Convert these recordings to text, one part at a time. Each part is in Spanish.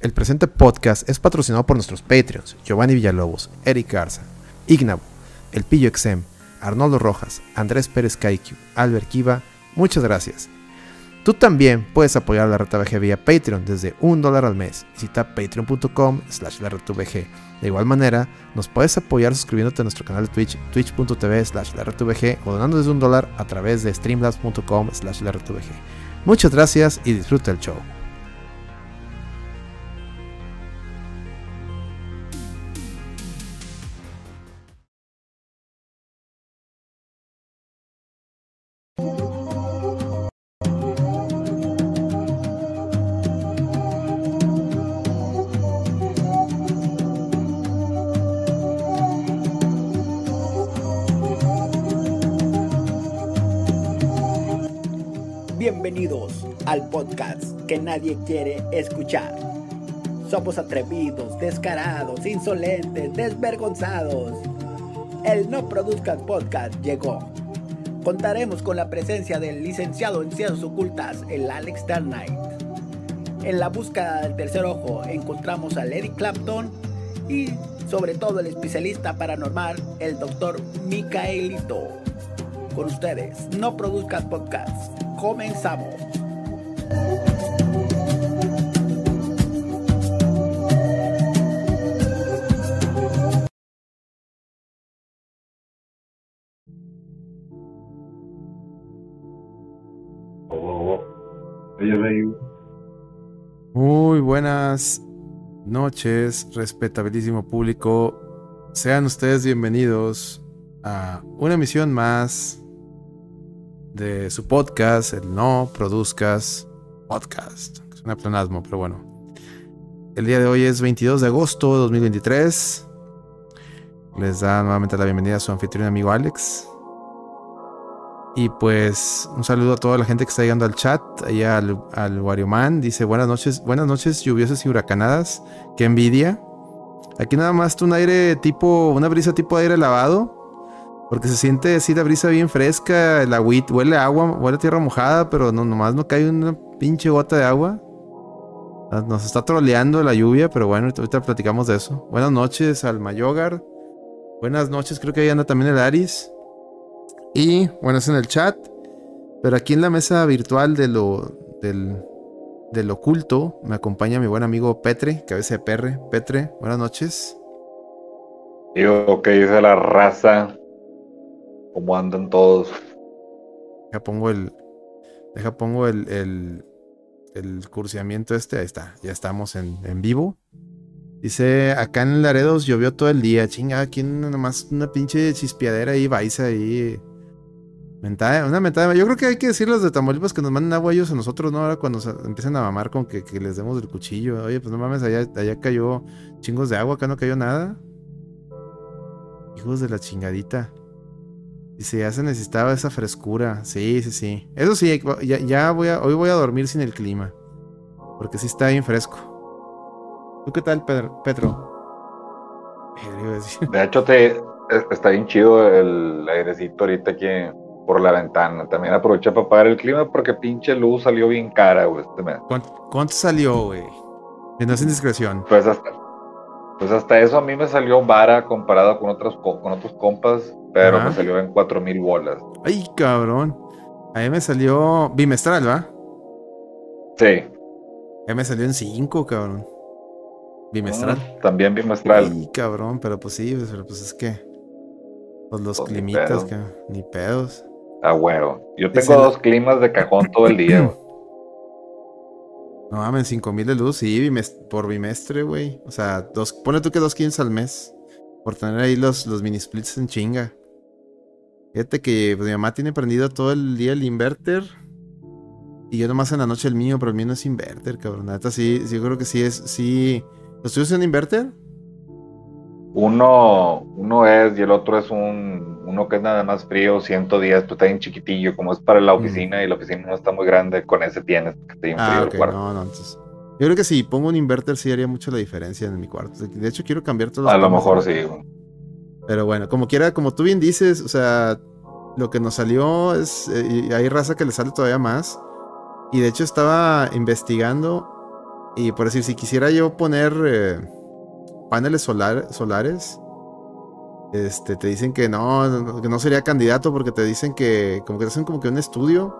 El presente podcast es patrocinado por nuestros Patreons, Giovanni Villalobos, Eric Garza, Ignabo, El Pillo Exem, Arnoldo Rojas, Andrés Pérez Kaiku, Albert Kiva, muchas gracias. Tú también puedes apoyar a la RTVG vía Patreon desde un dólar al mes. Visita patreon.com slash la De igual manera, nos puedes apoyar suscribiéndote a nuestro canal de Twitch, twitch.tv slash la o donando desde un dólar a través de streamlabs.com slash la Muchas gracias y disfruta el show. Nadie quiere escuchar. Somos atrevidos, descarados, insolentes, desvergonzados. El No Produzcas Podcast llegó. Contaremos con la presencia del licenciado en Ciencias Ocultas, el Alex Darnight. En la búsqueda del tercer ojo encontramos a Lady Clapton y sobre todo el especialista paranormal, el doctor Micaelito. Con ustedes, No Produzcas Podcast. Comenzamos. Muy buenas noches, respetabilísimo público. Sean ustedes bienvenidos a una emisión más de su podcast, el No Produzcas Podcast. Es un planasmo, pero bueno. El día de hoy es 22 de agosto de 2023. Les da nuevamente la bienvenida a su anfitrión amigo Alex. Y pues un saludo a toda la gente que está llegando al chat, allá al, al Warioman. Dice buenas noches, buenas noches lluviosas y huracanadas. Qué envidia. Aquí nada más un aire tipo, una brisa tipo aire lavado. Porque se siente así la brisa bien fresca, el agüit, huele a agua, huele tierra mojada, pero no, nomás no cae una pinche gota de agua. Ah, nos está troleando la lluvia, pero bueno, ahorita platicamos de eso. Buenas noches al Mayogar. Buenas noches, creo que ahí anda también el Aris. Y bueno, es en el chat. Pero aquí en la mesa virtual de lo, del, del oculto me acompaña mi buen amigo Petre, cabeza de perre. Petre, buenas noches. Yo que dice la raza. ¿Cómo andan todos? Deja pongo el. Deja pongo el, el, el cursiamiento este. Ahí está. Ya estamos en, en vivo. Dice, acá en Laredos llovió todo el día. Chinga, aquí nomás una pinche chispiadera ahí, vais ahí una mentada. Yo creo que hay que decirles de Tamaulipas que nos manden agua ellos a nosotros, ¿no? Ahora cuando empiecen a mamar con que, les demos el cuchillo. Oye, pues no mames, allá, allá cayó chingos de agua, acá no cayó nada. Hijos de la chingadita. Dice, ya se necesitaba esa frescura. Sí, sí, sí. Eso sí, ya, voy a, hoy voy a dormir sin el clima. Porque sí está bien fresco. ¿Tú qué tal, Pedro? Petro? De hecho, te, está bien chido el airecito ahorita que por la ventana. También aproveché para pagar el clima porque pinche luz salió bien cara, güey, este ¿Cuánto, salió, güey? No es indiscreción. Pues hasta, pues hasta eso a mí me salió vara comparado con otros, con otros compas, pero me salió en cuatro mil bolas. Ay, cabrón. A mí me salió bimestral, ¿va? Sí. A mí me salió en cinco, cabrón. Bimestral. Mm, también bimestral. Ay, cabrón, pero pues sí, pero pues es que. Pues los pues climitas, que ni pedos. Ah, bueno. Yo tengo dos climas de cajón todo el día, güey. No mames, 5000 de luz, sí, por bimestre, güey. O sea, dos, pone tú que dos 15 al mes. Por tener ahí los, los mini splits en chinga. Fíjate que pues, mi mamá tiene prendido todo el día el inverter. Y yo nomás en la noche el mío, pero el mío no es inverter, cabrón. Neta, sí, sí, yo creo que sí es, sí. ¿Los tuyos son inverter? Uno, uno es y el otro es un, uno que es nada más frío, 110, pues está bien chiquitillo, como es para la mm. oficina y la oficina no está muy grande, con ese tienes que ah, frío el cuarto. No, no, entonces. Yo creo que si pongo un inverter sí haría mucho la diferencia en mi cuarto. De hecho, quiero cambiar todo. A lo mejor sí. Pero bueno, como quiera, como tú bien dices, o sea, lo que nos salió es. Eh, y hay raza que le sale todavía más. Y de hecho, estaba investigando Y por decir, si quisiera yo poner eh, paneles solares, este, te dicen que no, que no sería candidato porque te dicen que, como que te hacen como que un estudio,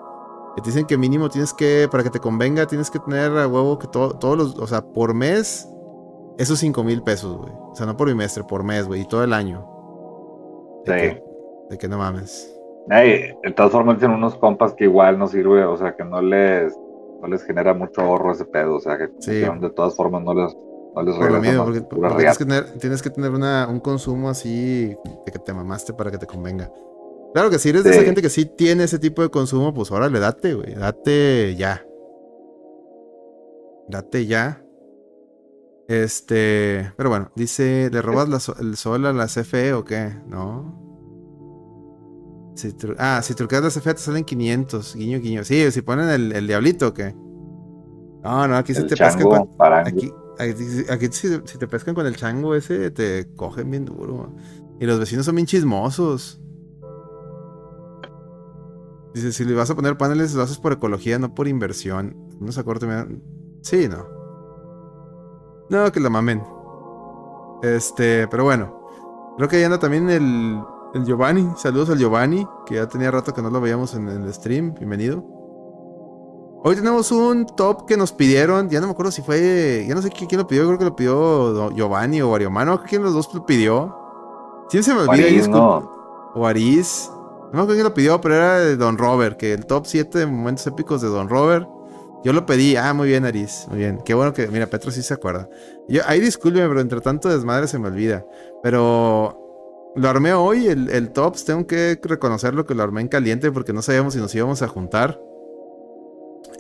que te dicen que mínimo tienes que, para que te convenga, tienes que tener a huevo que todos los, o sea, por mes, esos 5 mil pesos, güey. O sea, no por bimestre, por mes, güey, y todo el año. sí. de que no mames. de todas formas, tienen unos compas que igual no sirve, o sea, que no les, no les genera mucho ahorro ese pedo, o sea, que de todas formas no les, no les regresa porque, tienes, que tener, tienes que tener una, un consumo así de que te mamaste para que te convenga. Claro que si eres de esa gente que sí tiene ese tipo de consumo, pues órale, date, güey, date ya. Date ya. Este, pero bueno, dice, ¿le robas el sol a la CFE o qué? No. ah, si truqueas la CFE te salen 500, guiño, guiño. Sí, si ponen el, el diablito o qué. No, no, aquí se te pescan con, aquí, aquí, si, te pescan con el chango ese, te cogen bien duro. Y los vecinos son bien chismosos. Dice, si le vas a poner paneles, lo haces por ecología, no por inversión. No se acuerda. Sí, no. No, que la mamen. Este, pero bueno. Creo que ahí anda también el, el Giovanni. Saludos al Giovanni, que ya tenía rato que no lo veíamos en el stream. Bienvenido. Hoy tenemos un top que nos pidieron. Ya no me acuerdo si fue. Ya no sé quién lo pidió. Creo que lo pidió Giovanni o Ariomano. ¿Quién de los dos lo pidió? Sí, se me olvida. O Aris. No me acuerdo quién lo pidió, pero era de Don Robert. Que el top 7 de momentos épicos de Don Robert. Yo lo pedí. Ah, muy bien, Aris. Muy bien. Qué bueno que. Mira, Petro sí se acuerda. Yo, ahí discúlpeme, pero entre tanto desmadre se me olvida. Pero. Lo armé hoy, el, el tops. Tengo que reconocerlo que lo armé en caliente porque no sabíamos si nos íbamos a juntar.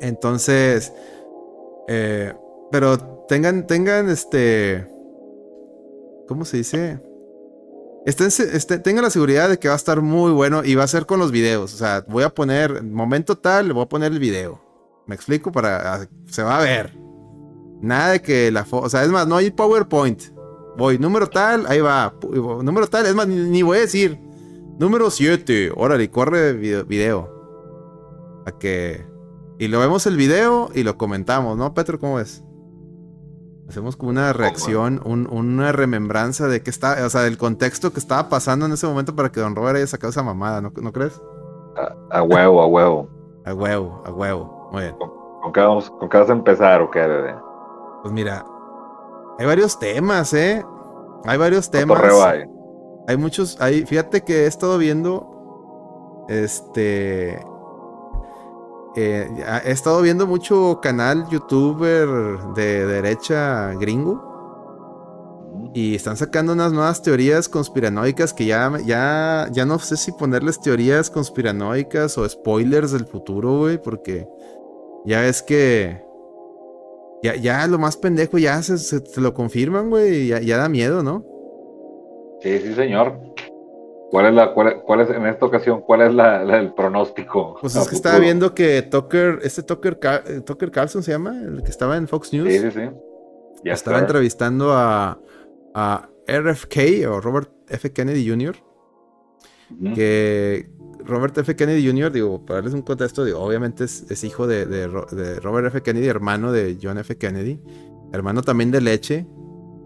Entonces. Eh, pero tengan, tengan este. ¿Cómo se dice? Estén, tengan la seguridad de que va a estar muy bueno y va a ser con los videos. O sea, voy a poner, momento tal, le voy a poner el video. Me explico para. Se va a ver. Nada de que la foto. O sea, es más, no hay PowerPoint. Voy, número tal, ahí va. Número tal, es más, ni, voy a decir. Número 7. Órale, corre video. video. A que. Y lo vemos el video y lo comentamos, ¿no, Petro? ¿Cómo es? Hacemos como una reacción, una remembranza de qué está, o sea, del contexto que estaba pasando en ese momento para que Don Robert haya sacado esa mamada, ¿no, ¿no crees? A, huevo, a huevo. A huevo, a huevo. Muy bien. ¿Con, qué, vamos, ¿Con qué vas a empezar o qué, bebé? Pues mira, hay varios temas, ¿eh? Hay varios temas. Hay? hay muchos, hay, fíjate que he estado viendo, este, eh, he estado viendo mucho canal youtuber de derecha gringo. Y están sacando unas nuevas teorías conspiranoicas que ya, ya, ya no sé si ponerles teorías conspiranoicas o spoilers del futuro, güey, porque ya es que ya, ya lo más pendejo ya se, lo confirman, güey, ya, ya da miedo, ¿no? Sí, sí, señor. ¿Cuál es la, cuál, es, en esta ocasión, cuál es la, el pronóstico? Pues es que estaba viendo que Tucker, este Tucker, eh, Tucker Carlson se llama, el que estaba en Fox News. Sí, sí, sí. estaba entrevistando a, a RFK o Robert F. Kennedy Jr. Que Robert F. Kennedy Jr., digo, para darles un contexto, digo, obviamente es, hijo de, de, Robert F. Kennedy, hermano de John F. Kennedy, hermano también de leche,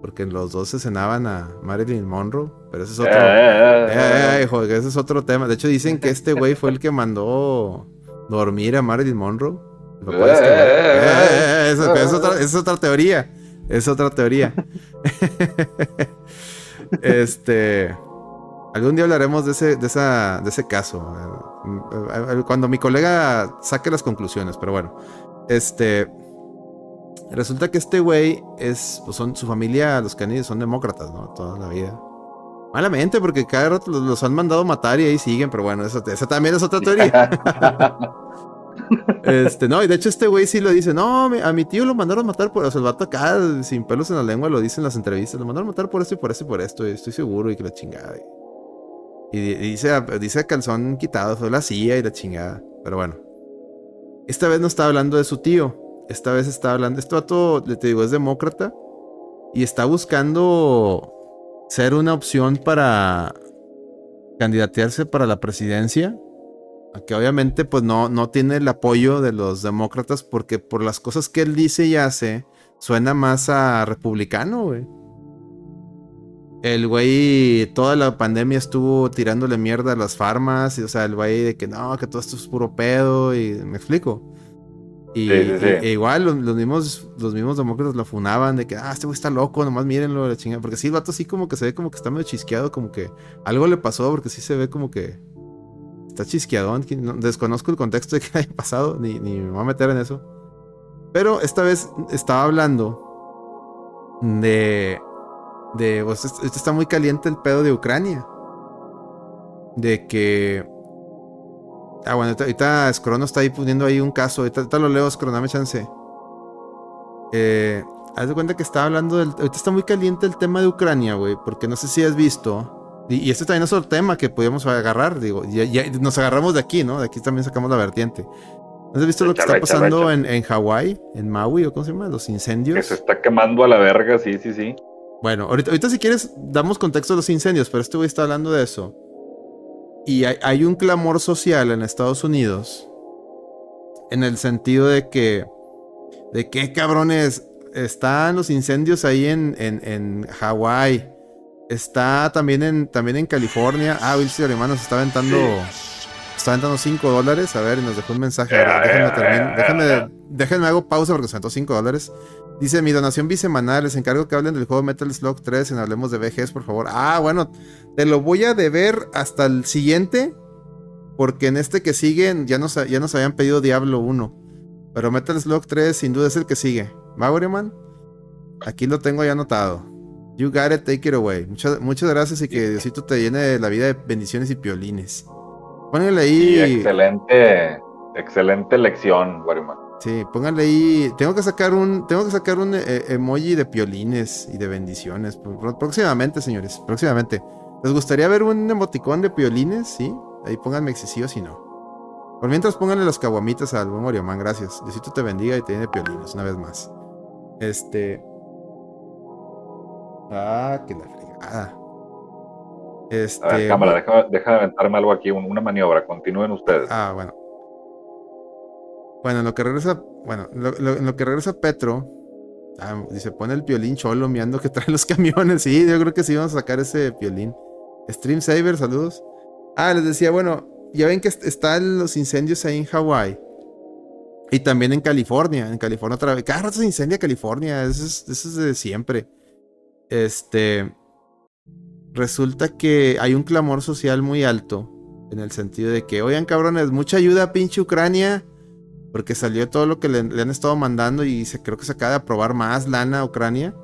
porque los dos se cenaban a Marilyn Monroe, pero ese es otro. Eh, eh, eh, ese es otro tema. De hecho, dicen que este güey fue el que mandó dormir a Marilyn Monroe. Esa es otra teoría. Es otra teoría. este. Algún día hablaremos de ese, de esa, de ese caso. Cuando mi colega saque las conclusiones, pero bueno. Este. Resulta que este güey es, pues son su familia, los Kennedy son demócratas, ¿no? Toda la vida. Malamente, porque cada rato los, han mandado matar y ahí siguen, pero bueno, esa, también es otra teoría. este, no, y de hecho este güey sí lo dice, no, a mi tío lo mandaron matar por, o sea, el vato acá, sin pelos en la lengua, lo dice en las entrevistas, lo mandaron matar por esto y por esto y por esto, y estoy seguro, y que la chingada. Y, y dice, dice calzón quitado, fue la silla y la chingada, pero bueno. Esta vez no está hablando de su tío, esta vez está hablando, este vato, te digo, es demócrata y está buscando ser una opción para candidatearse para la presidencia, que obviamente pues no, no tiene el apoyo de los demócratas porque por las cosas que él dice y hace, suena más a republicano, güey. El güey, toda la pandemia estuvo tirándole mierda a las farmas, y, o sea, el güey de que no, que todo esto es puro pedo, y me explico. Y, e igual los, mismos, los mismos demócratas lo funaban de que, ah, este güey está loco, nomás mírenlo, la chingada. Porque sí, el vato así como que se ve como que está medio chisqueado, como que algo le pasó, porque sí se ve como que está chisqueadón. desconozco el contexto de que haya pasado, ni, ni me voy a meter en eso. Pero esta vez estaba hablando de. de. Pues, este está muy caliente el pedo de Ucrania. De que Ah, bueno, ahorita, Scrono está ahí poniendo ahí un caso. Ahorita, lo leo, Scrono, dame chance. Eh, haz de cuenta que está hablando del. Ahorita está muy caliente el tema de Ucrania, güey. Porque no sé si has visto. Y, este también es otro tema que podíamos agarrar. Digo, ya, nos agarramos de aquí, ¿no? De aquí también sacamos la vertiente. ¿No has visto lo que está pasando en, en Hawái? En Maui, o cómo se llama? Los incendios. Que se está quemando a la verga, sí, sí, sí. Bueno, ahorita, ahorita si quieres, damos contexto a los incendios, pero este güey está hablando de eso. Y hay, un clamor social en Estados Unidos en el sentido de que, de qué cabrones, están los incendios ahí en, en, en Hawái, está también en, también en California. Ah, Wilson hermano se está aventando, está aventando 5 dólares. A ver, y nos dejó un mensaje. déjenme, terminar, déjenme, déjenme hago pausa porque se aventó 5 dólares. Dice, mi donación bisemanal, les encargo que hablen del juego Metal Slug 3 en Hablemos de VGs, por favor. Ah, bueno, te lo voy a deber hasta el siguiente, porque en este que sigue ya nos, ya nos habían pedido Diablo 1. Pero Metal Slug 3 sin duda es el que sigue. ¿Va, Aquí lo tengo ya anotado. You got it, take it away. Muchas, muchas gracias y que Diosito te llene la vida de bendiciones y piolines. Póngale ahí. excelente, excelente lección, Guariman. Sí, pónganle ahí. Tengo que sacar un, tengo que sacar un eh, emoji de piolines y de bendiciones. Próximamente, señores, próximamente. ¿Les gustaría ver un emoticón de piolines? Sí. Ahí pónganme excesivo si no. Por mientras pónganle las caguamitas al buen Man, gracias. Diosito te bendiga y te de piolines una vez más. Este. Ah, que la fregada. Este. A ver, cámara, deja, deja de aventarme algo aquí, una maniobra. Continúen ustedes. Ah, bueno. Bueno, en lo que regresa, bueno, en lo que regresa Petro, ah, dice, pone el violín cholo miando que trae los camiones. Sí, yo creo que sí vamos a sacar ese violín. Stream Saver, saludos. Ah, les decía, bueno, ya ven que están los incendios ahí en Hawái. Y también en California. En California otra vez. Cada rato se incendia California. Eso es, eso es de siempre. Este. Resulta que hay un clamor social muy alto. En el sentido de que, oigan, cabrones, mucha ayuda, pinche Ucrania. Porque salió todo lo que le, han estado mandando y se, creo que se acaba de aprobar más lana a Ucrania.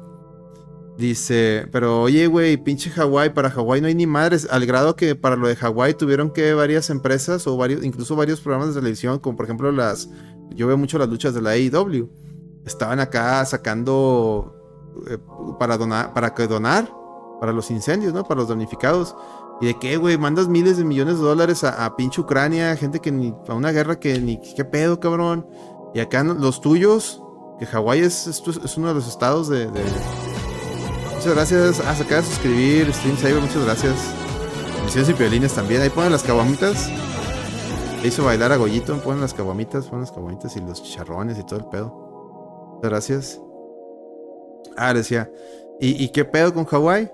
Dice, pero oye, güey, pinche Hawái, para Hawái no hay ni madres. Al grado que para lo de Hawái tuvieron que varias empresas o varios, incluso varios programas de televisión, como por ejemplo las. Yo veo mucho las luchas de la AEW. Estaban acá sacando eh, para donar, para que donar para los incendios, ¿no? Para los damnificados. ¿Y de qué, güey? Mandas miles de millones de dólares a, pinche Ucrania, gente que ni. a una guerra que ni. ¿Qué pedo, cabrón? Y acá los tuyos, que Hawái es, uno de los estados de. Muchas gracias. Ah, se acaba de suscribir. Stream Saber, muchas gracias. Misiones y piolines también. Ahí ponen las caguamitas. Le hizo bailar a Goyito. Ponen las caguamitas, ponen las caguamitas y los chicharrones y todo el pedo. Muchas gracias. Ah, decía. ¿Y, ¿Y qué pedo con Hawái?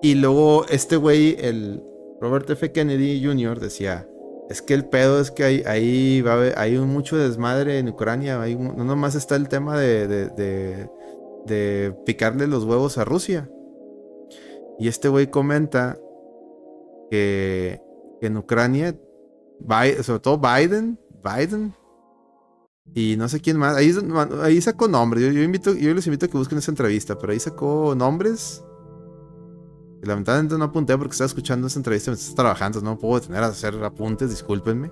Y luego este güey, el Robert F. Kennedy Jr., decía, es que el pedo es que hay, ahí va a hay un mucho desmadre en Ucrania. Hay no nomás está el tema de, de, de, picarle los huevos a Rusia. Y este güey comenta que, en Ucrania, sobre todo Biden, Biden, y no sé quién más, ahí, ahí sacó nombres. Yo, yo, invito, yo les invito a que busquen esa entrevista, pero ahí sacó nombres Lamentablemente no apunté porque estaba escuchando esta entrevista, me estás trabajando, no puedo tener a hacer apuntes, discúlpenme.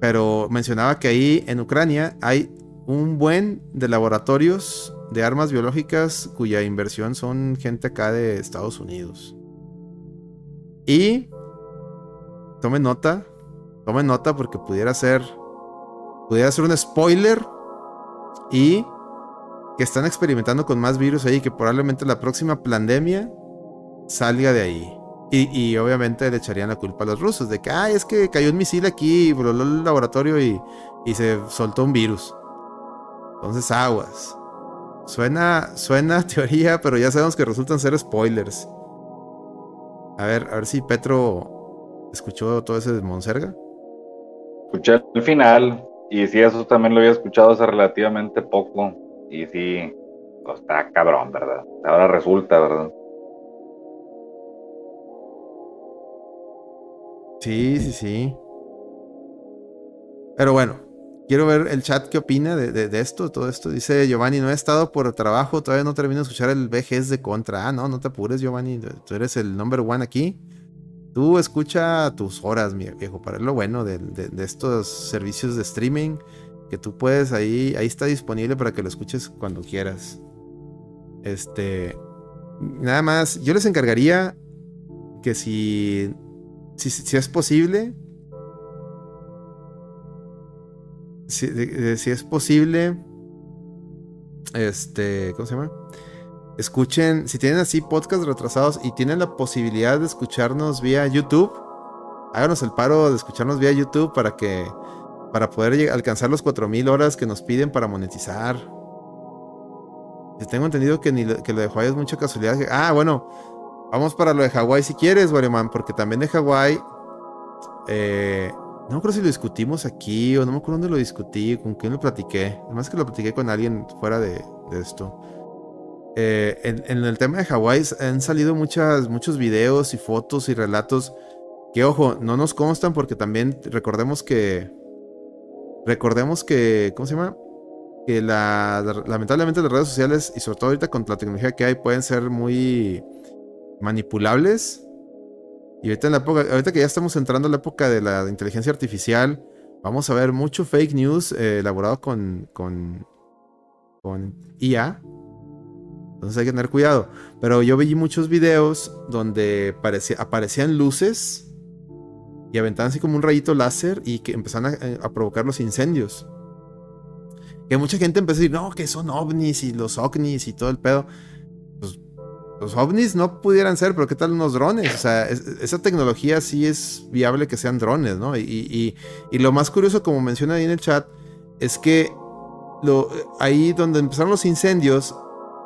Pero mencionaba que ahí en Ucrania hay un buen de laboratorios de armas biológicas cuya inversión son gente acá de Estados Unidos. Y tomen nota, tomen nota porque pudiera ser pudiera ser un spoiler y que están experimentando con más virus ahí que probablemente la próxima pandemia salga de ahí. Y, obviamente le echarían la culpa a los rusos de que, ay, es que cayó un misil aquí, voló el laboratorio y, y se soltó un virus. Entonces, aguas. Suena, suena teoría, pero ya sabemos que resultan ser spoilers. A ver, a ver si Petro escuchó todo ese Monserga. Escuché el final, y sí, eso también lo había escuchado hace relativamente poco. Y sí, pues, está cabrón, ¿verdad? Ahora resulta, ¿verdad? Sí, sí, sí. Pero bueno, quiero ver el chat qué opina de, de, esto, todo esto. Dice Giovanni, no he estado por trabajo, todavía no termino de escuchar el VGS de Contra. Ah, no, no te apures, Giovanni, tú eres el number one aquí. Tú escucha tus horas, mi viejo, para lo bueno de, de, estos servicios de streaming que tú puedes ahí, ahí está disponible para que lo escuches cuando quieras. Este, nada más, yo les encargaría que si, si, si es posible, si, si es posible, este, ¿cómo se llama? escuchen, si tienen así podcasts retrasados y tienen la posibilidad de escucharnos vía YouTube, háganos el paro de escucharnos vía YouTube para que para poder alcanzar los 4000 horas que nos piden para monetizar. Tengo entendido que, ni lo, que lo de Hawái es mucha casualidad. Ah, bueno, vamos para lo de Hawái si quieres, Wareman, porque también de Hawái. Eh, no creo si lo discutimos aquí o no me acuerdo dónde lo discutí, con quién lo platiqué. Además que lo platiqué con alguien fuera de, esto. Eh, en, el tema de Hawái han salido muchas, muchos videos y fotos y relatos que, ojo, no nos constan porque también recordemos que. Recordemos que. ¿Cómo se llama? Que la, lamentablemente las redes sociales y sobre todo ahorita con la tecnología que hay pueden ser muy manipulables. Y ahorita, en la época, ahorita que ya estamos entrando en la época de la inteligencia artificial, vamos a ver mucho fake news eh, elaborado con, con, con IA entonces hay que tener cuidado. Pero yo vi muchos videos donde aparecían luces y aventaban así como un rayito láser y que empezaban eh, a, provocar los incendios. Que mucha gente empezó a decir, no, que son ovnis y los ovnis y todo el pedo. Los ovnis no pudieran ser, pero ¿qué tal unos drones? O sea, esa tecnología sí es viable que sean drones, ¿no? Y, lo más curioso, como menciona ahí en el chat, es que ahí donde empezaron los incendios,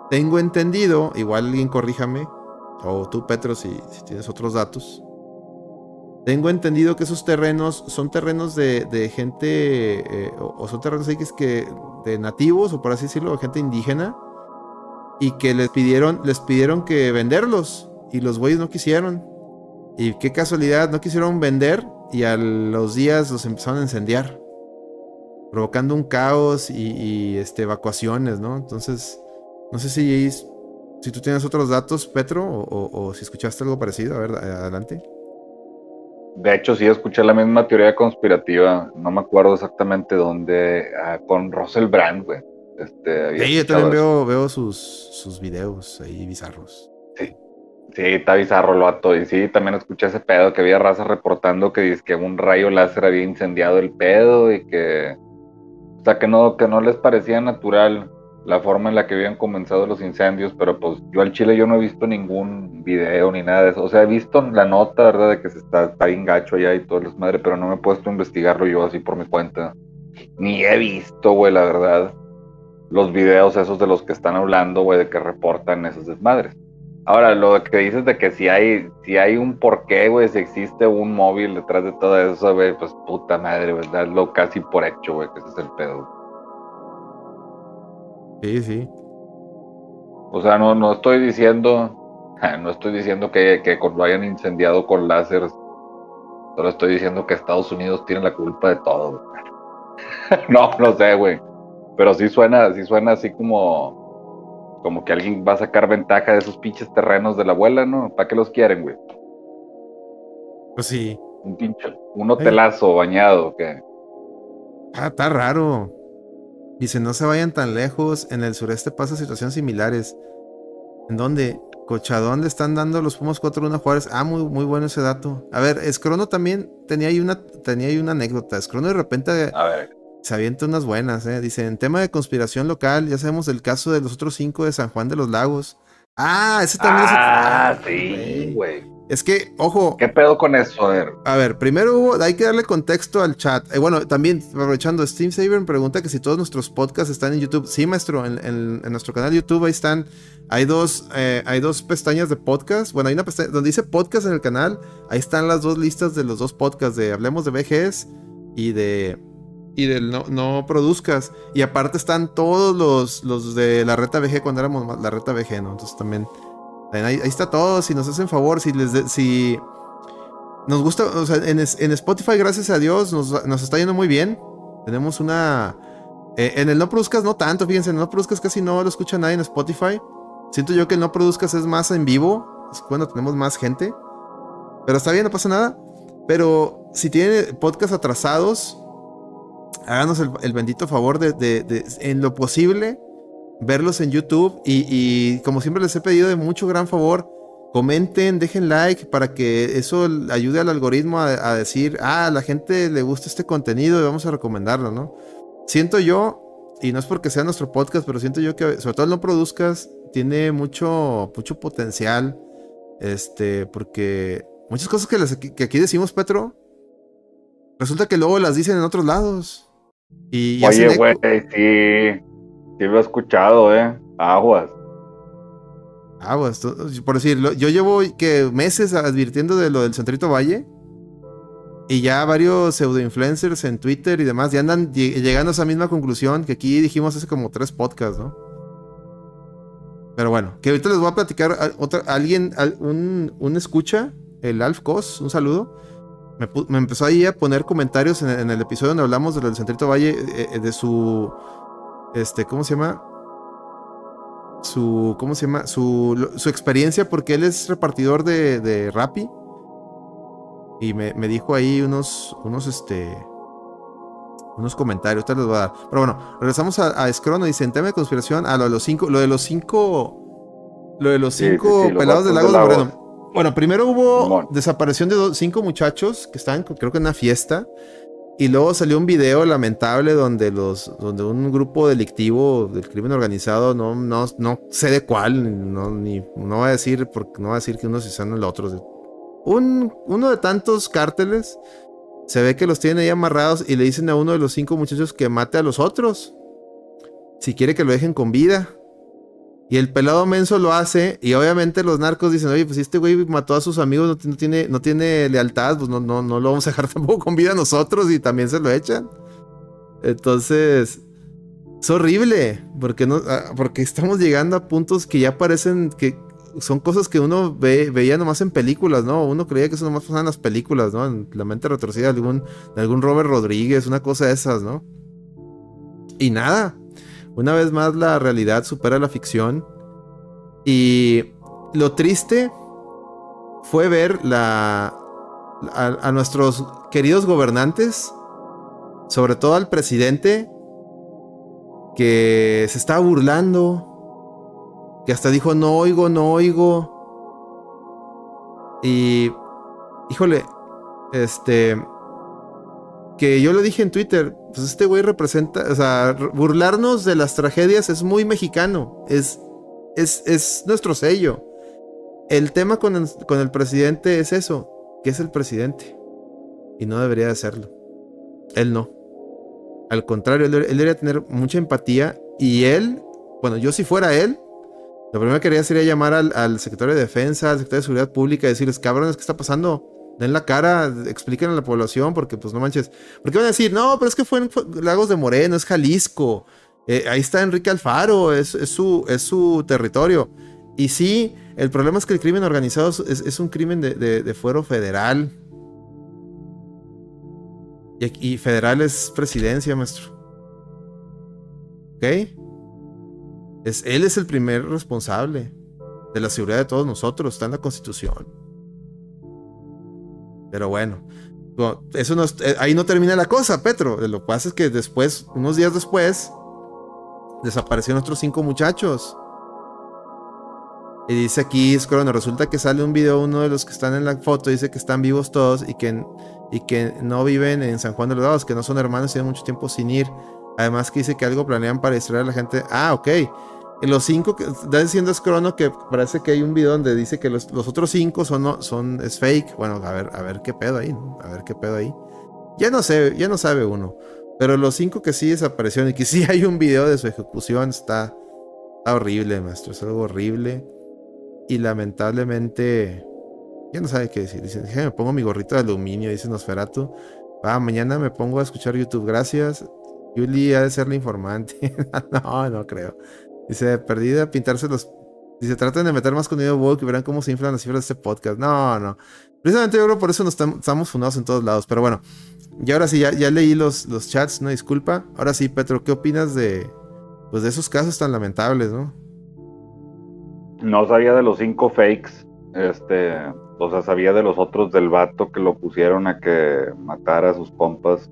tengo entendido, igual alguien corríjame, o tú Petro si, tienes otros datos. Tengo entendido que esos terrenos son terrenos de, gente, eh, o, son terrenos que, de nativos, o por así decirlo, de gente indígena, y que les pidieron, les pidieron que venderlos, y los güeyes no quisieron. Y qué casualidad, no quisieron vender, y a los días los empezaron a incendiar, provocando un caos y, este, evacuaciones, ¿no? Entonces, no sé si, si tú tienes otros datos, Petro, o, si escuchaste algo parecido. A ver, adelante. De hecho, sí escuché la misma teoría conspirativa. No me acuerdo exactamente dónde. Ah, con Russell Brand, güey. Este, sí, yo también veo, veo sus, sus videos ahí bizarros. Sí. Sí, está bizarro lo ato. Y sí, también escuché ese pedo que había raza reportando que, que un rayo láser había incendiado el pedo y que. O sea, que no, que no les parecía natural la forma en la que habían comenzado los incendios, pero pues yo al Chile yo no he visto ningún video ni nada de eso. O sea, he visto la nota, ¿verdad? De que se está, está bien gacho allá y todo es madre, pero no me he puesto a investigarlo yo así por mi cuenta. Ni he visto, güey, la verdad, los videos esos de los que están hablando, güey, de que reportan esas desmadres. Ahora, lo que dices de que si hay, si hay un porqué, güey, si existe un móvil detrás de todo eso, güey, pues puta madre, ¿verdad? Lo casi por hecho, güey, que ese es el pedo. Sí, sí. O sea, no, no estoy diciendo, no estoy diciendo que, que lo hayan incendiado con láser. Solo estoy diciendo que Estados Unidos tiene la culpa de todo. no, no sé, güey. Pero sí suena, sí suena así como, como que alguien va a sacar ventaja de esos pinches terrenos de la abuela, ¿no? ¿Para qué los quieren, güey? Pues sí. Un pinche, un hotelazo bañado, que. Ah, está raro. Dice, no se vayan tan lejos, en el sureste pasa situaciones similares. ¿En dónde? Cochadón le están dando los Pumas 4-1 a Juárez. Ah, muy, muy bueno ese dato. A ver, Escrono también tenía ahí una, tenía ahí una anécdota. Escrono de repente se avienta unas buenas, ¿eh? Dice, en tema de conspiración local, ya sabemos el caso de los otros cinco de San Juan de los Lagos. Ah, ese también ah, sí, güey. Es que, ojo. ¿Qué pedo con eso? A ver. A ver, primero hubo, hay que darle contexto al chat. Eh, bueno, también aprovechando, Steam Saber pregunta que si todos nuestros podcasts están en YouTube. Sí, maestro, en, nuestro canal de YouTube ahí están. Hay dos, eh, hay dos pestañas de podcast. Bueno, hay una pestaña donde dice podcast en el canal. Ahí están las dos listas de los dos podcasts de Hablemos de VGS y de y del no, no, produzcas. Y aparte están todos los, los de la reta VG cuando éramos la reta VG, ¿no? Entonces también Ahí, está todo. Si nos hacen favor, si les si nos gusta, o sea, en, Spotify, gracias a Dios, nos, está yendo muy bien. Tenemos una. Eh, en el no produzcas no tanto, fíjense, en el no produzcas casi no lo escucha nadie en Spotify. Siento yo que el no produzcas es más en vivo, es cuando tenemos más gente. Pero está bien, no pasa nada. Pero si tienen podcast atrasados, háganos el, bendito favor de, en lo posible, verlos en YouTube y, como siempre les he pedido de mucho gran favor, comenten, dejen like para que eso ayude al algoritmo a, decir, ah, a la gente le gusta este contenido y vamos a recomendarlo, ¿no? Siento yo, y no es porque sea nuestro podcast, pero siento yo que sobre todo no produzcas tiene mucho, mucho potencial, este, porque muchas cosas que, que aquí decimos, Petro, resulta que luego las dicen en otros lados. Y, Oye, güey, sí. Sí lo he escuchado, ¿eh? Aguas. Aguas. Por decirlo, yo llevo que meses advirtiendo de lo del Centrito Valle. Y ya varios pseudo-influencers en Twitter y demás ya andan llegando a esa misma conclusión que aquí dijimos hace como tres podcasts, ¿no? Pero bueno, que ahorita les voy a platicar a otra, alguien, un, un, escucha, el Alf Cos, un saludo. Me, empezó ahí a poner comentarios en, el episodio donde hablamos de lo del Centrito Valle, eh, eh, de su este, ¿cómo se llama? Su, ¿cómo se llama? Su, su experiencia porque él es repartidor de, de Rappi. Y me, dijo ahí unos, unos, este, unos comentarios, te les voy a dar. Pero bueno, regresamos a, a Scrono, dice, en tema de conspiración, a lo de los cinco, lo de los cinco, lo de los cinco pelados del lago de Moreno. Bueno, primero hubo desaparición de cinco muchachos que estaban, creo que en una fiesta. Y luego salió un video lamentable donde los, donde un grupo delictivo del crimen organizado, no, no, no sé de cuál, no, ni, no voy a decir, porque no voy a decir que unos son el otro. Un, uno de tantos cárteles se ve que los tienen ahí amarrados y le dicen a uno de los cinco muchachos que mate a los otros. Si quiere que lo dejen con vida. Y el pelado menso lo hace y obviamente los narcos dicen, oye, pues este güey mató a sus amigos, no, tiene, no tiene lealtad, pues no, no, no lo vamos a dejar tampoco con vida nosotros y también se lo echan. Entonces, es horrible, porque, no, ah, porque estamos llegando a puntos que ya parecen que son cosas que uno ve, veía nomás en películas, ¿no? Uno creía que eso nomás pasaba en las películas, ¿no? En la mente retorcida de algún, de algún Robert Rodríguez, una cosa de esas, ¿no? Y nada, una vez más la realidad supera la ficción. Y lo triste fue ver la, a, nuestros queridos gobernantes, sobre todo al presidente, que se estaba burlando, que hasta dijo no oigo, no oigo. Y, híjole, este, que yo lo dije en Twitter, pues este güey representa, o sea, burlarnos de las tragedias es muy mexicano, es, es, es nuestro sello. El tema con el, presidente es eso, que es el presidente. Y no debería de hacerlo. Él no. Al contrario, él, debería tener mucha empatía. Y él, bueno, yo si fuera él, lo primero que haría sería llamar al, al secretario de Defensa, al secretario de Seguridad Pública y decirles, cabrones, ¿qué está pasando? Den la cara, expliquen a la población, porque pues no manches. Porque van a decir, no, pero es que fue en Lagos de Moreno, es Jalisco. Eh, ahí está Enrique Alfaro, es, su, territorio. Y sí, el problema es que el crimen organizado es, un crimen de, fuero federal. Y, y, federal es presidencia, maestro. ¿Ok? Es, él es el primer responsable de la seguridad de todos nosotros, está en la constitución. Pero bueno, eso no, eh, ahí no termina la cosa, Petro. Lo que pasa es que después, unos días después, desaparecieron otros cinco muchachos. Y dice aquí, Scrono, resulta que sale un video, uno de los que están en la foto dice que están vivos todos y que, y que no viven en San Juan de los Dados, que no son hermanos y tienen mucho tiempo sin ir. Además que dice que algo planean para distraer a la gente. Ah, ok. Los cinco que está diciendo es Crono que parece que hay un video donde dice que los, otros cinco son, son es fake. Bueno, a ver, a ver qué pedo ahí, ¿no? A ver qué pedo ahí. Ya no sé, ya no sabe uno. Pero los cinco que sí desaparecieron y que sí hay un video de su ejecución está, horrible, maestro. Es algo horrible. Y lamentablemente, ya no sabe qué decir. Dice, me pongo mi gorrito de aluminio, dice Nosferatu. Va, mañana me pongo a escuchar YouTube. Gracias. Yuli ha de ser la informante. no, no creo. Dice, perdida, pintarse los. Dice, traten de meter más contenido woke y verán cómo se inflan las cifras de este podcast. No, no. Precisamente yo creo por eso nos estamos fundados en todos lados. Pero bueno, y ahora sí, ya, ya leí los, los chats, no disculpa. Ahora sí, Petro, ¿qué opinas de, pues de esos casos tan lamentables, no? No sabía de los cinco fakes. Este, o sea, sabía de los otros del vato que lo pusieron a que matara a sus compas.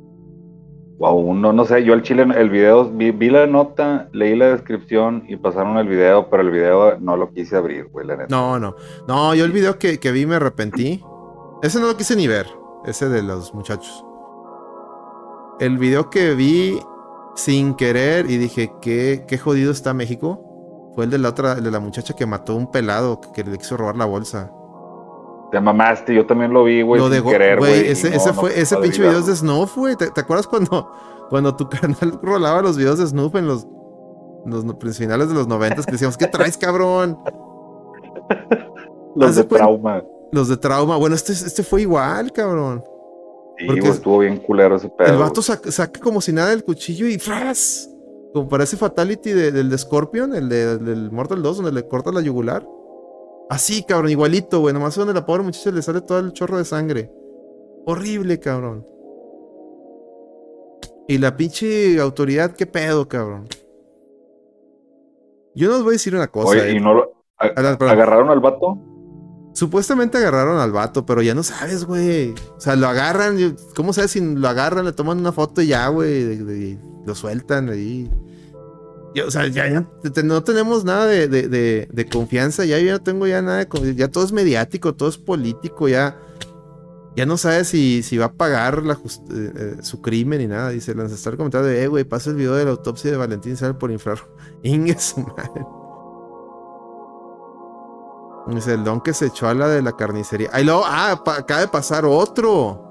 Wow, no, no sé, yo al chile, el video, vi, la nota, leí la descripción y pasaron el video, pero el video no lo quise abrir, güey, la neta. No, no, no, yo el video que, que vi me arrepentí. Ese no lo quise ni ver, ese de los muchachos. El video que vi sin querer y dije, ¿qué, qué jodido está México? Fue el de la otra, el de la muchacha que mató a un pelado que, le quiso robar la bolsa. Te mamaste, yo también lo vi, güey, sin querer, güey. Ese, ese, fue, ese pinche video de Snuff, güey. ¿Te, acuerdas cuando, cuando tu canal rolaba los videos de Snuff en los, los finales de los noventas que decíamos, ¿qué traes, cabrón? los de trauma. Los de trauma. Bueno, este, este fue igual, cabrón. Sí, Porque estuvo bien culero ese pedo. El vato saca, como si nada el cuchillo y ¡fras! Como parece Fatality del de Scorpion, el de, del Mortal 2, donde le corta la yugular. Así, cabrón, igualito, güey. Nomás donde la pobre muchacha le sale todo el chorro de sangre. Horrible, cabrón. Y la pinche autoridad, qué pedo, cabrón. Yo no os voy a decir una cosa. Oye, ¿y eh. no lo, agarraron al vato? Supuestamente agarraron al vato, pero ya no sabes, güey. O sea, lo agarran. ¿Cómo sabes si lo agarran? Le toman una foto y ya, güey. Lo sueltan ahí. O sea, ya, no tenemos nada de, confianza. Ya yo no tengo ya nada de Ya todo es mediático, todo es político. Ya, ya no sabes si, si va a pagar la eh, eh, su crimen ni nada. Dice el ancestral comentando de, eh, güey, pasa el video de la autopsia de Valentín sale por infrar. Inge su. Dice el don que se echó a la de la carnicería. Ahí luego, ah, acaba de pasar otro.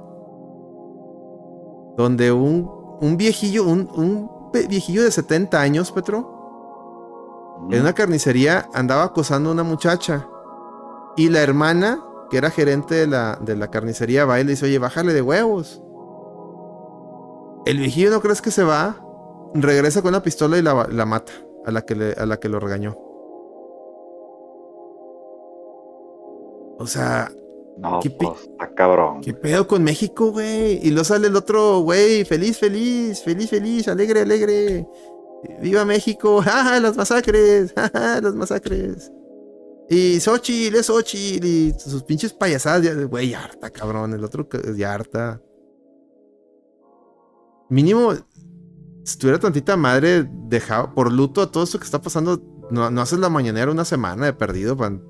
Donde un, un viejillo, un, viejillo de 70 años, Petro, en una carnicería andaba acosando a una muchacha. Y la hermana, que era gerente de la, de la carnicería, va y le dice, oye, bájale de huevos. El viejillo no crees que se va, regresa con una pistola y la, la mata a la, que a la que lo regañó. O sea. No, ¿qué pues, está cabrón. ¿Qué pedo con México, güey? Y lo sale el otro, güey, feliz, feliz, feliz, feliz, alegre, alegre. ¡Viva México! ¡Ja, las masacres! ¡Ja, las masacres! Y Xochitl, es Xochitl, y sus pinches payasadas, güey, harta, cabrón. El otro ya harta. Mínimo, si tuviera tantita madre, dejado por luto a todo esto que está pasando, no, no haces la mañanera una semana de perdido, pan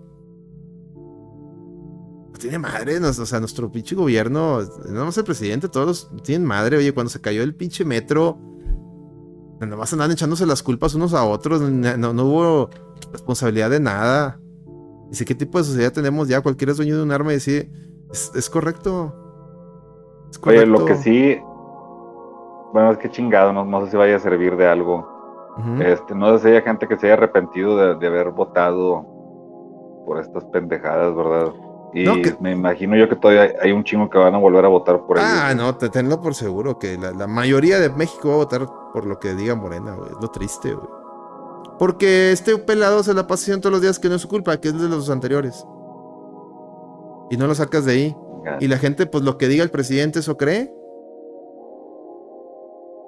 tiene madre, o sea, nuestro pinche gobierno, no más el presidente, todos tienen madre. Oye, cuando se cayó el pinche metro, nomás andan echándose las culpas unos a otros, no, no hubo responsabilidad de nada. Dice, ¿qué tipo de sociedad tenemos ya? Cualquiera es dueño de un arma y dice, es, correcto. Oye, lo que sí, bueno, es que chingado, no, sé si vaya a servir de algo. este, no sé si haya gente que se haya arrepentido de, de haber votado por estas pendejadas, ¿verdad? Y me imagino yo que todavía hay un chingo que van a volver a votar por ahí. Ah, no, te tenlo por seguro que la, mayoría de México va a votar por lo que diga Morena, güey. Es lo triste, güey. Porque este pelado se la pasa haciendo todos los días que no es su culpa, que es de los anteriores. Y no lo sacas de ahí. Y la gente, pues lo que diga el presidente, eso cree.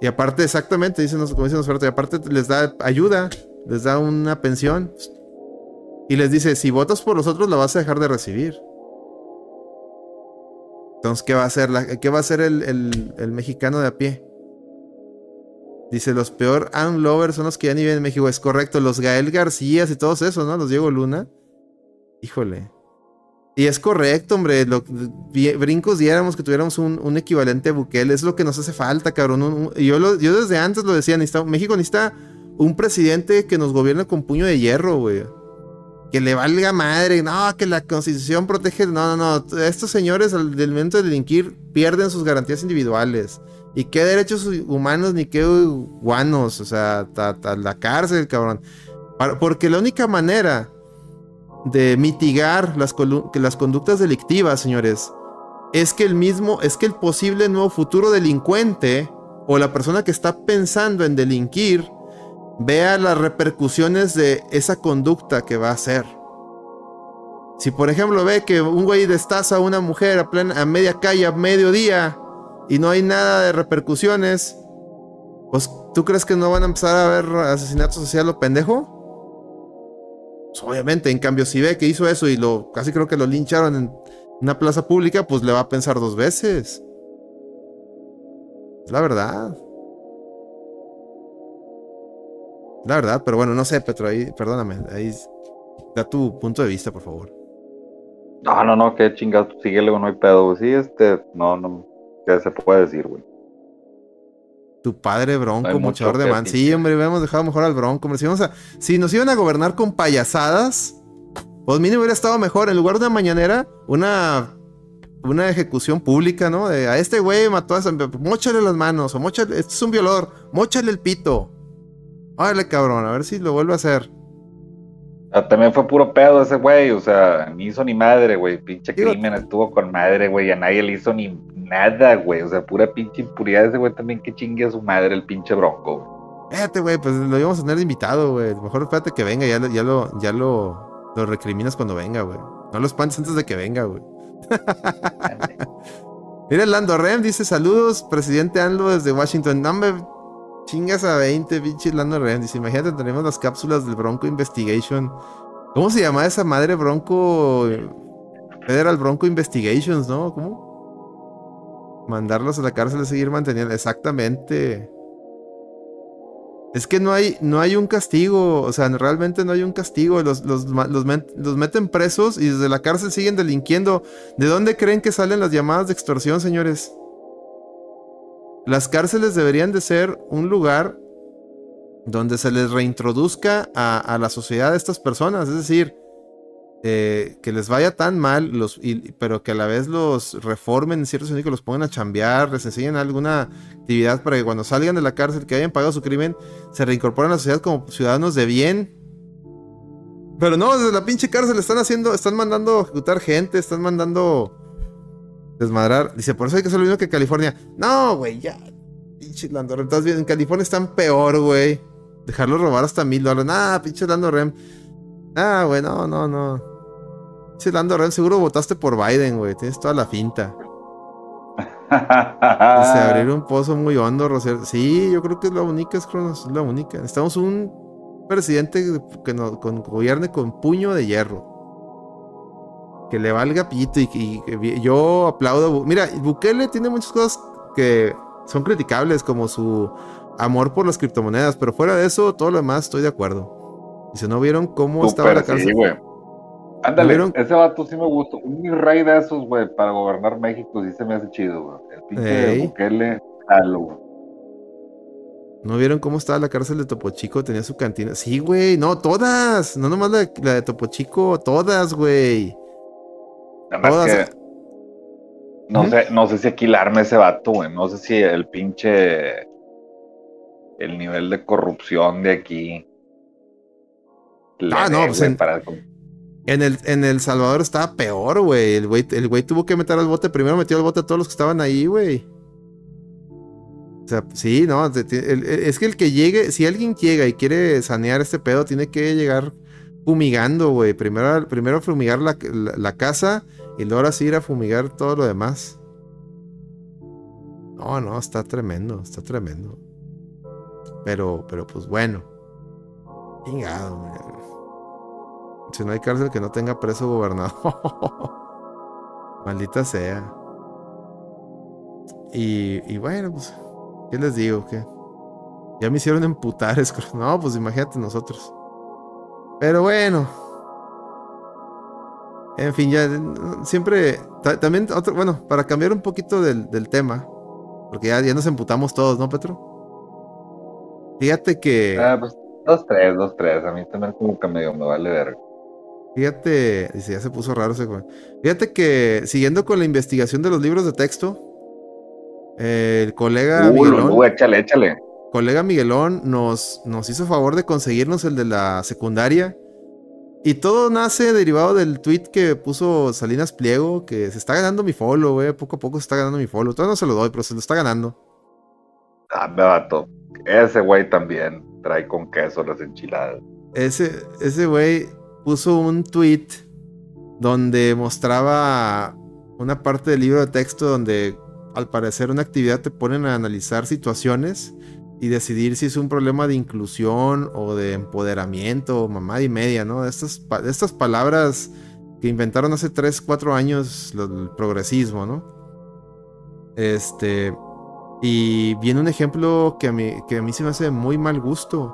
Y aparte, exactamente, dicen, como dicen los y aparte les da ayuda, les da una pensión. Y les dice, si votas por los otros, la vas a dejar de recibir. Entonces, ¿qué va a hacer, la, qué va a hacer el, mexicano de a pie? Dice, los peor unlovers son los que ya ni viven en México. Es correcto, los Gael García y todos esos, ¿no? Los Diego Luna. Híjole. Y es correcto, hombre. brincos diéramos que tuviéramos un, equivalente a Bukele. Es lo que nos hace falta, cabrón. yo, yo desde antes lo decía, México necesita un presidente que nos gobierna con puño de hierro, güey. Que le valga madre, no, que la constitución protege. No, no, no. Estos señores al momento de delinquir pierden sus garantías individuales. ¿Y qué derechos humanos ni qué guanos? O sea, a la cárcel, cabrón. Porque la única manera de mitigar las, las conductas delictivas, señores, es que el mismo, es que el posible nuevo futuro delincuente o la persona que está pensando en delinquir vea las repercusiones de esa conducta que va a hacer. Si por ejemplo ve que un güey destaza a una mujer a, plena, a media calle, a mediodía, y no hay nada de repercusiones, pues ¿tú crees que no van a empezar a haber asesinatos sociales lo pendejo? Pues, obviamente, en cambio, si ve que hizo eso y lo casi creo que lo lincharon en una plaza pública, pues le va a pensar dos veces. Es la verdad. La verdad, pero bueno, no sé, Petro, ahí, perdóname, ahí da tu punto de vista, por favor. No, no, no, qué chingado, síguele, no hay pedo, Sí, este, no, no, ¿qué se puede decir, güey? Tu padre bronco, muchador de man. Sí, hombre, hubiéramos dejado mejor al bronco. Hombre. Si, a, si nos iban a gobernar con payasadas, pues mínimo hubiera estado mejor. En lugar de una mañanera, una, una ejecución pública, ¿no? De a este güey mató a esa. Móchale las manos, o móchale, este es un violador, móchale el pito. Órale, cabrón, a ver si lo vuelve a hacer. Ah, también fue puro pedo ese güey, o sea, ni hizo ni madre, güey. Pinche crimen estuvo con madre, güey. A nadie le hizo ni nada, güey. O sea, pura pinche impuridad ese güey también que chingue a su madre el pinche bronco, güey. Fíjate, güey, pues lo íbamos a tener invitado, güey. Mejor espérate que venga, ya, ya lo, ya lo, lo recriminas cuando venga, güey. No lo espantes antes de que venga, güey. Mira, Lando Rem dice saludos, presidente Anlo desde Washington. No me chingas a 20, pinche Lando Rem. Dice, imagínate, tenemos las cápsulas del Bronco Investigation. ¿Cómo se llama esa madre Bronco? Federal Bronco Investigations, ¿no? ¿Cómo? mandarlos a la cárcel y seguir manteniendo. Exactamente. Es que no hay, no hay un castigo, o sea, realmente no hay un castigo. Los, los, los, meten presos y desde la cárcel siguen delinquiendo. ¿De dónde creen que salen las llamadas de extorsión, señores? Las cárceles deberían de ser un lugar donde se les reintroduzca a, la sociedad de estas personas. Es decir, eh, que les vaya tan mal, pero que a la vez los reformen en cierto sentido, que los pongan a chambear, les enseñen alguna actividad para que cuando salgan de la cárcel, que hayan pagado su crimen, se reincorporen a la sociedad como ciudadanos de bien. Pero no, desde la pinche cárcel están haciendo, están mandando ejecutar gente, están mandando desmadrar. Dice, por eso hay que hacer lo mismo que California. No, güey, ya. Pinche Lando Rem. En California están peor, güey. Dejarlo robar hasta mil dólares. Nah, pinche Lando Rem. Ah, güey, no, no, no. Sí, Lando Rem, seguro votaste por Biden, güey. Tienes toda la finta. Se abrir un pozo muy hondo, Rociel. Sí, yo creo que es la única, es la única. Necesitamos un presidente que nos gobierne con puño de hierro. Que le valga pito y, yo aplaudo. Mira, Bukele tiene muchas cosas que son criticables, como su amor por las criptomonedas, pero fuera de eso, todo lo demás estoy de acuerdo. Y si no vieron cómo estaba la cárcel. Ándale, ese vato sí me gustó. Un rey de esos, güey, para gobernar México sí se me hace chido, güey. El pinche Bukele, güey. ¿No vieron cómo estaba la cárcel de Topo Chico? Tenía su cantina. Sí, güey. No, todas. No nomás la, de Topo Chico. Todas, güey. No, sé, no sé si aquilarme ese vato, güey. No sé si el pinche... El nivel de corrupción de aquí... Ah, no, pues en el, en el Salvador estaba peor, güey. El güey, el güey tuvo que meter al bote. Primero metió al bote a todos los que estaban ahí, güey. O sea, sí, no. Es que el que llegue, si alguien llega y quiere sanear este pedo, tiene que llegar fumigando, güey. Primero, primero fumigar la, la, casa y luego así ir a fumigar todo lo demás. No, no, está tremendo, está tremendo. Pero, pero pues bueno. Chingado. Si no hay cárcel que no tenga preso gobernador. Maldita sea. Y, bueno, pues, ¿qué les digo? ¿Qué? Ya me hicieron emputar. No, pues imagínate nosotros. Pero bueno. En fin, ya siempre. También, otro, bueno, para cambiar un poquito del, tema. Porque ya, ya nos emputamos todos, ¿no, Petro? Fíjate que. Ah, pues Dos, tres, dos, tres. A mí también como que medio me vale ver. Fíjate, dice, ya se puso raro ese güey. Fíjate que siguiendo con la investigación de los libros de texto, el colega Uh, Miguelón, Lulú, échale, échale. colega Miguelón nos, nos hizo favor de conseguirnos el de la secundaria. Y todo nace derivado del tweet que puso Salinas Pliego, que se está ganando mi follow, güey. Poco a poco se está ganando mi follow. Todavía no se lo doy, pero se lo está ganando. Ah, me vato. Ese güey también trae con queso las enchiladas. Ese, ese güey puso un tweet donde mostraba una parte del libro de texto donde al parecer una actividad te ponen a analizar situaciones y decidir si es un problema de inclusión o de empoderamiento mamá y media, ¿no? Estas, estas palabras que inventaron hace 3, 4 años el progresismo, ¿no? Este... Y viene un ejemplo que a mí, que a mí se me hace muy mal gusto.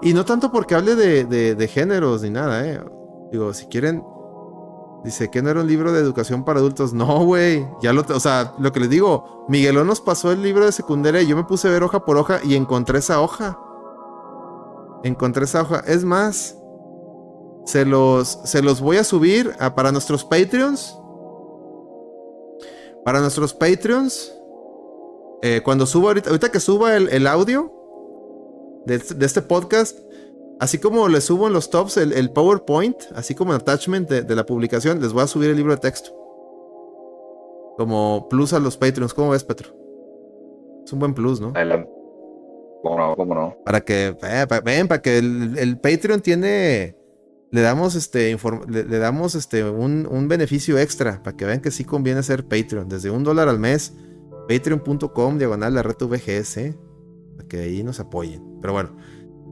Y no tanto porque hable de, de- de géneros ni nada, ¿eh? Digo, si quieren... Dice que no era un libro de educación para adultos. No, güey. Ya lo... O sea, lo que les digo, Miguelón nos pasó el libro de secundaria y yo me puse a ver hoja por hoja y encontré esa hoja. Encontré esa hoja. Es más, se los, se los voy a subir para nuestros Patreons. Para nuestros Patreons. eh, cuando suba ahorita, ahorita que suba el, audio de este podcast, así como les subo en los tops el, el PowerPoint, así como el attachment de, de la publicación, les voy a subir el libro de texto. Como plus a los Patreons. ¿Cómo ves, Petro? Es un buen plus, ¿no? Adelante. ¿Cómo no? ¿Cómo no? Para que, eh, pa- ven, para que el, el Patreon tiene, le damos este, le, le damos este, un, un beneficio extra, para que vean que sí conviene ser Patreon, desde un dólar al mes, patreon.com, diagonal la red VGS, para que ahí nos apoyen. Pero bueno,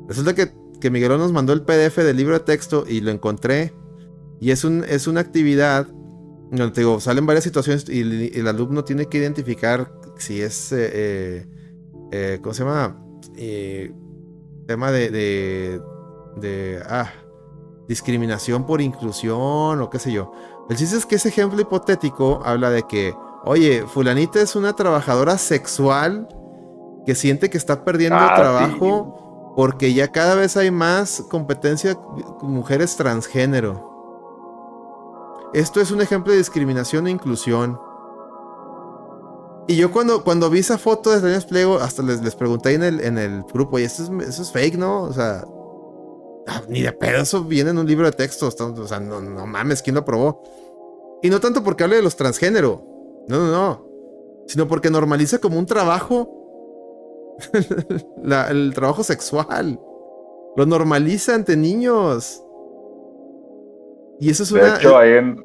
resulta que, que Miguelón nos mandó el PDF del libro de texto y lo encontré, y es, un, es una actividad, donde te digo, salen varias situaciones y el, el alumno tiene que identificar si es, eh, eh, eh, ¿cómo se llama? eh, tema de, de, de, ah, discriminación por inclusión o qué sé yo. El chiste es que ese ejemplo hipotético habla de que, oye, fulanita es una trabajadora sexual que siente que está perdiendo Ah, trabajo porque ya cada vez hay más competencia con mujeres transgénero. Esto es un ejemplo de discriminación e inclusión. Y yo cuando, cuando vi esa foto de Salinas Pliego, hasta les, les pregunté en el, en el grupo, y esto es, eso es fake, ¿no? O sea, ah, ni de pedo, eso viene en un libro de texto. O sea, no, no mames, ¿quién lo aprobó? Y no tanto porque hable de los transgénero, no, no, no. Sino porque normaliza como un trabajo, la- el trabajo sexual. Lo normaliza ante niños. Y eso es De una. hecho, ahí en.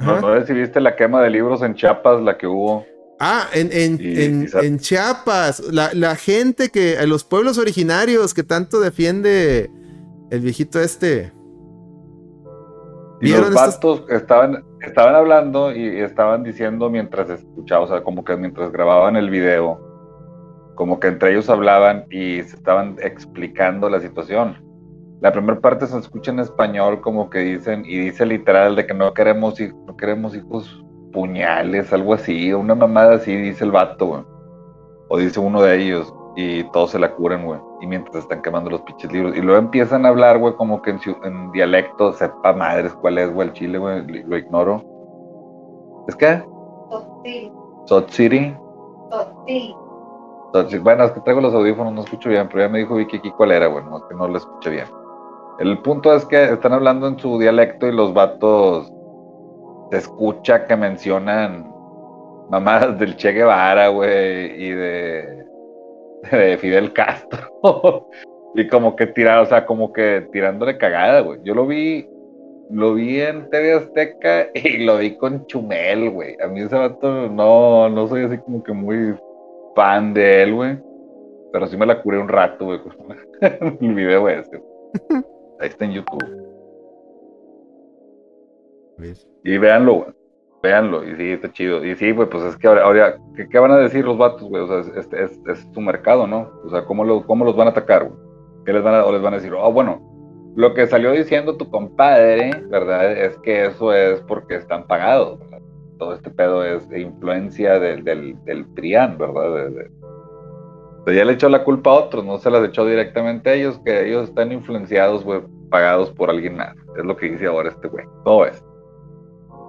No, no sé si viste la quema de libros en Chiapas, la que hubo. Ah, en, en, Y- en- y sa- en Chiapas, la, la gente que, los pueblos originarios que tanto defiende el viejito este. Y ¿Vieron los vatos estaban, estaban hablando y estaban diciendo mientras escuchaba, o sea, como que mientras grababan el video, como que entre ellos hablaban y se estaban explicando la situación. La primera parte se escucha en español como que dicen, y dice literal de que no queremos, no queremos hijos puñales, algo así, una mamada así, dice el vato, güey. O dice uno de ellos, y todos se la curan, güey. Y mientras están quemando los pinches libros. Y luego empiezan a hablar, güey, como que en, en dialecto, sepa madres cuál es, güey, el chile, güey, lo ignoro. ¿Es que? Totil, Sot City. City. Bueno, es que traigo los audífonos, no escucho bien, pero ya me dijo Vicky aquí cuál era, güey, no, es que no lo escuché bien. El punto es que están hablando en su dialecto y los vatos se escucha que mencionan mamadas del Che Guevara, güey, y de, de Fidel Castro. y como que tirado, o sea, como que tirándole cagada, güey. Yo lo vi, lo vi en TV Azteca y lo vi con Chumel, güey. A mí ese vato no, no soy así como que muy fan de él, güey. Pero sí me la curé un rato, güey, con el video ese. Ahí está en YouTube. Y véanlo, güey. Véanlo. Y sí, está chido. Y sí, güey, pues es que ahora, ahora ¿qué, qué van a decir los vatos, güey? O sea, es, es, su mercado, ¿no? O sea, ¿cómo, lo, cómo los van a atacar, güey? ¿Qué les van a, o les van a decir? Oh, bueno, lo que salió diciendo tu compadre, ¿verdad? Es que eso es porque están pagados, ¿verdad? Todo este pedo es de influencia del, del, del PRIAN, ¿verdad? De- ya le echó la culpa a otros, no se las echó directamente a ellos, que ellos están influenciados, güey, pagados por alguien más. Es lo que dice ahora este güey. ¿Cómo ves?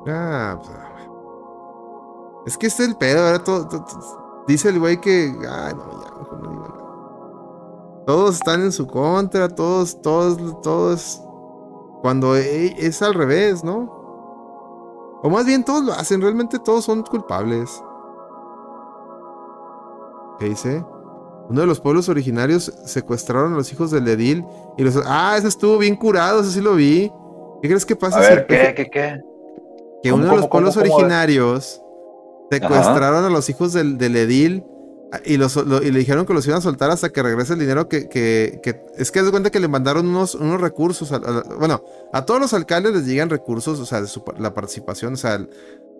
Ah, pues, es que este es el pedo, ahora todo, todo- todo- dice el güey que, ay, no, ya, mejor no digo nada. Todos están en su contra, todos, todos, todos, cuando e- es al revés, ¿no? O más bien todos lo hacen, realmente todos son culpables. ¿Qué dice? Uno de los pueblos originarios secuestraron a los hijos del edil y los... Ah, ese estuvo bien curado, ese sí lo vi. ¿Qué crees que pasa A ver, ¿qué, qué, qué? que ¿Cómo, uno de los pueblos cómo, cómo? originarios secuestraron a los hijos del, del edil y, los, lo- y le dijeron que los iban a soltar hasta que regrese el dinero que, que- que- es que de cuenta que le mandaron unos, unos recursos a- a- bueno a todos los alcaldes les llegan recursos o sea de su la participación o sea el,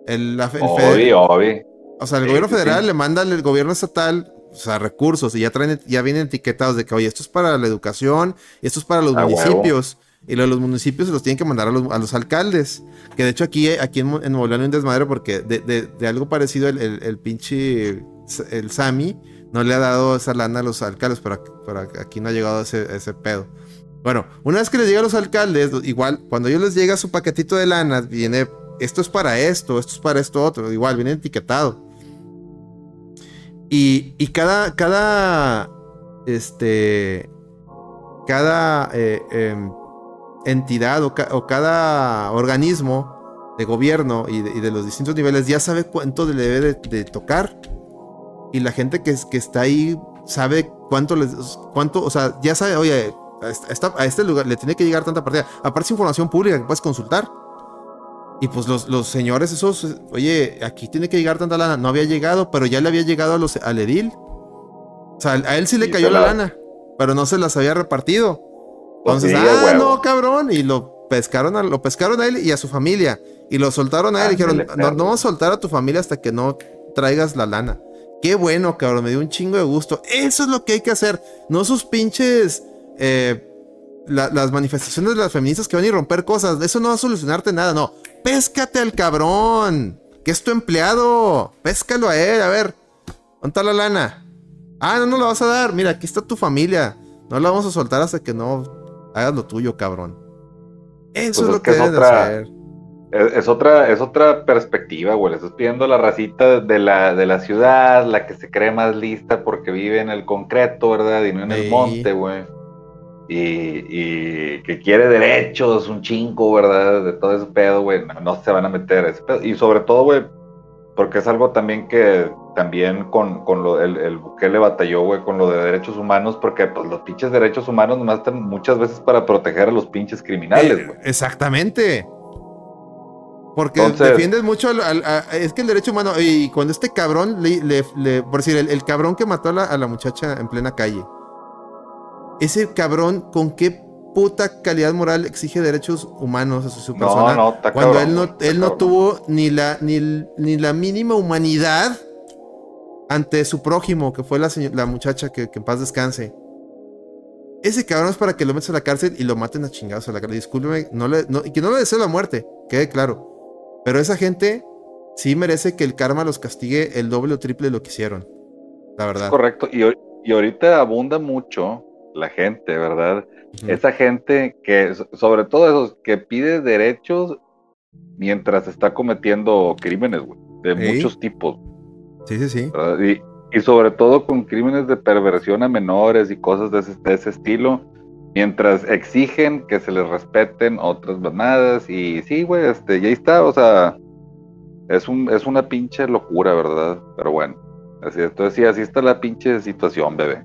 el, la- el fede- Obvio, obvio. o sea el Sí, gobierno federal sí. le manda al gobierno estatal o sea recursos y ya traen ya vienen etiquetados de que oye esto es para la educación y esto es para los A huevo. municipios y los municipios se los tienen que mandar a los, a los alcaldes. Que de hecho aquí, aquí en, en Nuevo León hay un desmadre porque de, de- de algo parecido el, el, el pinche el Sami no le ha dado esa lana a los alcaldes, pero, aquí no ha llegado ese, pedo. Bueno, una vez que les llega a los alcaldes, igual, cuando ellos les llega su paquetito de lana, viene, esto es para esto, esto es para esto otro, igual, viene etiquetado. Y, cada, este, cada eh, em, entidad o, ca- o cada organismo de gobierno y de, los distintos niveles ya sabe cuánto le debe de, de tocar. Y la gente que, que está ahí sabe cuánto les, cuánto, o sea, ya sabe, oye, a esta- a este lugar le tiene que llegar tanta partida. Aparte es información pública que puedes consultar. Y pues los, los señores esos, oye, aquí tiene que llegar tanta lana. No había llegado, pero ya le había llegado a los, al edil. O sea, a él sí le cayó la la- lana, pero no se las había repartido. Pues Entonces, sí, ah, no, cabrón. Y lo pescaron, a, lo pescaron a él y a su familia. Y lo soltaron a él y dijeron, no, no vamos a soltar a tu familia hasta que no traigas la lana. Qué bueno, cabrón, me dio un chingo de gusto. Eso es lo que hay que hacer. No sus pinches... eh, la- las manifestaciones de las feministas que van a ir a romper cosas. Eso no va a solucionarte nada, no. Péscate al cabrón. Que es tu empleado. Péscalo a él, a ver. ¿Dónde está la lana? Ah, no, no la vas a dar. Mira, aquí está tu familia. No la vamos a soltar hasta que no hagas lo tuyo, cabrón. Eso Pues es es lo que, que es deben de otra- hacer. Es, es otra, es otra perspectiva, güey. Le estás pidiendo a la racita de la, de la ciudad, la que se cree más lista porque vive en el concreto, ¿verdad? Y no en el monte, güey. Y, y que quiere derechos, un chingo, ¿verdad? De todo ese pedo, güey. No, no se van a meter a ese pedo. Y sobre todo, güey, porque es algo también que también con, con lo, el, el Bukele batalló, güey, con lo de derechos humanos, porque pues los pinches derechos humanos nomás están muchas veces para proteger a los pinches criminales, Eh, güey. exactamente. Porque Entonces- defiendes mucho al, al- a- es que el derecho humano, y cuando este cabrón le, le- le- por decir, el, el cabrón que mató a la, a la muchacha en plena calle, ese cabrón, ¿con qué puta calidad moral exige derechos humanos a su, su No, persona? no, está cuando cabrón, él no, él no tuvo ni la, ni, ni la mínima humanidad ante su prójimo, que fue la, la muchacha que, que en paz descanse. Ese cabrón es para que lo metas a la cárcel y lo maten a chingados a la cárcel. Discúlpeme, no le, no- y que no le deseo la muerte, quede claro. Pero esa gente sí merece que el karma los castigue el doble o triple de lo que hicieron. La verdad. Correcto. Y, y ahorita abunda mucho la gente, ¿verdad? Esa gente que, so- sobre todo esos, que pide derechos mientras está cometiendo crímenes, güey, de muchos tipos, Sí, sí, sí. Y, y sobre todo con crímenes de perversión a menores y cosas de ese, de ese estilo, mientras exigen que se les respeten otras mamadas. Y sí, güey, este, y ahí está, o sea, es, un, es una pinche locura, ¿verdad? Pero bueno, así, entonces sí, así está la pinche situación, bebé.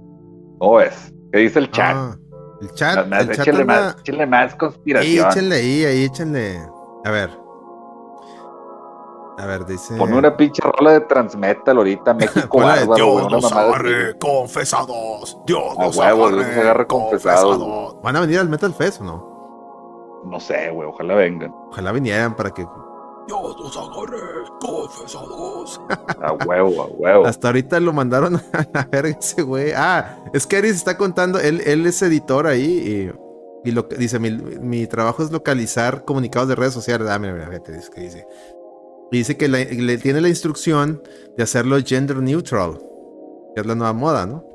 ¿Cómo es? ¿Qué dice el chat? Ah, el chat, Nada más, el chat échenle, anda- más, échenle más Ahí, conspiración. échenle ahí, ahí, échenle. A ver. A ver, dice. Pon una pinche rola de Transmetal ahorita, México de bárbaro, Dios nos agarre confesados. Dios nos huevo, agarre, Dios nos agarre confesados. confesados. ¿Van a venir al Metal Fest o no? No sé, güey, ojalá vengan. Ojalá vinieran para que. Dios nos agarre confesados. A huevo, a huevo. Hasta ahorita lo mandaron a la verga ese güey. Ah, es que Aris está contando. Él, él es editor ahí y, y lo, dice: mi, mi trabajo es localizar comunicados de redes sociales. Ah, mira, mira, fíjate, dice que dice. Y dice que le tiene la instrucción de hacerlo gender neutral, que es la nueva moda, ¿no?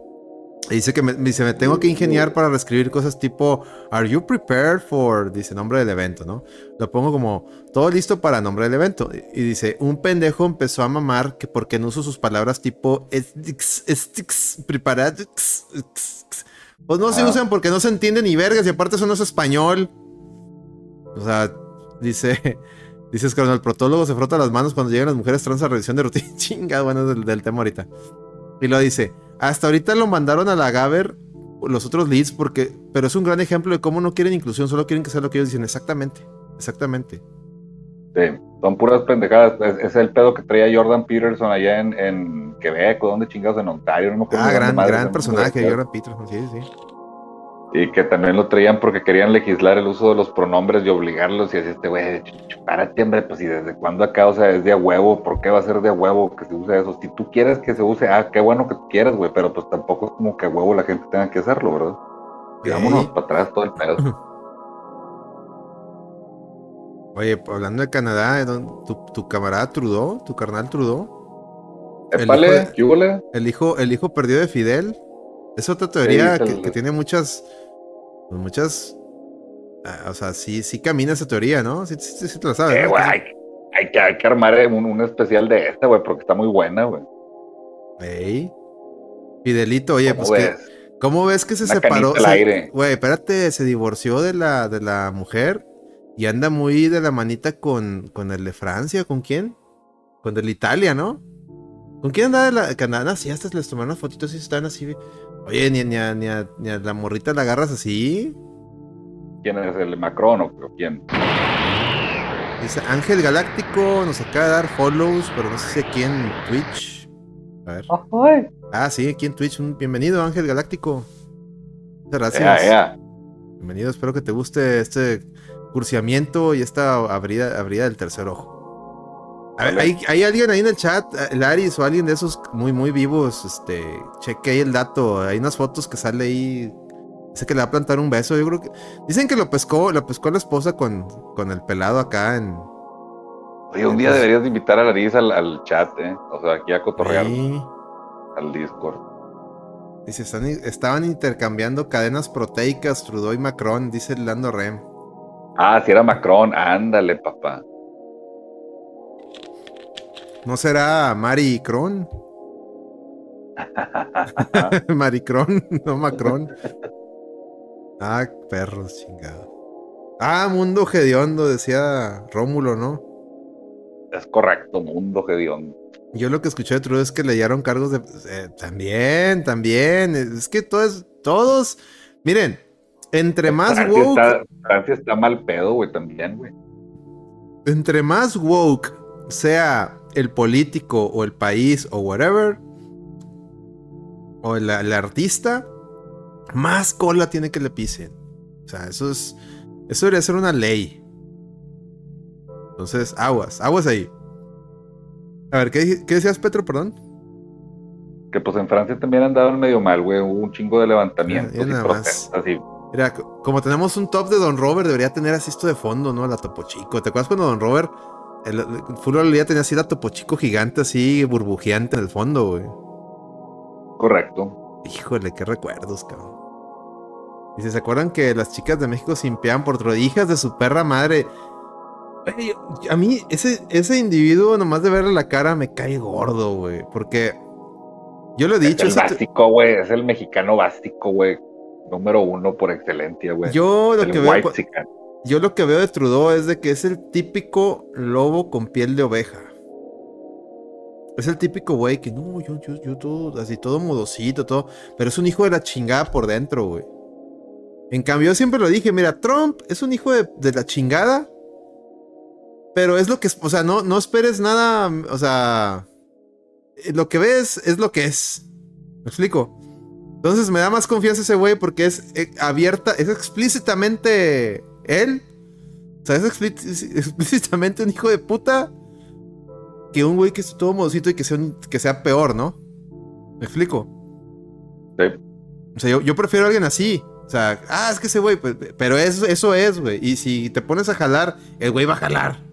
Y dice que me, dice, me tengo que ingeniar para reescribir cosas tipo Are you prepared for? Dice nombre del evento, ¿no? Lo pongo como todo listo para nombre del evento. Y dice, un pendejo empezó a mamar que porque no uso sus palabras tipo "estix, estix, prepared. x, x, x". Pues no se Ah. usan porque no se entiende ni vergas y aparte eso no es español. O sea, dice, dice Escarno, el protólogo se frota las manos cuando llegan las mujeres trans a revisión de rutina. Chinga, bueno, es del, del tema ahorita. Y lo dice, hasta ahorita lo mandaron a la Gaber los otros leads porque, pero es un gran ejemplo de cómo no quieren inclusión, solo quieren que sea lo que ellos dicen. Exactamente, exactamente. Sí, son puras pendejadas. Es, es el pedo que traía Jordan Peterson allá en, en Quebec, o donde chingados, en Ontario. No me acuerdo Ah, gran, gran personaje, Jordan Peterson, sí, sí. Y que también lo traían porque querían legislar el uso de los pronombres y obligarlos. Y así este güey, párate, hombre, pues y desde cuándo acá, o sea, es de a huevo. ¿Por qué va a ser de a huevo que se use eso? Si tú quieres que se use, ah, qué bueno que tú quieras, güey, pero pues tampoco es como que a huevo la gente tenga que hacerlo, ¿verdad? Vámonos para atrás todo el pedo. Oye, hablando de Canadá, ¿dó- ¿tu, tu camarada Trudeau, tu carnal Trudeau, El hijo de- el hijo, el hijo perdido de Fidel, es otra teoría que tiene muchas, pues, muchas, ah, o sea, sí, sí camina esa teoría, ¿no? Sí, sí, sí, te la sabes. Eh, hay, hay que, hay que armar un, un especial de esta, güey, porque está muy buena, güey. Ey. Fidelito, oye, ¿Cómo pues que, ves? ¿cómo ves que se Una separó? Güey, espérate, se divorció de la, de la mujer y anda muy de la manita con, con el de Francia, ¿con quién? Con el de Italia, ¿no? ¿Con quién anda de la Canadá? Sí, hasta les tomaron unas fotitos y están así. Oye, ni, ni, a, ni, a, ni a la morrita la agarras así. ¿Quién es el Macron o o quién? Dice Ángel Galáctico, nos acaba de dar follows, pero no sé si aquí en Twitch. A ver. Ah, sí, aquí en Twitch. Un bienvenido, Ángel Galáctico. Muchas gracias. Ea, ea. Bienvenido, espero que te guste este cursiamiento y esta abrida, abrida del tercer ojo. A ver, Vale. ¿hay, hay alguien ahí en el chat, eh, Laris o alguien de esos muy, muy vivos, este, cheque ahí el dato, hay unas fotos que sale ahí, dice que le va a plantar un beso, yo creo que, dicen que lo pescó, lo pescó la esposa con, con el pelado acá en... Oye, un día Pues- deberías de invitar a Laris al, al chat, ¿eh? O sea, aquí a cotorrear Sí. al Discord. Dice, están, estaban intercambiando cadenas proteicas, Trudeau y Macron, dice Lando Rem. Ah, si era Macron, ándale, papá. ¿No será Mari Cron? Maricrón, no Macron. Ah, perros, chingado. Ah, mundo hediondo, decía Rómulo, ¿no? Es correcto, mundo hediondo. Yo lo que escuché de Trudeau es que le dieron cargos de... eh, también, también. Es que todos, todos... Miren, entre más Francia woke... está, Francia está mal pedo, güey, también, güey. entre más woke sea el político o el país o whatever, o el, el artista, más cola tiene que le pisen. O sea, eso es. Eso debería ser una ley. Entonces, aguas, aguas ahí. A ver, ¿qué, qué decías, Petro? Perdón. Que pues en Francia también andaban medio mal, güey. Hubo un chingo de levantamientos Ya, ya y protestas y Mira, como tenemos un top de Don Robert, debería tener así esto de fondo, ¿no? La Topo Chico. ¿Te acuerdas cuando Don Robert, el, el Fulvio día tenía así la Topo Chico gigante, así burbujeante en el fondo, güey? correcto. Híjole, qué recuerdos, cabrón. Dice, ¿se acuerdan que las chicas de México simpeaban por otro hijas de su perra madre? Güey, a mí ese, ese individuo, nomás de verle la cara, me cae gordo, güey. Porque yo lo he dicho, es el básico, güey. Es el mexicano básico, güey. Número uno por excelencia, güey. yo lo el que veo. Yo lo que veo de Trudeau es de que es el típico lobo con piel de oveja. Es el típico güey que no, yo, yo, yo todo, así todo modosito, todo. Pero es un hijo de la chingada por dentro, güey. En cambio, yo siempre lo dije, mira, Trump es un hijo de, la chingada. Pero es lo que o sea, no, no esperes nada, o sea, eh, lo que ves es lo que es. ¿Me explico? Entonces me da más confianza ese güey porque es eh, abierta, es explícitamente él. O sea, es explí- explícitamente un hijo de puta que un güey que es todo modosito y que sea, un- que sea peor, ¿no? ¿Me explico? Sí. O sea, yo, yo prefiero a alguien así. O sea, ah, es que ese güey, pues, pero eso, eso es, güey. Y si te pones a jalar, el güey va a jalar.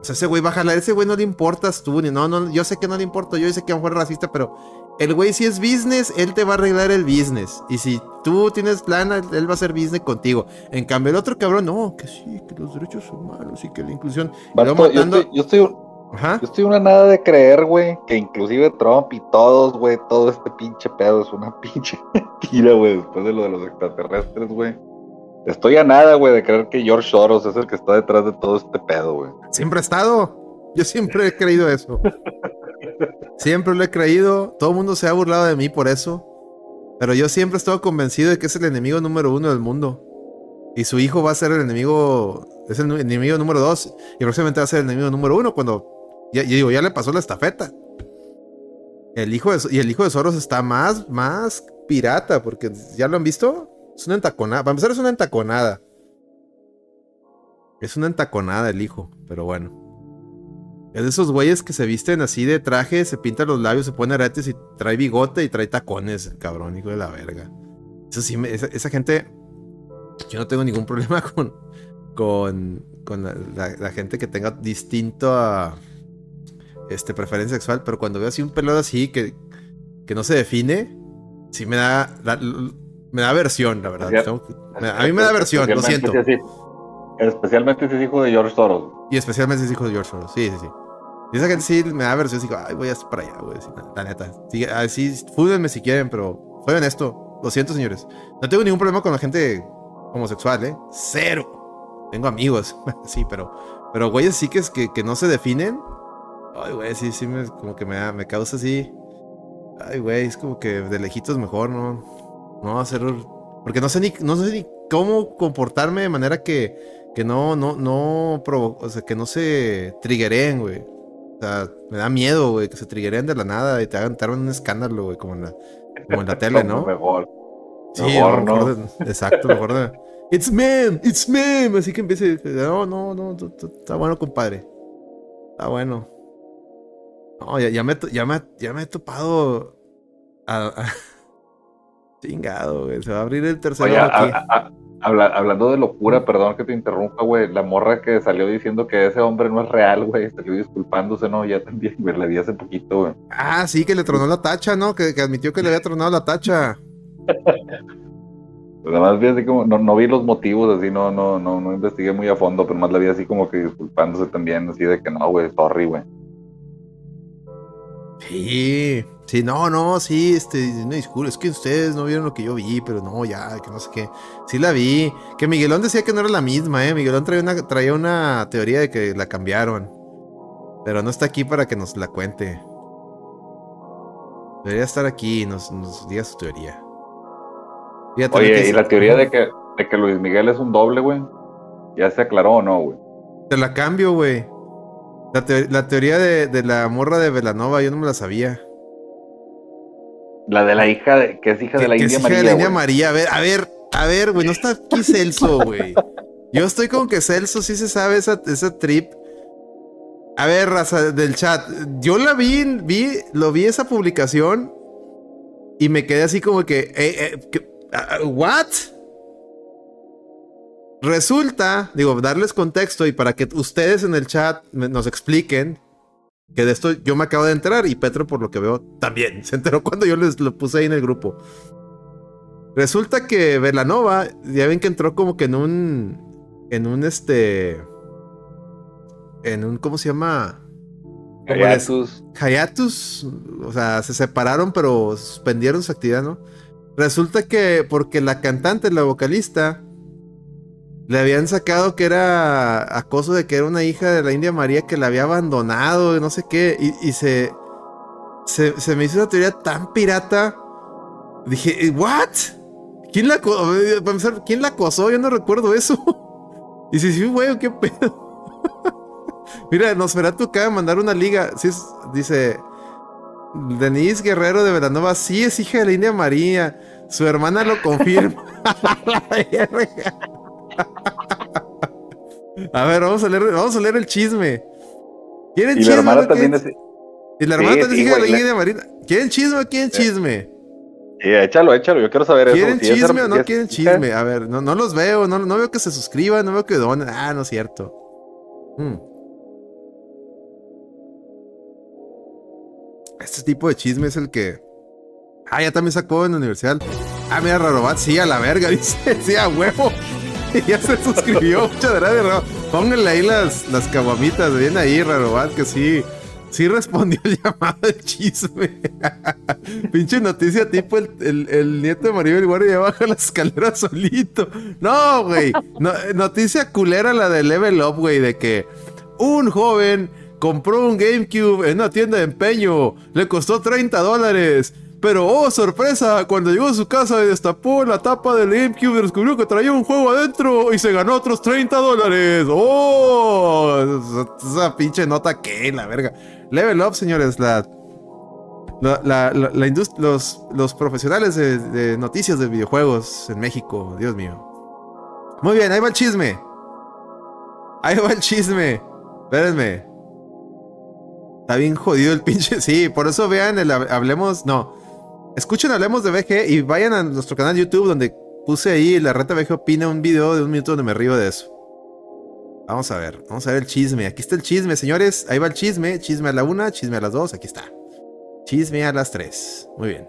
O sea, ese güey va a jalar, ese güey no le importas tú, ni no, no, yo sé que no le importa, yo sé que a lo mejor es racista, pero El güey, si es business, él te va a arreglar el business. Y si tú tienes plan, él va a hacer business contigo. En cambio, el otro cabrón, no, que sí, que los derechos humanos y que la inclusión. Yo matando- estoy, yo estoy, Ajá. yo estoy una nada de creer, güey, que inclusive Trump y todos, güey, todo este pinche pedo es una pinche mentira, güey, después de lo de los extraterrestres, güey. Estoy a nada, güey, de creer que George Soros es el que está detrás de todo este pedo, güey. Siempre ha estado. Yo siempre he creído eso. Siempre lo he creído. Todo el mundo se ha burlado de mí por eso. Pero yo siempre he estado convencido de que es el enemigo número uno del mundo. Y su hijo va a ser el enemigo. Es el enemigo número dos. Y próximamente va a ser el enemigo número uno cuando. Ya, digo, ya le pasó la estafeta. El hijo y el hijo de Soros está más, más pirata. Porque ya lo han visto. Es una entaconada. Para empezar, es una entaconada. Es una entaconada el hijo. Pero bueno. Es de esos güeyes que se visten así de traje, se pintan los labios, se pone aretes y trae bigote y trae tacones, cabrón, hijo de la verga. Eso sí, me- esa, esa gente. Yo no tengo ningún problema con. con. con la, la- la gente que tenga distinto a. Este, preferencia sexual, pero cuando veo así un pelado así que. que no se define, sí me da. la- me da aversión, la verdad. Especial- Tengo que- me- a mí me da aversión, lo siento. Especialmente si es hijo- Especialmente si es hijo de George Soros. Y especialmente si es hijo de George Soros. Sí, sí, sí. Y esa gente sí me da versión. Digo, ay, voy a para allá, güey. la, neta. Sí, así, fúdenme si quieren, pero soy honesto. Lo siento, señores. No tengo ningún problema con la gente homosexual, ¿eh? Cero. Tengo amigos, sí, pero. Pero, güeyes, sí que es que, que no se definen. Ay, güey, sí, sí, me, como que me, me causa así. Ay, güey, es como que de lejitos mejor, ¿no? No hacer. Porque no sé ni, no sé ni cómo comportarme de manera que, que no, no, no o sea, que no se triggeren, güey. O sea, me da miedo, güey, que se triggeren de la nada y te hagan, te hagan un escándalo, güey, como en la, como en la tele, ¿no? Mejor. Sí, mejor, no, ¿no? mejor de- exacto, mejor de, It's mem, it's mem, así que empiece, no, no, no, está bueno, compadre. Está bueno. No, ya, ya me, ya, me, ya me he topado a, a- Chingado, güey, se va a abrir el tercer Oye, aquí. a- habla- hablando de locura, perdón que te interrumpa, güey. La morra que salió diciendo que ese hombre no es real, güey. Salió disculpándose, ¿no? Ya también, güey, la vi hace poquito, güey. Ah, sí, que le tronó la tacha, ¿no? Que, que admitió que le había tronado la tacha. Nada más vi así como, no, no vi los motivos, así, no, no, no, no investigué muy a fondo, pero más la vi así como que disculpándose también, así de que no, güey, sorry, güey. Sí, sí, no, no, sí, este, no disculpe, es que ustedes no vieron lo que yo vi, pero no, ya, que no sé qué. Sí la vi. Que Miguelón decía que no era la misma, eh. Miguelón traía una, traía una teoría de que la cambiaron. Pero no está aquí para que nos la cuente. Debería estar aquí y nos, nos diga su teoría. Fíjate Oye, y la teoría de que, de que Luis Miguel es un doble, güey, ¿ya se aclaró o no, güey? Te la cambio, güey. La, la teoría de, de la morra de Velanova, yo no me la sabía. La de la hija, de, que es hija de la que es India hija María, de la India. María. A ver, a ver, a ver, güey, no está aquí Celso, güey. Yo estoy con que Celso sí se sabe esa, esa trip. A ver, raza del chat. Yo la vi, vi, lo vi esa publicación y me quedé así como que, eh, eh, que- ah, ah, ¿what? Resulta, digo, darles contexto y para que ustedes en el chat nos expliquen que de esto yo me acabo de enterar y Petro, por lo que veo, también se enteró cuando yo les lo puse ahí en el grupo. Resulta que Velanova, ya ven que entró como que en un. En un este. En un. ¿Cómo se llama? Hiatus. Hayatus. O sea, se separaron, pero suspendieron su actividad, ¿no? Resulta que porque la cantante, la vocalista, le habían sacado que era acoso de que era una hija de la India María que la había abandonado, no sé qué, y, se, se. Me hizo una teoría tan pirata. Dije, ¿what? ¿Quién la, ¿quién la acosó? Yo no recuerdo eso. Y si sí, güey, qué pedo. Mira, Nosferatu acaba de mandar una liga. Sí dice, Denise Guerrero de Velanova sí es hija de la India María. Su hermana lo confirma. A ver, vamos a leer, vamos a leer el chisme. ¿Quieren Y la chisme? hermana también es. Y la hermana Sí, también sí, la María. ¿Quieren chisme o quieren chisme? Sí, échalo, échalo, yo quiero saber eso. ¿Quieren Si es chisme o no es quieren chisme? A ver, no, no los veo, no, no veo que se suscriban, no veo que donen. Ah, no es cierto. Mm. Este tipo de chisme es el que Ah, ya también sacó en la universidad. Ah, mira, Rarobat, sí, a la verga, dice. Sí, a huevo. ya se suscribió. Muchas gracias, Rarobat. Pónganle ahí las, las caguamitas. Bien ahí, Rarobat, que sí. Sí respondió el llamado del chisme. Pinche noticia tipo el, el, el nieto de Maribel Guardia ya baja la escalera solito. No, güey. No, noticia culera la de Level Up, güey, de que un joven compró un GameCube en una tienda de empeño. Le costó 30 dólares. Pero, oh, sorpresa, cuando llegó a su casa y destapó la tapa del GameCube, descubrió que traía un juego adentro y se ganó otros 30 dólares. ¡Oh! Esa pinche nota que, la verga. Level Up, señores, la. La, la, la, los, los profesionales de, noticias de videojuegos en México, Dios mío. Muy bien, ahí va el chisme. Ahí va el chisme. Espérenme. Está bien jodido el pinche. Sí, por eso vean Hablemos. No. Escuchen Hablemos de VG y vayan a nuestro canal de YouTube donde puse ahí la reta VG opina un video de un minuto donde me río de eso. Vamos a ver, vamos a ver el chisme. Aquí está el chisme, señores. Ahí va el chisme. Chisme a la una, chisme a las dos. Aquí está. Chisme a las tres. Muy bien.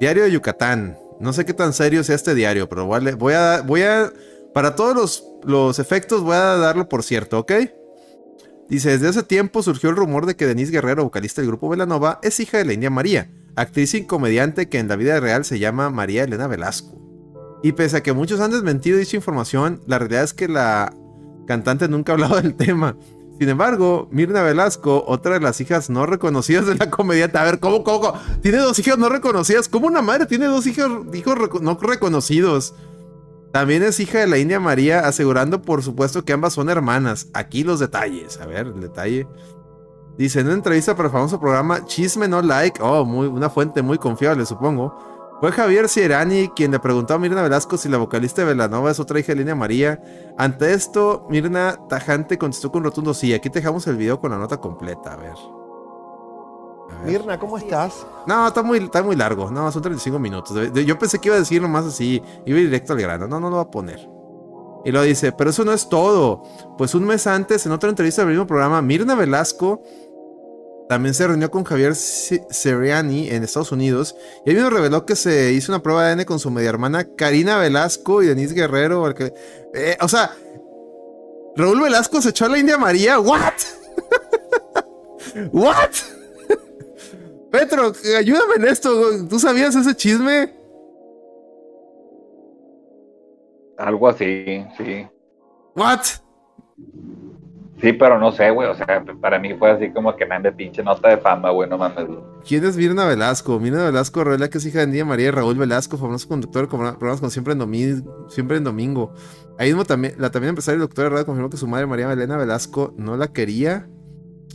Diario de Yucatán. No sé qué tan serio sea este diario, pero a, voy a, voy a para todos los, los efectos voy a darlo por cierto, ¿ok? Dice, desde hace tiempo surgió el rumor de que Denise Guerrero, vocalista del grupo Velanova, es hija de la India María, actriz y comediante que en la vida real se llama María Elena Velasco. Y pese a que muchos han desmentido dicha información, la realidad es que la cantante nunca ha hablado del tema. Sin embargo, Mirna Velasco, otra de las hijas no reconocidas de la comediante. A ver, ¿cómo, cómo, cómo? Tiene dos hijas no reconocidas. ¿Cómo una madre tiene dos hijos, hijos no reconocidos? También es hija de la India María, asegurando por supuesto que ambas son hermanas. Aquí los detalles. A ver, el detalle. Dice, en una entrevista para el famoso programa Chisme No Like, oh, muy, una fuente muy confiable, supongo. Fue Javier Cierani quien le preguntó a Mirna Velasco si la vocalista de Velanova es otra hija de Línea María. Ante esto, Mirna Tajante contestó con rotundo sí. Aquí te dejamos el video con la nota completa. A ver. A ver. Mirna, ¿cómo estás? No, está muy, está muy largo. No, son 35 minutos. Yo pensé que iba a decir nomás así. Iba directo al grano. No, no lo va a poner. Y lo dice, pero eso no es todo. Pues un mes antes, en otra entrevista del mismo programa, Mirna Velasco también se reunió con Javier Seriani en Estados Unidos. Y él mismo reveló que se hizo una prueba de ADN con su media hermana Karina Velasco y Denise Guerrero. al que- eh, o sea, Raúl Velasco se echó a la India María. ¿What? ¿What? Petro, ayúdame en esto. ¿Tú sabías ese chisme? Algo así, sí. ¿What? Sí, pero no sé, güey. O sea, para mí fue así como que me pinche nota de fama, güey, no mames. güey. ¿Quién es Mirna Velasco? Mirna Velasco revela que es hija de India María y Raúl Velasco, famoso conductor de programas con Siempre en, Domingo, Siempre en Domingo. Ahí mismo también, la también empresaria y doctora de confirmó que su madre María Elena Velasco no la quería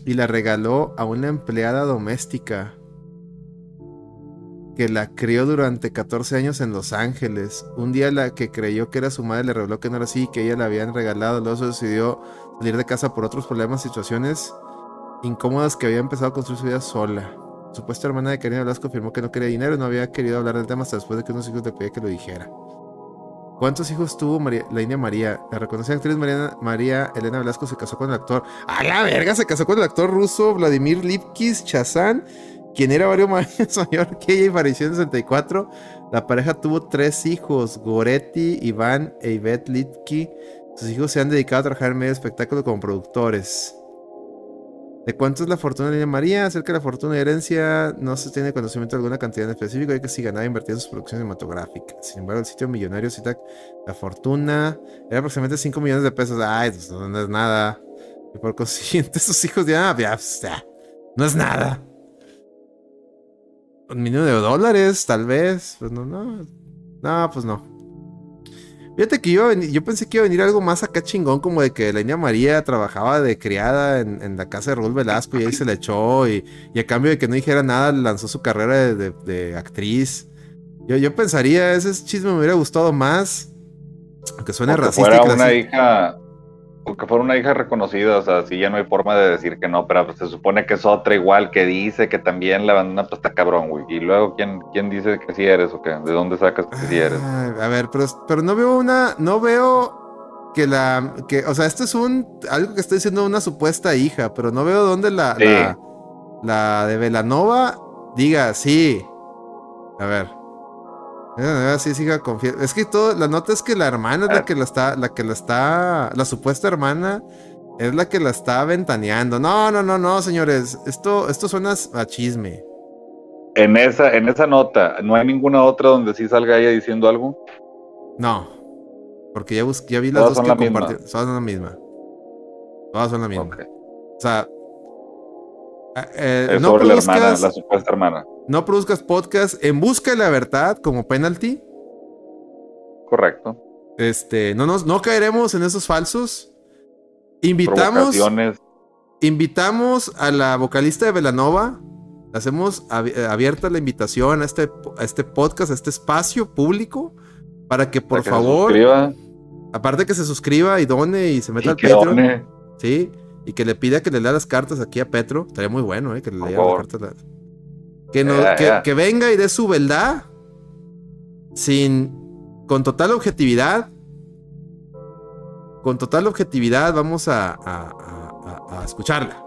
y la regaló a una empleada doméstica que la crió durante 14 años en Los Ángeles. Un día la que creyó que era su madre le reveló que no era así y que ella la habían regalado. Luego se decidió salir de casa por otros problemas, situaciones incómodas que había empezado a construir su vida sola. Supuesta hermana de Karina Velasco afirmó que no quería dinero y no había querido hablar del tema hasta después de que unos hijos le pedía que lo dijera. ¿Cuántos hijos tuvo María- la India María? La reconocida actriz María, María Elena Velasco se casó con el actor. ¡A la verga! Se casó con el actor ruso Vladimir Lipkis Chazán, quien era varios años mayor que ella y falleció en 64. La pareja tuvo tres hijos: Goretti, Iván e Ivette Lipki. Sus hijos se han dedicado a trabajar en medio de espectáculo como productores. ¿De cuánto es la fortuna de María? Acerca de la fortuna y herencia, no se tiene conocimiento de alguna cantidad en específico, hay que si ganaba invertida en sus producciones cinematográficas. Sin embargo, el sitio millonario cita la fortuna era aproximadamente 5 millones de pesos. Ay, pues, no, es nada. Y por consiguiente, sus hijos ya, ya, pues, ya, no es nada. Un millón de dólares, tal vez. Pues no, no. No, pues no. Fíjate que yo, yo pensé que iba a venir algo más acá chingón, como de que la India María trabajaba de criada en, en la casa de Raúl Velasco y ahí se le echó y, y a cambio de que no dijera nada lanzó su carrera de, de- de actriz. Yo, yo pensaría, ese chisme me hubiera gustado más, aunque suene O que racista. y fuera una hija, que fuera una hija reconocida, o sea, sí ya no hay forma de decir que no, pero pues, se supone que es otra igual, que dice que también la bandana pues está cabrón, güey. Y luego, ¿quién, quién dice que sí eres o qué? ¿De dónde sacas que sí eres? Ay, a ver, pero, pero no veo una, no veo que la, que, o sea, esto es un, algo que está diciendo una supuesta hija, pero no veo dónde la, Sí. la, la de Velanova diga, sí, A ver. Eh, Sí, siga confiando. Es que todo, la nota es que la hermana es la Ah. que la está, la que la está, la supuesta hermana es la que la está ventaneando. No, no, no, no, señores. Esto, esto suena a chisme. En esa, en esa nota, ¿no hay ninguna otra donde sí salga ella diciendo algo? No. Porque ya, bus- ya vi las Todas dos que la compartieron. Todas son la misma. Todas son la misma. O sea. eh, Es no, sobre la hermana, la supuesta hermana. No produzcas podcast en busca de la verdad como penalty. Correcto. Este, no nos, no caeremos en esos falsos. Invitamos, invitamos a la vocalista de Velanova. Hacemos eh, abierta la invitación a este, a este podcast, a este espacio público, para que por para que se favor, aparte que se suscriba y done y se meta y al Patreon, done. sí, y que le pida que le lea las cartas aquí a Petro. Estaría muy bueno, eh, que le lea las cartas. la- Que, venga y dé su verdad sin con total objetividad. Con total objetividad vamos a, a- a- a- a escucharla.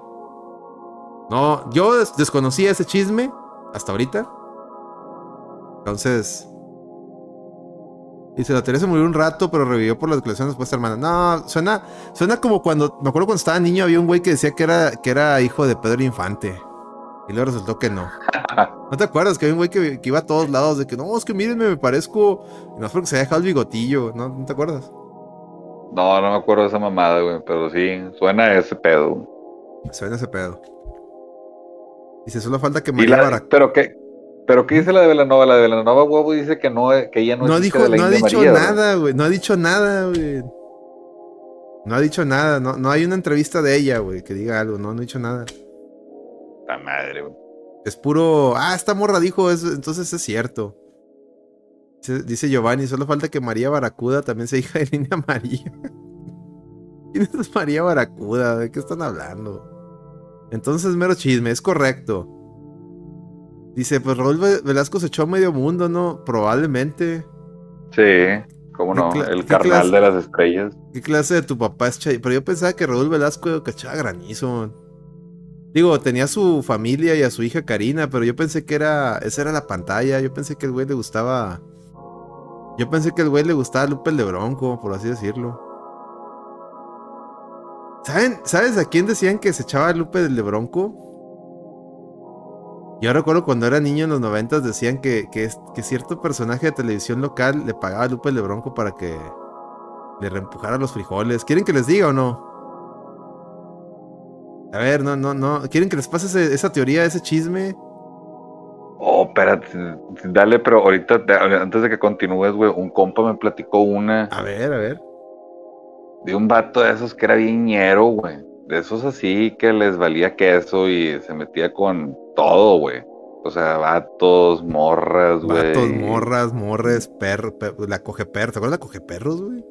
No, yo des- desconocía ese chisme hasta ahorita. Entonces. Dice, la Teresa murió un rato, pero revivió por las declaraciones después de hermana. No, suena, suena como cuando. Me acuerdo cuando estaba niño, había un güey que decía que era, que era hijo de Pedro Infante. Y luego resultó que no. ¿No te acuerdas que había un güey que, que iba a todos lados de que no, es que mírenme, me parezco. Y no es porque se había dejado el bigotillo, ¿no? ¿No te acuerdas? No, no me acuerdo de esa mamada, güey, pero sí, suena ese pedo. Suena ese pedo. Dice, solo falta que María la- Barac- pero qué, pero qué dice la de Velanova, la de Velanova huevo dice que no, que ella no, No, es dijo, de la no ha dicho María, nada, güey. No ha dicho nada, güey. No ha dicho nada. No, no hay una entrevista de ella, güey, que diga algo. No, no ha dicho nada. Madre, güey. Es puro. Ah, esta morra dijo eso. Entonces es cierto. Dice, Giovanni, solo falta que María Baracuda también sea hija de Niña María. ¿Quién es María Baracuda? ¿De qué están hablando? Entonces, mero chisme, es correcto. Dice, pues Raúl Ve- Velasco se echó a medio mundo, ¿no? Probablemente. Sí, cómo no, ¿Qué cla- el carnal clase? de las estrellas. ¿Qué clase de tu papá es Chay? Pero yo pensaba que Raúl Velasco cachaba granizo. Digo, tenía a su familia y a su hija Karina, pero yo pensé que era. Esa era la pantalla. Yo pensé que el güey le gustaba. Yo pensé que el güey le gustaba Lupe el de Bronco, por así decirlo. ¿Saben? ¿Sabes a quién decían que se echaba Lupe del de Bronco? Yo recuerdo cuando era niño en los noventas decían que, que, que cierto personaje de televisión local le pagaba a Lupe el de Bronco para que le reempujara los frijoles. ¿Quieren que les diga o no? A ver, no, no, no. ¿Quieren que les pase ese- esa teoría, ese chisme? Oh, espérate, dale, pero ahorita, antes de que continúes, güey, un compa me platicó una A ver, a ver. de un vato de esos que era bien ñero, güey. De esos así que les valía queso y se metía con todo, güey. O sea, vatos, morras, güey. Vatos, morras, morres, perro, la coge perro. ¿Te acuerdas de la coge perros, güey?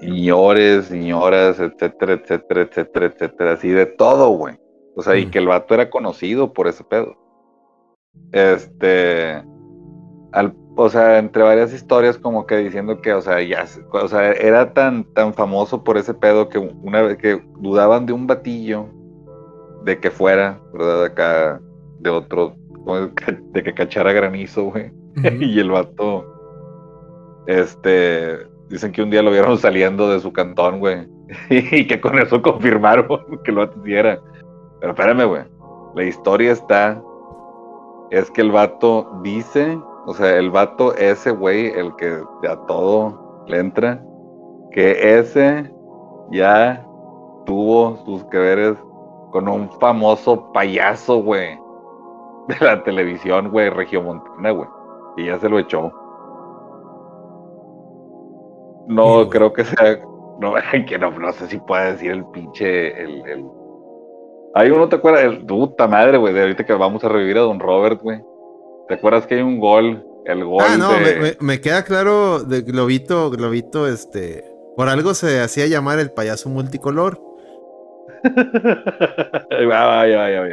Señores, señoras, etcétera, etcétera, etcétera, etcétera, así de todo, güey. O sea, y Mm. que el vato era conocido por ese pedo. Este, al, o sea, entre varias historias como que diciendo que, o sea, ya, o sea, era tan, tan famoso por ese pedo que una vez que dudaban de un batillo de que fuera, ¿verdad? Acá, de otro, de que cachara granizo, güey. y el vato, este, dicen que un día lo vieron saliendo de su cantón, güey. y que con eso confirmaron que lo hiciera. Pero espérame, güey. La historia está, es que el vato dice, o sea, el vato, ese güey, el que a todo le entra, que ese ya tuvo sus que veres con un famoso payaso, güey, de la televisión, güey, regiomontana, güey. Y ya se lo echó. No Sí, creo que sea. No, que no, no sé si puede decir el pinche. El, el... Hay uno, ¿te acuerdas? El, puta madre, güey, de ahorita que vamos a revivir a Don Robert, güey. ¿Te acuerdas que hay un gol? El gol Ah, no, de. me, queda claro de Globito, Globito, este. Por algo se hacía llamar el payaso multicolor.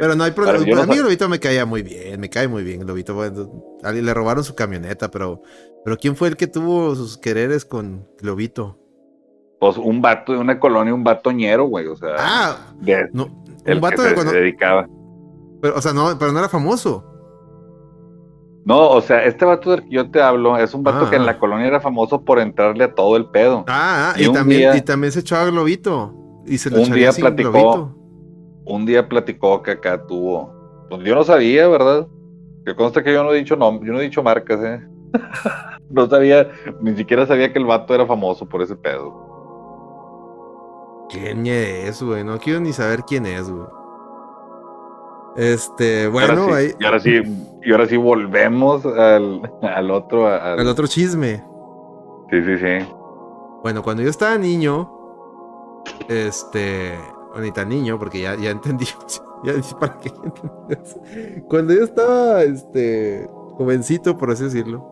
Pero no hay problema. Yo no a mí Globito me caía muy bien, me cae muy bien Globito. Bueno, le robaron su camioneta, pero, pero ¿quién fue el que tuvo sus quereres con Globito? Pues un vato de una colonia, un batoñero, güey. O sea, Ah, de- no, el un vato que de se, cuando- se dedicaba. pero, o sea, no, pero no era famoso. No, o sea, este vato del que yo te hablo es un vato Ah, que en ah. la colonia era famoso por entrarle a todo el pedo. Ah, ah, Y también, día- y también se echaba globito. Y se lo Un día sin platicó. globito. Un día platicó que acá tuvo. Pues yo no sabía, ¿verdad? Que consta que yo no he dicho no, yo no he dicho marcas, ¿eh? no sabía, ni siquiera sabía que el vato era famoso por ese pedo. ¿Quién es, güey? No quiero ni saber quién es, güey. Este, bueno, ahora sí, ahí. y ahora sí, y ahora sí volvemos al, al otro. al- otro chisme. Sí, sí, sí. Bueno, cuando yo estaba niño, este, o ni tan niño, porque ya, ya entendí, ya dije, ¿para qué entendí eso? Cuando yo estaba, este, jovencito, por así decirlo,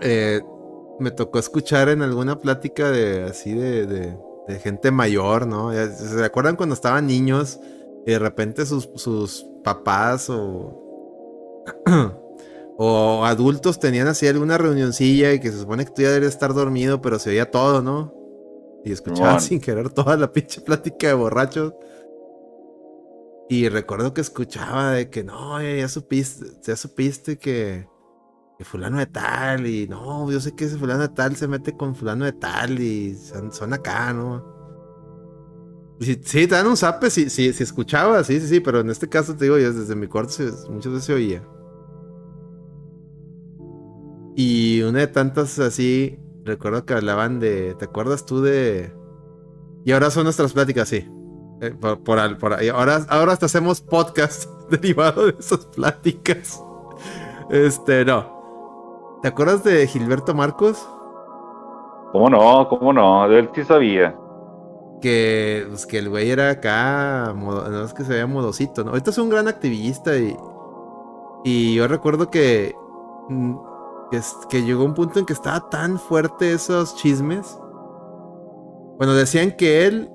eh, me tocó escuchar en alguna plática de, así, de, de, de gente mayor, ¿no? ¿Se acuerdan cuando estaban niños y de repente sus, sus papás o... O adultos tenían así alguna reunioncilla y que se supone que tú ya deberías estar dormido, pero se oía todo, ¿no? Y escuchaba sin querer toda la pinche plática de borrachos. Y recuerdo que escuchaba de que no, ya supiste, ya supiste que, que fulano de tal, y no, yo sé que ese fulano de tal se mete con fulano de tal, y son, acá, ¿no? Sí, sí, te dan un zape, sí, sí, sí escuchaba, sí, sí, sí, pero en este caso te digo, yo desde mi cuarto muchas veces se oía. Y una de tantas así, recuerdo que hablaban de, ¿te acuerdas tú de... Y ahora son nuestras pláticas, sí. Eh, por, por, por ahora, ahora hasta hacemos podcast derivado de esas pláticas. Este, no. ¿Te acuerdas de Gilberto Marcos? ¿Cómo no? ¿Cómo no? De él sí sabía. Que, pues, que el güey era acá, modo- no es que se veía modosito, ¿no? Ahorita es un gran activista y, y yo recuerdo que, mm, que, que llegó un punto en que estaba tan fuerte esos chismes. Bueno, decían que él,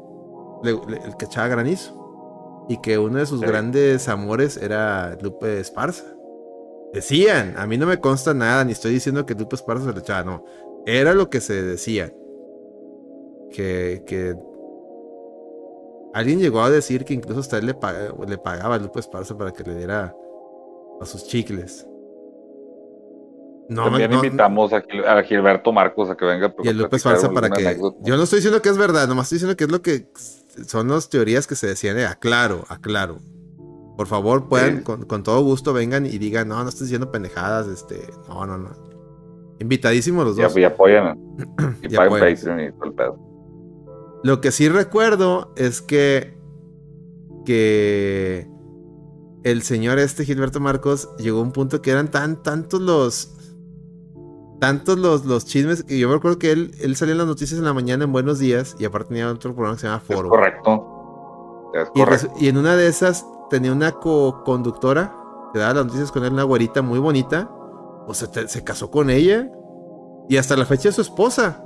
le- le- el que echaba granizo, y que uno de sus Sí. grandes amores era Lupe Esparza. Decían, a mí no me consta nada, ni estoy diciendo que Lupe Esparza se le echaba, no. Era lo que se decía. Que, que alguien llegó a decir que incluso hasta él le, paga- le pagaba a Lupe Esparza para que le diera a sus chicles. No, También no- invitamos a, Gil- a Gilberto Marcos a que venga y el Lupe Esparza para que. anécdota. Yo no estoy diciendo que es verdad, nomás estoy diciendo que es lo que son las teorías que se decían. eh, aclaro, aclaro. Por favor, puedan, con, con todo gusto, vengan y digan, no, no estoy diciendo pendejadas, este, no, no, no. Invitadísimos los dos. y apoyan. Y Y pagan apoyan. Patreon y todo el pedo. Lo que sí recuerdo es que. que. El señor este, Gilberto Marcos, llegó a un punto que eran tan, tantos los. Tantos los, los chismes que yo me acuerdo que él, él salía en las noticias en la mañana en Buenos Días y aparte tenía otro programa que se llama Es Foro. correcto. Es correcto. y en una de esas tenía una co-conductora que daba las noticias con él, una güerita muy bonita. Pues se, se casó con ella. Y hasta la fecha es su esposa.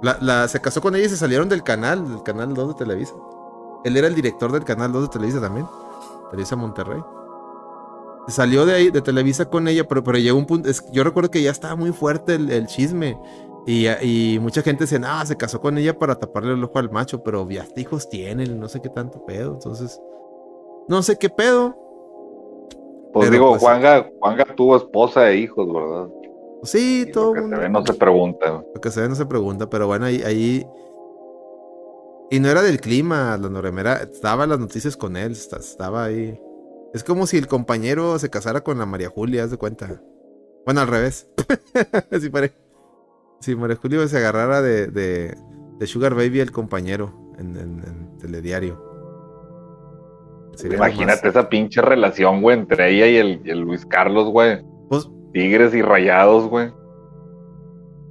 La, se casó con ella y se salieron del canal, del canal 2 de Televisa. Él era el director del canal 2 de Televisa también. Televisa Monterrey. Se salió de ahí, de Televisa con ella, pero, pero llegó un punto. yo recuerdo que ya estaba muy fuerte el, chisme. Y, y mucha gente decía, ah, se casó con ella para taparle el ojo al macho, pero ya hijos tienen, no sé qué tanto pedo. Entonces, no sé qué pedo. Pues pero digo, pues- Juanga, Juanga tuvo esposa e hijos, ¿verdad? Pues sí, Y todo lo que mundo- se ve no se pregunta. Lo que se ve no se pregunta, pero bueno, ahí, ahí. Y no era del clima, la Noremera. Estaba en las noticias con él, esta- estaba ahí. Es como si el compañero se casara con la María Julia, haz de cuenta. Bueno, al revés. si, pare- si María Julia se agarrara de, de, de Sugar Baby el compañero en, en- en Telediario. Sería Imagínate esa pinche relación, güey, entre ella y el, y el Luis Carlos, güey. Pues, Tigres y rayados, güey.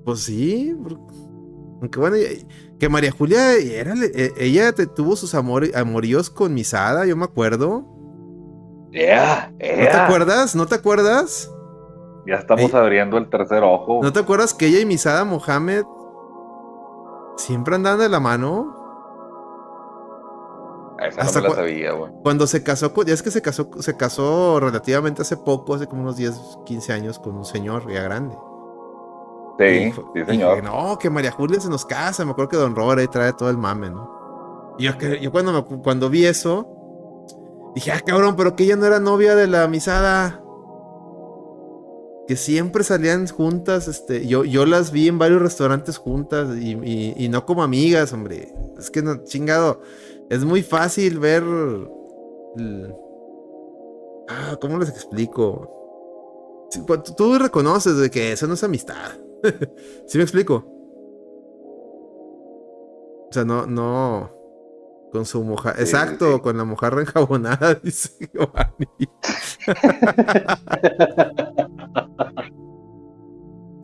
Pues sí, aunque bueno, que María Julia era, e- ella tuvo sus amor, amoríos con Misada, yo me acuerdo. Yeah, ¿No te yeah. acuerdas? ¿No te acuerdas? Ya estamos abriendo el tercer ojo. ¿No te acuerdas que ella y Misada Mohamed siempre andaban de la mano? Esa no hasta me la cua- sabía, güey. Cuando se casó, ya es que se casó, se casó relativamente hace poco, hace como unos 10, 15 años, con un señor ya grande. Sí, Y sí, y señor. dije, no, que María Julia se nos casa. Me acuerdo que Don Robert ahí trae todo el mame, ¿no? Y yo, que- yo cuando, me cuando vi eso, dije, ah, cabrón, pero que ella no era novia de la misada. que siempre salían juntas, este, yo, yo las vi en varios restaurantes juntas y, y- y no como amigas, hombre. Es que no, chingado, es muy fácil ver... Ah, ¿cómo les explico? Cu- tú- reconoces de que eso no es amistad. ¿Sí me explico? O sea, no, no. Con su. Sí, Exacto, sí. con la mojarra enjabonada, dice Giovanni.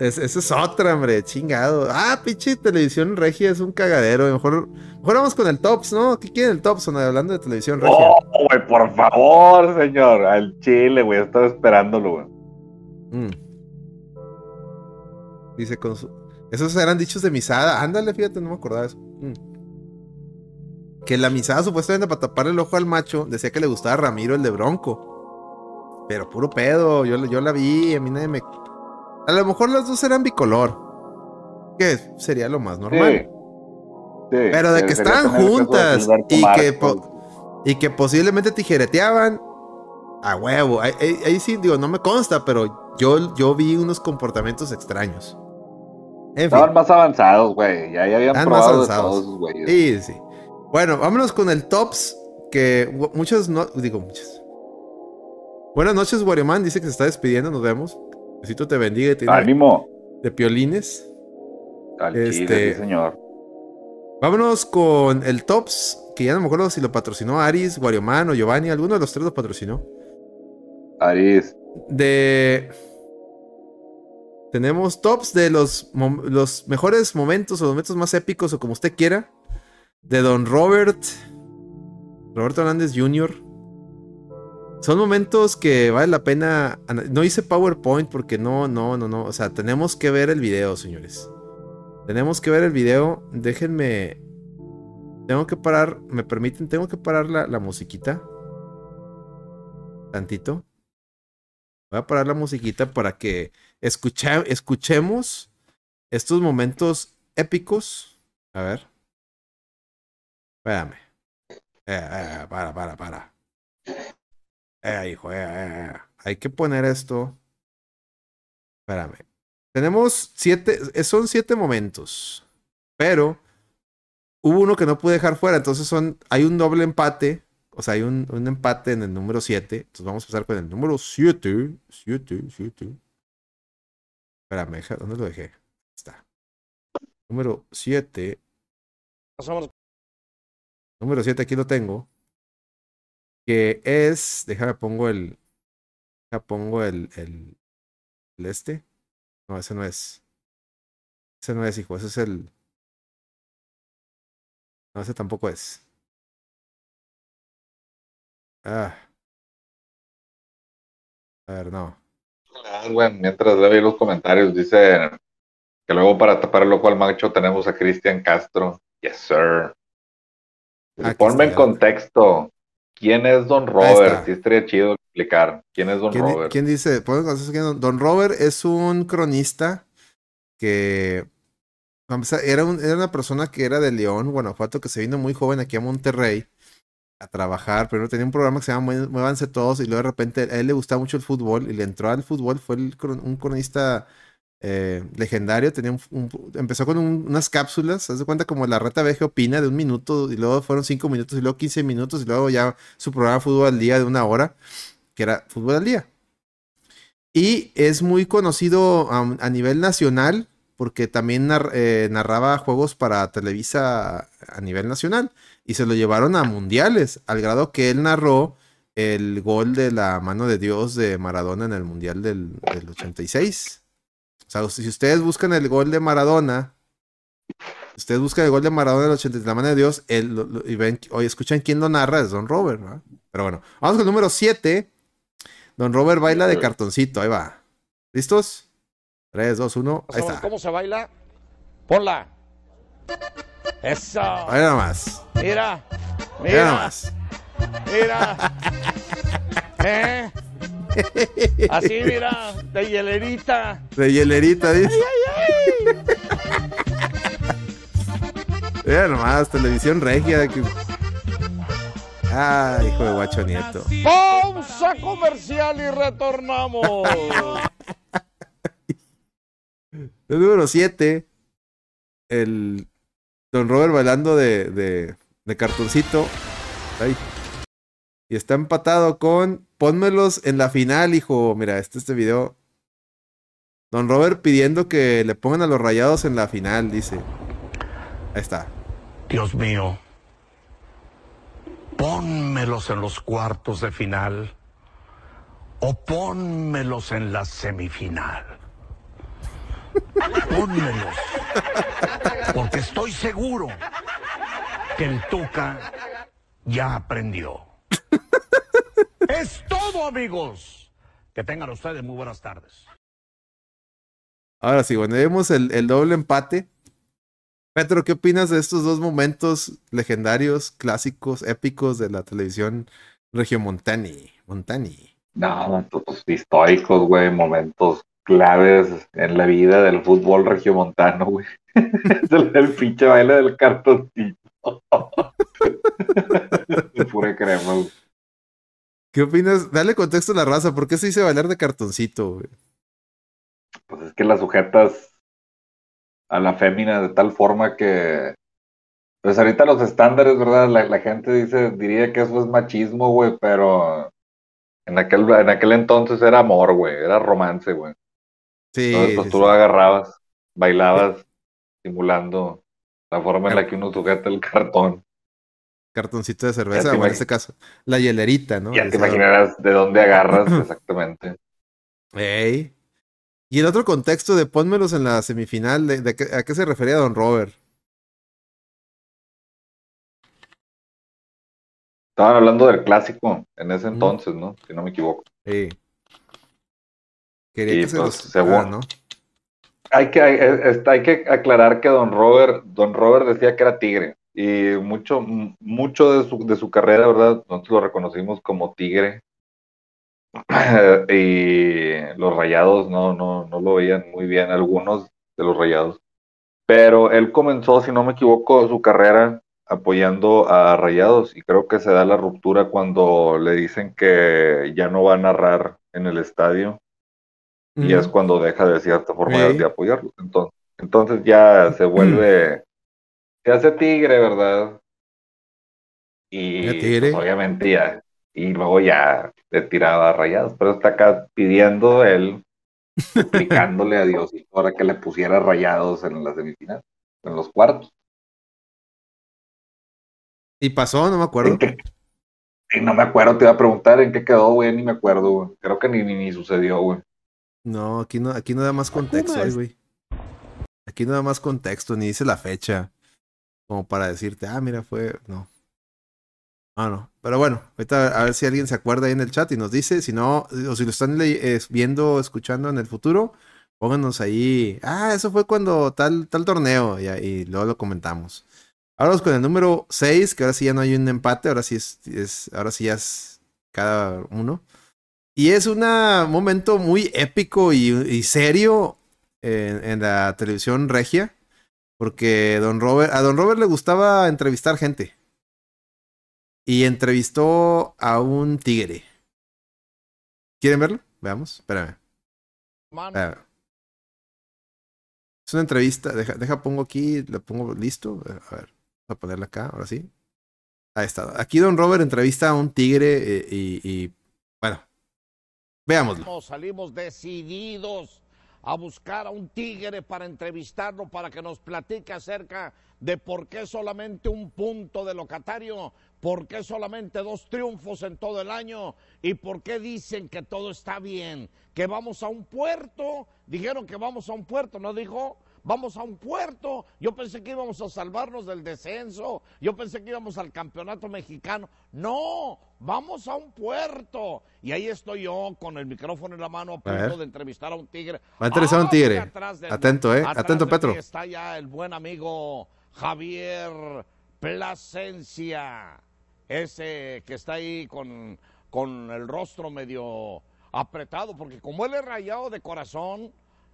Es, esa es otra, hombre, chingado. Ah, pinche televisión regia es un cagadero. Mejor, mejor vamos con el Tops, ¿no? ¿Qué quiere el Tops? Hablando de televisión regia. Oh, güey, por favor, señor. Al chile, güey. Estaba esperándolo, güey. Mm. Dice con su... Esos eran dichos de misada. Ándale, fíjate, no me acordaba eso. Mm. Que la misada supuestamente para taparle el ojo al macho decía que le gustaba Ramiro el de Bronco. Pero puro pedo, yo, yo la vi, a mí nadie me... A lo mejor las dos eran bicolor. Que sería lo más normal. Sí. Sí, Pero de que estaban juntas y que, y que posiblemente tijereteaban, a huevo. Ahí, ahí- ahí sí, digo, no me consta, pero yo, yo vi unos comportamientos extraños. En fin, Estaban más avanzados, güey. Ya, ya habían Estaban más probado de avanzados. todos sí, sí. Bueno, vámonos con el tops, que muchos no, digo muchos. Buenas noches, Warioman, dice que se está despidiendo, nos vemos. Besito te bendiga y tiene Ánimo. de piolines. Al Este- chile, sí, señor. Vámonos con el Tops, que ya no me acuerdo si lo patrocinó Aris, Guarioman o Giovanni, alguno de los tres lo patrocinó. Aris. De. Tenemos tops de los, los mejores momentos o los momentos más épicos o como usted quiera. De Don Robert. Roberto Hernández Jr. Son momentos que vale la pena. No hice PowerPoint porque no, no, no, no. O sea, tenemos que ver el video, señores. Tenemos que ver el video. Déjenme. Tengo que parar. ¿Me permiten? Tengo que parar la, la musiquita. Tantito. Voy a parar la musiquita para que escucha- escuchemos estos momentos épicos. A ver. Espérame. Eh, eh, para, para, para. Eh, hijo, eh, eh, eh. Hay que poner esto. Espérame. Tenemos siete, eh, son siete momentos. Pero hubo uno que no pude dejar fuera. Entonces son, hay un doble empate. O sea, hay un, un empate en el número 7. Entonces vamos a empezar con el número 7. 7, 7. Espérame, ¿dónde lo dejé? Ahí Está. Número 7. Número 7, aquí lo tengo. Que es. Déjame pongo el. Déjame pongo el, el. El este. No, ese no es. Ese no es, hijo. Ese es el. No, ese tampoco es. Ah. A ver, no. Ah, mientras le los comentarios, dice que luego para tapar el ojo al macho tenemos a Cristian Castro. Yes, sir. Aquí Ponme en contexto. ¿Quién es Don. Robert? Sí, estaría chido explicar. ¿Quién es Don ¿Quién, di- Robert? quién dice? Don Robert es un cronista que era, un- era una persona que era de León, Guanajuato, que se vino muy joven aquí a Monterrey a trabajar. Primero tenía un programa que se llama Muévanse Todos y luego de repente a él le gustaba mucho el fútbol y le entró al fútbol. Fue el un cronista eh, legendario. Tenía un- un- empezó con un- unas cápsulas, haz de cuenta como la reta veje opina de un minuto y luego fueron cinco minutos y luego 15 minutos y luego ya su programa Fútbol al Día de una hora, que era Fútbol al Día. Y es muy conocido um, a nivel nacional porque también nar- eh, narraba juegos para Televisa a nivel nacional y se lo llevaron a mundiales, al grado que él narró el gol de la mano de Dios de Maradona en el mundial del, del 86. O sea, si ustedes buscan el gol de Maradona, ustedes buscan el gol de Maradona del 86, la mano de Dios, él, lo- lo- y ven, oye, escuchan quién lo narra, es Don Robert, ¿verdad? Pero bueno, vamos con el número 7. Don Robert baila de cartoncito, ahí va. ¿Listos? 3, 2, 1, ahí está. ¿Cómo se baila? Ponla. Eso. Ahí nada más. Mira. Nada Mira. más. Mira. ¿Eh? Así, mira. De hielerita. De hielerita, dice. Mira nomás, televisión regia. que- Ah, hijo de guacho nieto. Pausa comercial y retornamos. El número 7. El Don Robert bailando de, de, de cartoncito. Ay. Y está empatado con Pónmelos en la final, hijo. Mira, este este video. Don Robert pidiendo que le pongan a los rayados en la final, dice. Ahí está. Dios mío, pónmelos en los cuartos de final o pónmelos en la semifinal. Pónmelos. Porque estoy seguro que el Tuca ya aprendió. Es todo, amigos. Que tengan ustedes muy buenas tardes. Ahora sí, bueno, vemos el, el doble empate. Petro, ¿qué opinas de estos dos momentos legendarios, clásicos, épicos de la televisión regiomontani? Montani. No, pues, históricos, güey, momentos claves en la vida del fútbol regiomontano, güey. Es el, el pinche baile del cartoncito. De pura crema, güey. ¿Qué opinas? Dale contexto a la raza, ¿por qué se dice bailar de cartoncito, güey? Pues es que las sujetas a la fémina de tal forma que. Pues ahorita los estándares, ¿verdad? La, la gente dice, diría que eso es machismo, güey, pero en aquel, en aquel entonces era amor, güey, era romance, güey. Sí. Entonces, pues tú sí. lo agarrabas, bailabas, simulando la forma en la que uno sujeta el cartón. Cartoncito de cerveza, o en este caso, la hielerita, ¿no? Ya te imaginarás de dónde agarras exactamente. Ey. Y el otro contexto de pónmelos en la semifinal, de, de qué- ¿a qué se refería Don Robert? Estaban hablando del clásico en ese entonces, ¿no? Si no me equivoco. Sí. Quería Y, que se pues, los... según- ah, ¿no? Hay que, hay, hay que aclarar que Don Robert, Don Robert decía que era tigre. Y mucho, mucho de su, de su carrera, ¿verdad? Nosotros lo reconocimos como tigre. y los rayados no, no, no lo veían muy bien, algunos de los rayados. Pero él comenzó, si no me equivoco, su carrera apoyando a Rayados y creo que se da la ruptura cuando le dicen que ya no va a narrar en el estadio y es cuando deja de cierta forma Sí. de apoyarlo. Entonces, entonces ya se vuelve, se hace tigre, ¿verdad? Y tigre. pues, obviamente ya, y luego ya le tiraba a rayados, pero está acá pidiendo él, suplicándole a Dios para que le pusiera rayados en la semifinal, en los cuartos. Y pasó, no me acuerdo. Y no me acuerdo, te iba a preguntar en qué quedó, güey, ni me acuerdo, güey. Creo que ni, ni, ni sucedió, güey. No, aquí no, aquí no da más contexto, güey. Aquí no da más contexto, ni dice la fecha. Como para decirte, ah, mira, fue. No. Ah, no. Pero bueno, ahorita a ver si alguien se acuerda ahí en el chat y nos dice. Si no, o si lo están viendo, escuchando en el futuro, pónganos ahí. Ah, eso fue cuando tal, tal torneo. Y, luego lo comentamos. Ahora vamos con el número 6, que ahora sí ya no hay un empate, ahora sí es, es ahora sí ya es cada uno. Y es un momento muy épico y, y serio en, en la televisión regia. Porque Don Robert, a Don Robert le gustaba entrevistar gente. Y entrevistó a un tigre. ¿Quieren verlo? Veamos. Espérame. Es una entrevista. Deja, deja pongo aquí. Lo pongo listo. A ver. Voy a ponerla acá. Ahora sí. Ahí está. Aquí Don Robert entrevista a un tigre eh, y, y bueno. Veámoslo. Salimos decididos a buscar a un tigre para entrevistarlo, para que nos platique acerca de por qué solamente un punto de locatario, por qué solamente dos triunfos en todo el año y por qué dicen que todo está bien, que vamos a un puerto, dijeron que vamos a un puerto, ¿no dijo? Vamos a un puerto, yo pensé que íbamos a salvarnos del descenso, yo pensé que íbamos al campeonato mexicano, no, vamos a un puerto. Y ahí estoy yo con el micrófono en la mano a punto de entrevistar a un tigre. Va a entrevistar a un tigre. Atento, eh. Atento, Petro. Está ya el buen amigo Javier Plasencia, ese que está ahí con, con el rostro medio apretado, porque como él es rayado de corazón,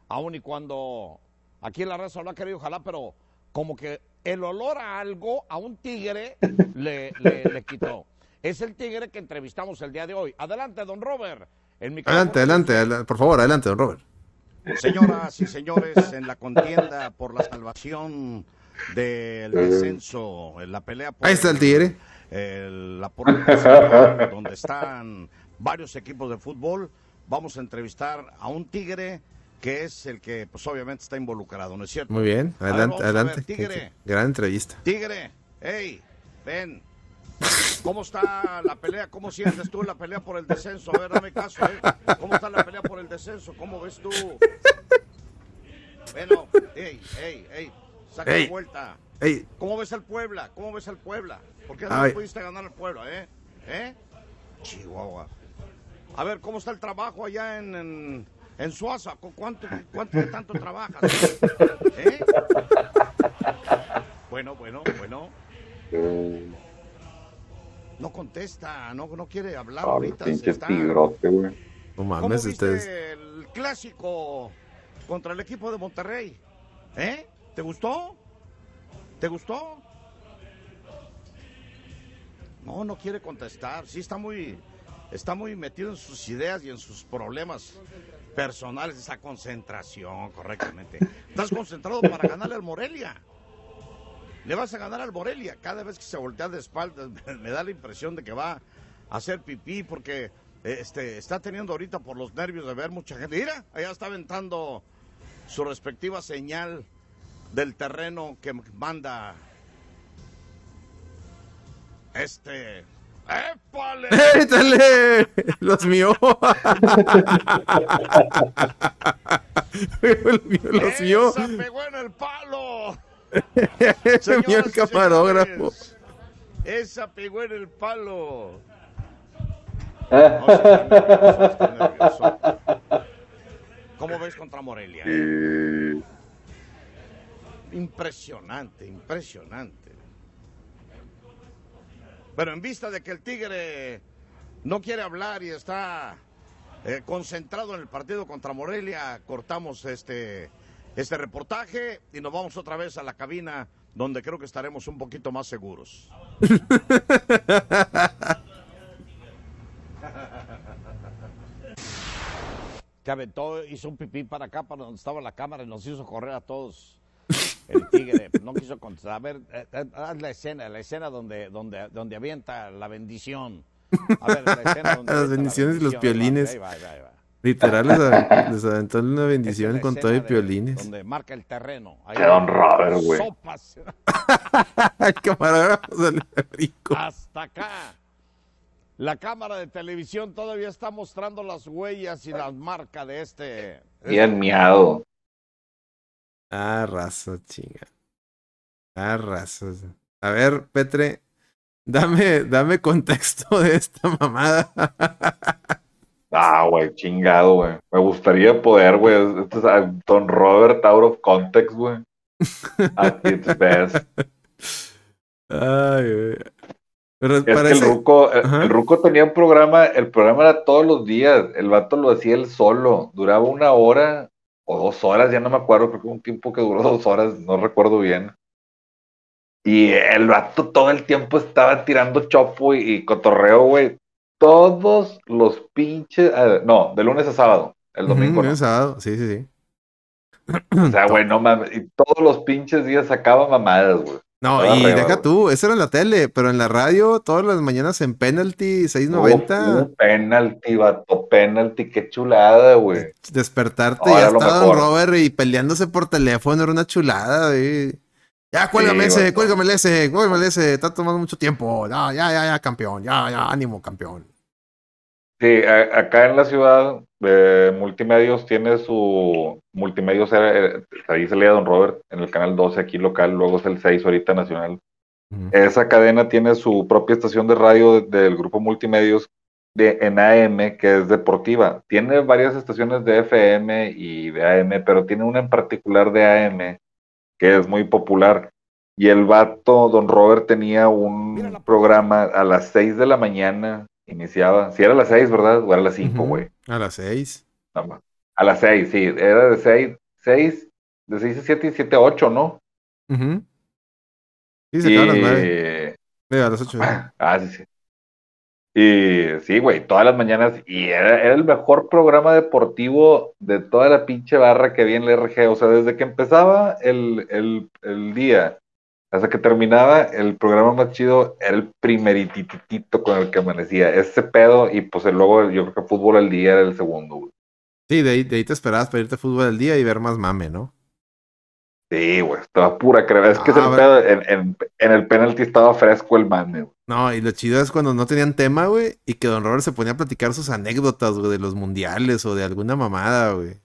aun y cuando aquí en la raza lo ha querido jalar, pero como que el olor a algo, a un tigre, le, le, le quitó. Es el tigre que entrevistamos el día de hoy. Adelante, don Robert. El Adelante, adelante, por favor, adelante, don Robert. Señoras y señores, en la contienda por la salvación del descenso, en la pelea por Ahí está el tigre. el- la donde están varios equipos de fútbol, vamos a entrevistar a un tigre que es el que, pues obviamente está involucrado, ¿no es cierto? Muy bien, ver, adelante, ver, adelante. tigre. Gran entrevista. Tigre, hey, ven. ¿Cómo está la pelea? ¿Cómo sientes tú la pelea por el descenso? A ver, dame caso, ¿eh? ¿Cómo está la pelea por el descenso? ¿Cómo ves tú? Bueno, hey, hey, hey, saca Ey. la vuelta. Ey, ¿Cómo ves al Puebla? ¿Cómo ves al Puebla? ¿Por qué no pudiste ganar al Puebla, eh? ¿Eh? Chihuahua. A ver, ¿cómo está el trabajo allá en, en, en Suaza? ¿Cu- ¿Cuánto, cuánto tanto trabajas? ¿Eh? Bueno, bueno, bueno. No contesta, no, no quiere hablar Ah, ahorita. se pinche está- tigrote, güey. no ¿Cómo mames, viste ustedes. el clásico contra el equipo de Monterrey? ¿Eh? ¿Te gustó? ¿Te gustó? No, no quiere contestar. Sí está muy, está muy metido en sus ideas y en sus problemas personales. Esa concentración, correctamente. Estás concentrado para ganarle al Morelia. Le vas a ganar al Morelia. Cada vez que se voltea de espaldas, me da la impresión de que va a hacer pipí porque este, está teniendo ahorita por los nervios de ver mucha gente. Mira, allá está aventando su respectiva señal del terreno que manda este. ¡Épale! ¡Échale! ¡Los míos! los míos, los míos. ¡Esa pegó en el palo! Y camarógrafo. Esa pegó en el palo. No, sí, estoy nervioso, estoy nervioso. ¿Cómo ves contra Morelia? Y- Impresionante, impresionante. Pero en vista de que el Tigre no quiere hablar y está eh, concentrado en el partido contra Morelia, cortamos este, este reportaje y nos vamos otra vez a la cabina donde creo que estaremos un poquito más seguros. Que aventó, hizo un pipí para acá, para donde estaba la cámara y nos hizo correr a todos. El tigre no quiso contestar. A ver, eh, eh, haz la escena, la escena donde, donde, donde avienta la bendición. A ver, la escena donde Las la bendiciones y los piolines. Ahí va, ahí va, ahí va. Literal les, av- les aventó una es bendición con todo y piolines. Donde marca el terreno. Ahí Qué don Robert, güey. Sopas. El camarógrafo rico. Hasta acá. La cámara de televisión todavía está mostrando las huellas y las marcas de este. Bien miado. Ah, raza, chinga. Ah, raza. A ver, Petre, dame, dame contexto de esta mamada. Ah, güey, chingado, güey. Me gustaría poder, güey. Esto es ah, Don Robert out of context, güey. At its best. Ay, güey. Pero Es que parece... el Ruco, el, Ajá. el Ruco tenía un programa, el programa era todos los días. El vato lo hacía él solo. Duraba una hora o dos horas, ya no me acuerdo, creo que un tiempo que duró dos horas, no recuerdo bien. Y el vato todo el tiempo estaba tirando chopo y, y cotorreo, güey. Todos los pinches. ah, no, de lunes a sábado. El domingo no. el sábado, sí, sí, sí. O sea, güey, no mames. Y todos los pinches días sacaba mamadas, güey. No, y deja tú, eso era en la tele, pero en la radio, todas las mañanas en Penalty Hubo- 690, hubo penalti, vato, penalti, qué chulada, güey. despertarte, Ahora ya estaba Don. Robert y peleándose por teléfono, era una chulada, güey. Ya, cuélgame Sí, ese, cuélgame ese, cuélgame ese, está tomando mucho tiempo. Ya, ya, ya, ya, campeón, ya, ya, ánimo, campeón. Sí, a- acá en la ciudad, eh, Multimedios tiene su. Multimedios, era- era- ahí se leía Don Robert en el canal 12 aquí local, luego es el 6 ahorita nacional. Esa cadena tiene su propia estación de radio de- del grupo Multimedios de, en AM, que es deportiva. Tiene varias estaciones de FM y de AM, pero tiene una en particular de AM, que es muy popular. Y el vato, don Robert, tenía un programa a las 6 de la mañana, iniciaba. Si era a las 6, ¿verdad? O era a las 5, Ujú. güey. A las seis. Nada más. A las 6, sí. Era de 6, 6, de 6 a 7 y 7 a 8, ¿no? Sí, se acaba a las nueve. Y- Digo, a las ocho. Ah, sí, sí. Y sí, güey, todas las mañanas. Y era, era el mejor programa deportivo de toda la pinche barra que había en la RG. O sea, desde que empezaba el, el, el día hasta que terminaba, el programa más chido era el primerititito con el que amanecía. Ese pedo, y pues el luego yo creo que fútbol al día era el segundo, güey. Sí, de ahí, de ahí te esperabas para irte a fútbol al día y ver más mame, ¿no? Sí, güey, estaba pura crema. Es que Ah, ese a ver. pedo, en, en, en el penalti estaba fresco el mame, güey. No, y lo chido es cuando no tenían tema, güey, y que Don Robert se ponía a platicar sus anécdotas, güey, de los mundiales o de alguna mamada, güey.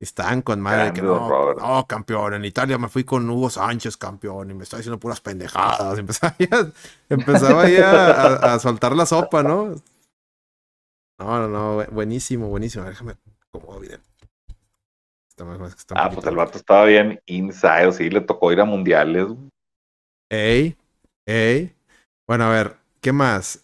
Y Estaban con madre que no, no, campeón, en Italia me fui con Hugo Sánchez, campeón, y me está diciendo puras pendejadas. Empezaba ahí a, empezaba ahí a, a- soltar la sopa, ¿no? No, no, no, bu- buenísimo, buenísimo. Déjame acomodo bien. Está más- más que está un Ah, poquito- pues el vato estaba bien inside, sí, le tocó ir a mundiales. Ey, ey. Bueno, a ver, ¿qué más?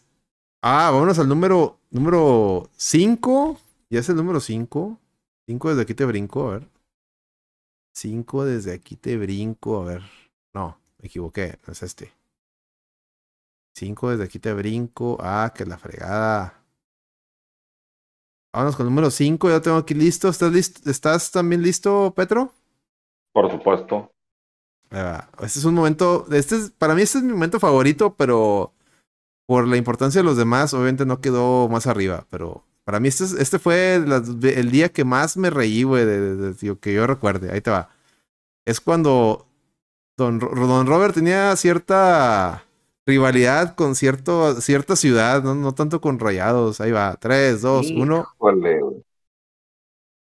Ah, vámonos al número número 5. ¿Ya es el número 5? 5 desde aquí te brinco, a ver. 5 desde aquí te brinco, a ver. No, me equivoqué, no es este. 5 desde aquí te brinco. Ah, que la fregada. Vámonos con el número 5, ya tengo aquí listo. ¿Estás listo? ¿Estás también listo, Petro? Por supuesto. Este es un momento, este es, para mí este es mi momento favorito, pero por la importancia de los demás, obviamente no quedó más arriba, pero para mí este, es- este fue el día que más me reí, güey, de, de- que yo recuerde. Ahí te va. Es cuando Don, Don Robert tenía cierta rivalidad con cierto, cierta ciudad, ¿no? no tanto con Rayados. Ahí va. 3, 2, 1. Híjole, güey.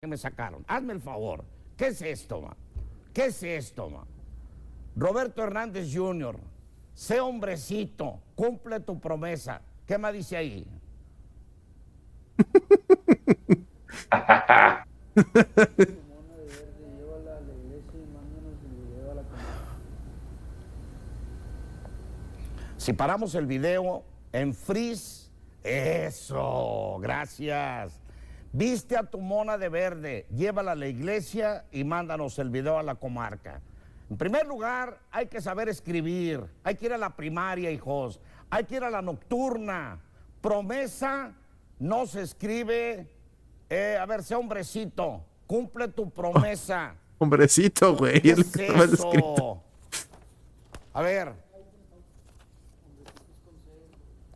que me sacaron. Hazme el favor. ¿Qué es esto, man? ¿Qué es esto, man? Roberto Hernández Jr., sé hombrecito, cumple tu promesa. ¿Qué más dice ahí? Si paramos el video en freeze, eso, gracias. Viste a tu mona de verde, llévala a la iglesia y mándanos el video a la comarca. En primer lugar, hay que saber escribir, hay que ir a la primaria, hijos, hay que ir a la nocturna. Promesa no se escribe, eh, a ver, sea hombrecito, cumple tu promesa. Hombrecito, güey. ¿Qué es lo es que escrito. A ver.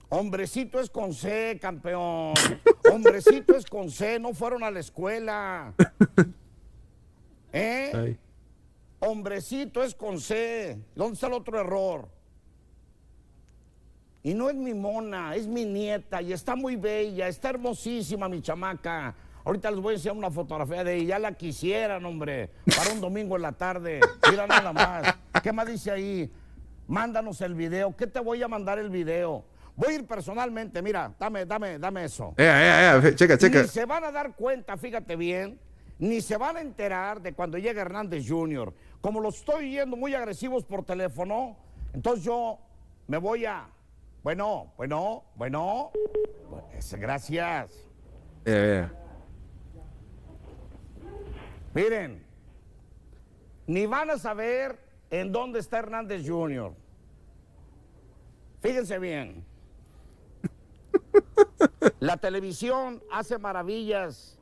Hombrecito es con C, campeón. Hombrecito es con C, no fueron a la escuela. ¿Eh? Ay. Hombrecito es con C. ¿Dónde está el otro error? Y no es mi mona, es mi nieta y está muy bella, está hermosísima mi chamaca. Ahorita les voy a enseñar una fotografía de ella, ya la quisieran, hombre, para un domingo en la tarde. Mira nada más. ¿Qué más dice ahí? Mándanos el video. ¿Qué te voy a mandar el video? Voy a ir personalmente, mira, dame, dame, dame eso. Eh, eh, eh, checa, checa. Ni se van a dar cuenta, fíjate bien, ni se van a enterar de cuando llegue Hernández Jr. Como los estoy yendo muy agresivos por teléfono, entonces yo me voy a. Bueno, bueno, bueno. Pues, gracias. Eh. Miren, ni van a saber en dónde está Hernández Jr. Fíjense bien. La televisión hace maravillas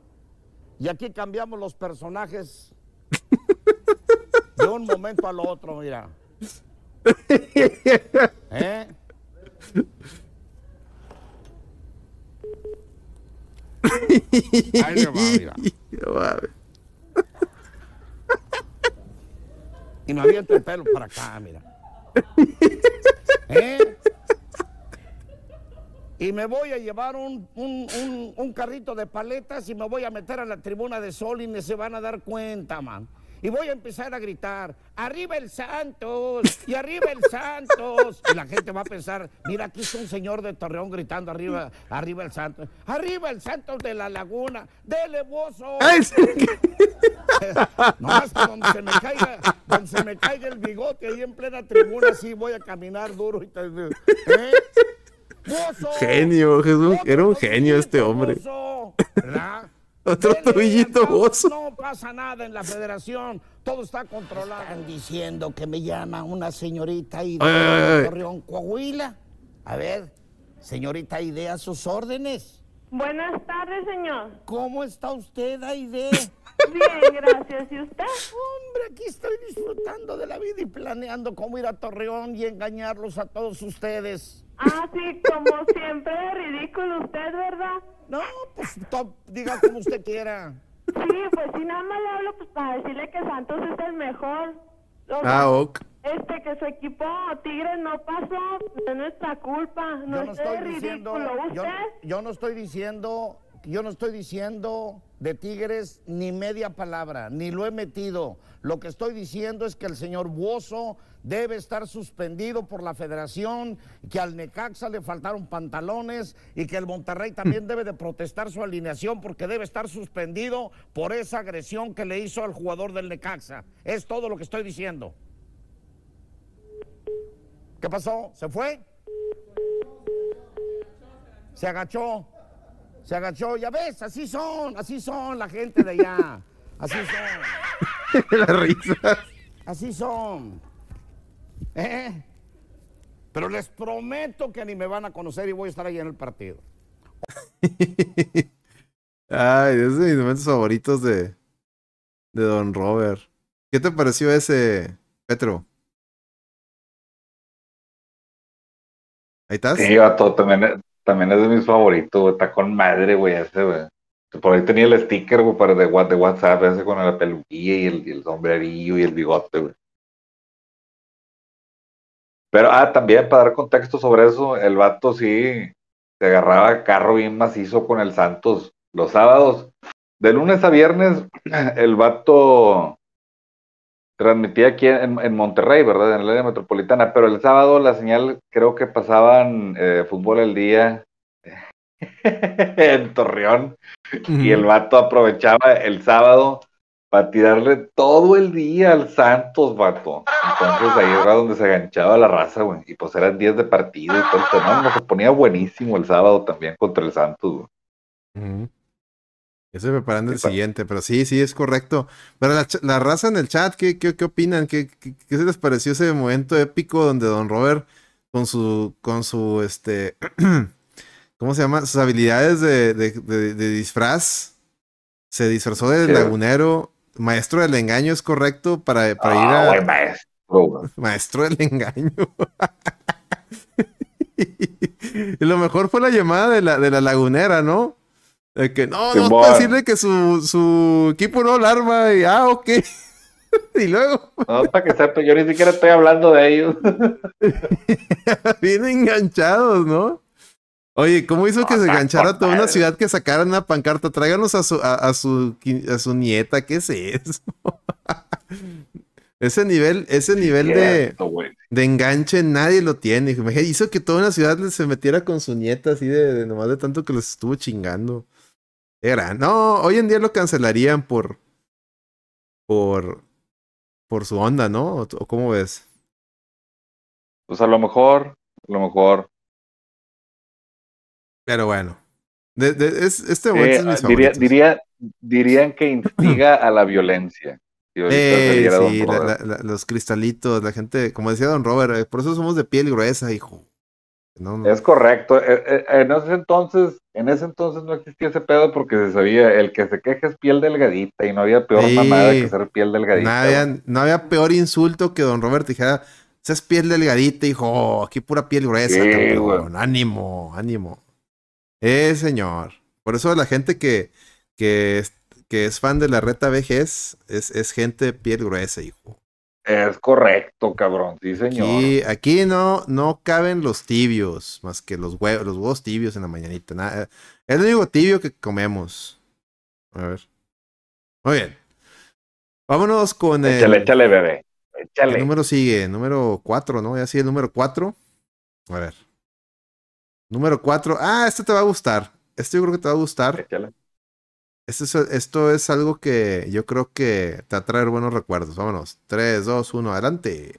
y aquí cambiamos los personajes de un momento al otro, mira. ¿Eh? Ahí va. No mames. Y me avienta el pelo para acá, mira. ¿Eh? Y me voy a llevar un, un- un- carrito de paletas y me voy a meter a la tribuna de sol y ni se van a dar cuenta, man. Y voy a empezar a gritar, arriba el Santos, y arriba el Santos. Y la gente va a pensar, mira, aquí está un señor de Torreón gritando arriba, arriba el Santos. Arriba el Santos de la Laguna, dele bozo. Ay, sí. Nomás que donde se me caiga, donde se me caiga el bigote ahí en plena tribuna, sí voy a caminar duro y ¿eh? ¡Bozo! Genio, Jesús. Era un genio este hombre. bozo, ¿verdad? Otro tobillito. No pasa nada en la federación, todo está controlado. Están diciendo que me llama una señorita ahí de. Torreón, Coahuila. A ver, Señorita Aide, a sus órdenes. Buenas tardes, señor. ¿Cómo está usted, Aide? Bien, gracias. ¿Y usted? Hombre, aquí estoy disfrutando de la vida y planeando cómo ir a Torreón y engañarlos a todos ustedes. Ah, sí, como siempre, ridículo usted, ¿verdad? No, pues diga como usted quiera. Sí, pues sí, nada más le hablo pues, para decirle que Santos es el mejor. O sea, Ah, ok. Este, que su equipo Tigres no pasó, no es nuestra culpa. No, yo no esté estoy diciendo, ridículo. yo, ¿Usted? yo no estoy diciendo, yo no estoy diciendo de Tigres ni media palabra, ni lo he metido. Lo que estoy diciendo es que el señor Buoso debe estar suspendido por la federación, que al Necaxa le faltaron pantalones y que el Monterrey también debe de protestar su alineación porque debe estar suspendido por esa agresión que le hizo al jugador del Necaxa. Es todo lo que estoy diciendo. ¿Qué pasó? ¿Se fue? Se agachó. Se agachó. Ya ves, así son, así son la gente de allá. Así son. Las risas. Así son. ¿Eh? Pero les prometo que ni me van a conocer y voy a estar ahí en el partido. Ay, es de mis momentos favoritos de, de Don Robert. ¿Qué te pareció ese, Petro? ¿Ahí estás? Sí, vato, también, también es de mis favoritos, güey. Está con madre, güey, ese, güey. Por ahí tenía el sticker, güey, para de, de WhatsApp, ese con la peluquilla y el, y el sombrerillo y el bigote, güey. Pero, ah, también para dar contexto sobre eso, el vato sí se agarraba carro bien macizo con el Santos los sábados. De lunes a viernes, el vato transmitía aquí en, en Monterrey, ¿verdad? En el área metropolitana, pero el sábado la señal creo que pasaban eh, fútbol al día en Torreón y el vato aprovechaba el sábado para tirarle todo el día al Santos, vato. Entonces ahí era donde se enganchaba la raza, güey. Y pues eran 10 de partido y todo el fenómeno. Se ponía buenísimo el sábado también contra el Santos, güey. Estoy preparando el siguiente, pero sí, sí, es correcto. Pero la, la raza en el chat, ¿qué, qué, qué opinan? ¿Qué, qué, qué se les pareció ese momento épico donde Don Robert, con su, con su, este, ¿cómo se llama? Sus habilidades de, de, de- de disfraz, se disfrazó del lagunero, maestro del engaño, ¿es correcto? Para, para ir Ah, a... maestro. Maestro del engaño. y lo mejor fue la llamada de la, de la lagunera, ¿no? De que no, no, para decirle que su, su equipo no alarma y ah, ok. y luego, No, para que sepa, yo ni siquiera estoy hablando de ellos. bien enganchados, ¿no? Oye, ¿cómo hizo que se enganchara toda una ciudad que sacara una pancarta? Tráiganos a su, a, a su, a su nieta, ¿qué es eso? ese nivel, ese nivel de, Cierto, de enganche nadie lo tiene. Hizo que toda una ciudad se metiera con su nieta así de, de nomás de tanto que los estuvo chingando. Era, no, hoy en día lo cancelarían por por por su onda, ¿no? ¿O, cómo ves? Pues a lo mejor, a lo mejor. Pero bueno. De- de- es, este Eh, es mis diría, dirían que instiga a la violencia. Eh, sí, la- Robert. la- la- los cristalitos, la gente, como decía Don Robert, eh, por eso somos de piel gruesa, hijo. No, no. Es correcto. Eh, eh, En ese entonces, en ese entonces no existía ese pedo porque se sabía, el que se queja es piel delgadita y no había peor Sí. mamada que ser piel No delgadita. había, no había peor insulto que Don Robert dijera, es piel delgadita, hijo, "Oh, aquí pura piel gruesa, Sí, campeón. Ánimo, ánimo. Eh, señor. Por eso la gente que, que, es, que es fan de la reta vejez es, es gente de piel gruesa, hijo. Es correcto, cabrón. Sí, señor. Aquí, aquí no, no caben los tibios, más que los huevos, los huevos tibios en la mañanita. nada. es el único tibio que comemos. A ver. Muy bien. Vámonos con el... Échale, échale, bebé. ¿Qué Échale. número sigue? Número 4, ¿no? Ya sigue el número 4. A ver. Número 4. Ah, este te va a gustar. Este yo creo que te va a gustar. Échale. Este es- esto es algo que yo creo que te va a traer buenos recuerdos. Vámonos. 3, 2, 1, adelante.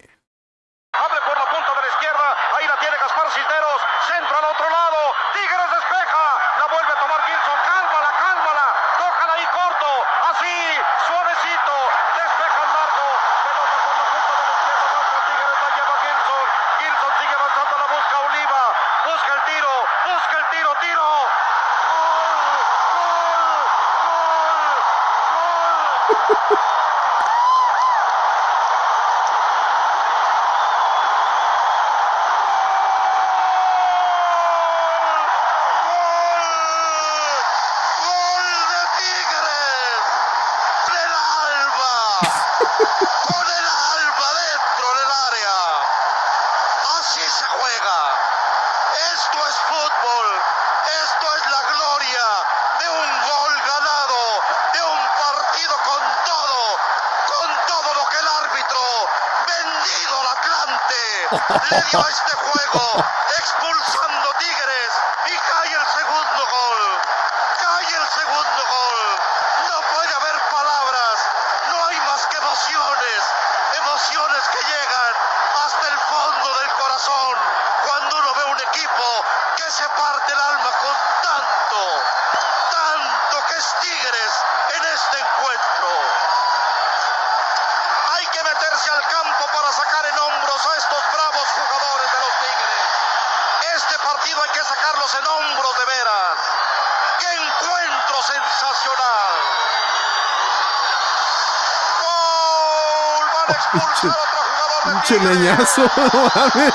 De leñazo, no mames.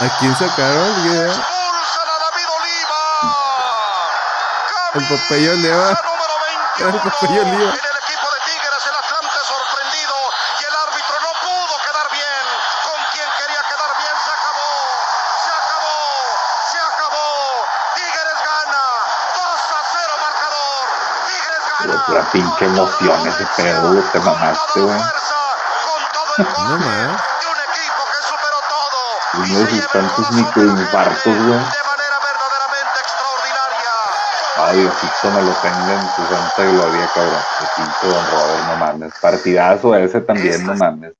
¿A quién sacaron? ¿Qué? Expulsan a David Oliva. El Popeye Oliva. Camisa número 21. El Popeye Oliva. En el equipo de Tigres, el Atlante sorprendido y el árbitro no pudo quedar bien. Con quien quería quedar bien, se acabó. Se acabó. Se acabó. Tigres gana. 2 a 0 marcador. Tigres gana. Pura pinche emoción ese pedo, te mamaste, güey. No más. de un equipo que superó todo. Uno de sus tantos microinfartos, güey. de manera verdaderamente extraordinaria. Ay, Diosito me lo tenga en su santa gloria, cabrón. Pinche Don Robert, no mames. Partidazo ese también, no mames.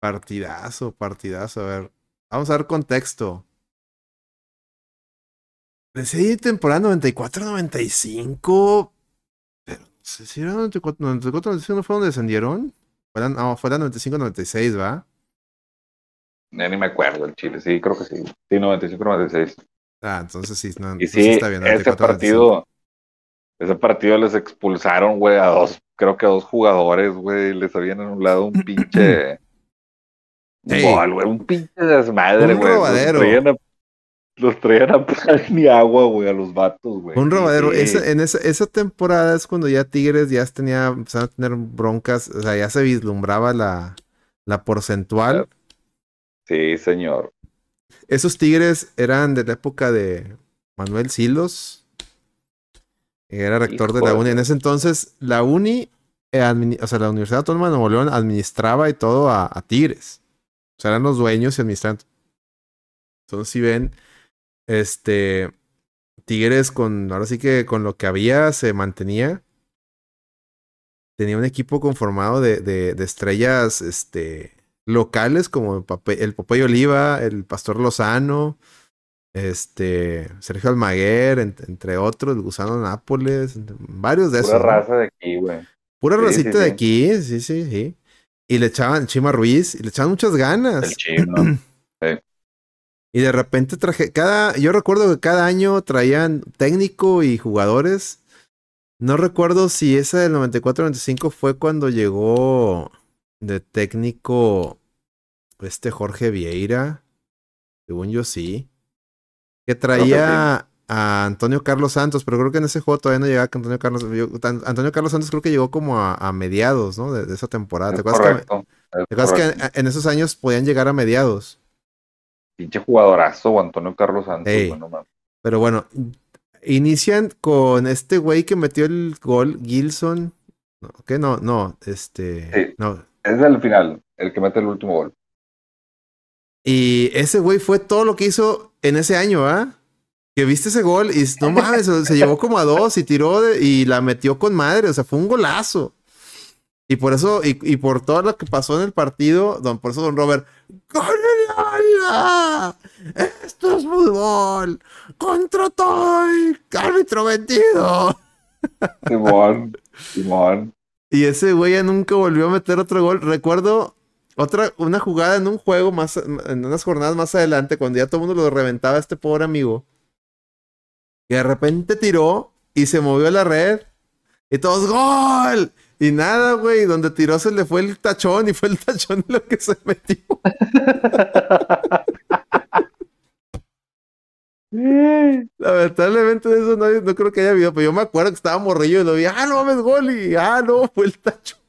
Partidazo, partidazo. A ver, vamos a ver contexto. Decidí temporada 94-95. Pero no sé si era 94-95, ¿no fue donde descendieron? Fue la- no, fue la 95-96, ¿va? Ya ni me acuerdo el Chile, sí, creo que sí. Sí, 95-96. Ah, entonces sí, no, Y entonces sí, está bien. ese 94-95. partido, ese partido les expulsaron, güey, a dos, creo que a dos jugadores, güey, les habían anulado un pinche Sí. güey, un pinche desmadre, Un güey. Los robadero. traían a, los traían a pan ni agua, güey, a los vatos, güey. Un robadero. Sí. Esa- en esa, esa temporada es cuando ya Tigres ya tenía, empezaron a tener broncas, o sea, ya se vislumbraba la, la porcentual. Sí, señor. Esos Tigres eran de la época de Manuel Silos. Era rector de la uni. En ese entonces, la uni, eh, o sea, la Universidad Autónoma de Nuevo León administraba y todo a, a Tigres. O sea, eran los dueños y administraban. Entonces, si ven, este, Tigres con, ahora sí que con lo que había se mantenía. Tenía un equipo conformado de, de, de estrellas, este, locales como el, Pape- el Popeye Oliva, el Pastor Lozano, este, Sergio Almaguer, en- entre otros, el Gusano Nápoles, varios de esos. Pura ¿no? raza de aquí, güey. Pura Sí, racita sí, de sí. aquí, sí, sí, sí. Y le echaban Chima Ruiz, y le echaban muchas ganas. El chino. Y de repente traje, cada, yo recuerdo que cada año traían técnico y jugadores. No recuerdo si esa del 94-95 fue cuando llegó de técnico este Jorge Vieira. Según yo sí. Que traía a Antonio Carlos Santos, pero creo que en ese juego todavía no llegaba que Antonio Carlos. yo- Antonio Carlos Santos creo que llegó como a, a mediados, ¿no? De, de esa temporada. ¿Te acuerdas, que, correcto. es te acuerdas que correcto. en- en esos años podían llegar a mediados? Pinche jugadorazo, Antonio Carlos Santos, Ey. güey, no mames. Pero bueno, inician con este güey que metió el gol, Gilson. No, ¿Qué? No, no, este. Sí. No. Es el final, el que mete el último gol. Y ese güey fue todo lo que hizo en ese año, ¿ah? Que viste ese gol y no mames, se, se llevó como a dos y tiró de- y la metió con madre, o sea, fue un golazo. Y por eso, y, y por todo lo que pasó en el partido, don, por eso don Robert, ¡Gol del Alba! ¡Esto es fútbol! ¡Contra todo el árbitro vendido! Simón, Simón. Y ese güey ya nunca volvió a meter otro gol. Recuerdo otra, una jugada en un juego más, en unas jornadas más adelante, cuando ya todo el mundo lo reventaba a este pobre amigo. Y de repente tiró y se movió a la red. Y todos, ¡gol! Y nada, güey, donde tiró se le fue el tachón y fue el tachón lo que se metió. Lamentablemente de eso no, no creo que haya habido, pero yo me acuerdo que estaba morrillo y lo vi, ah, no mames, gol, y ah, no, fue el tachón.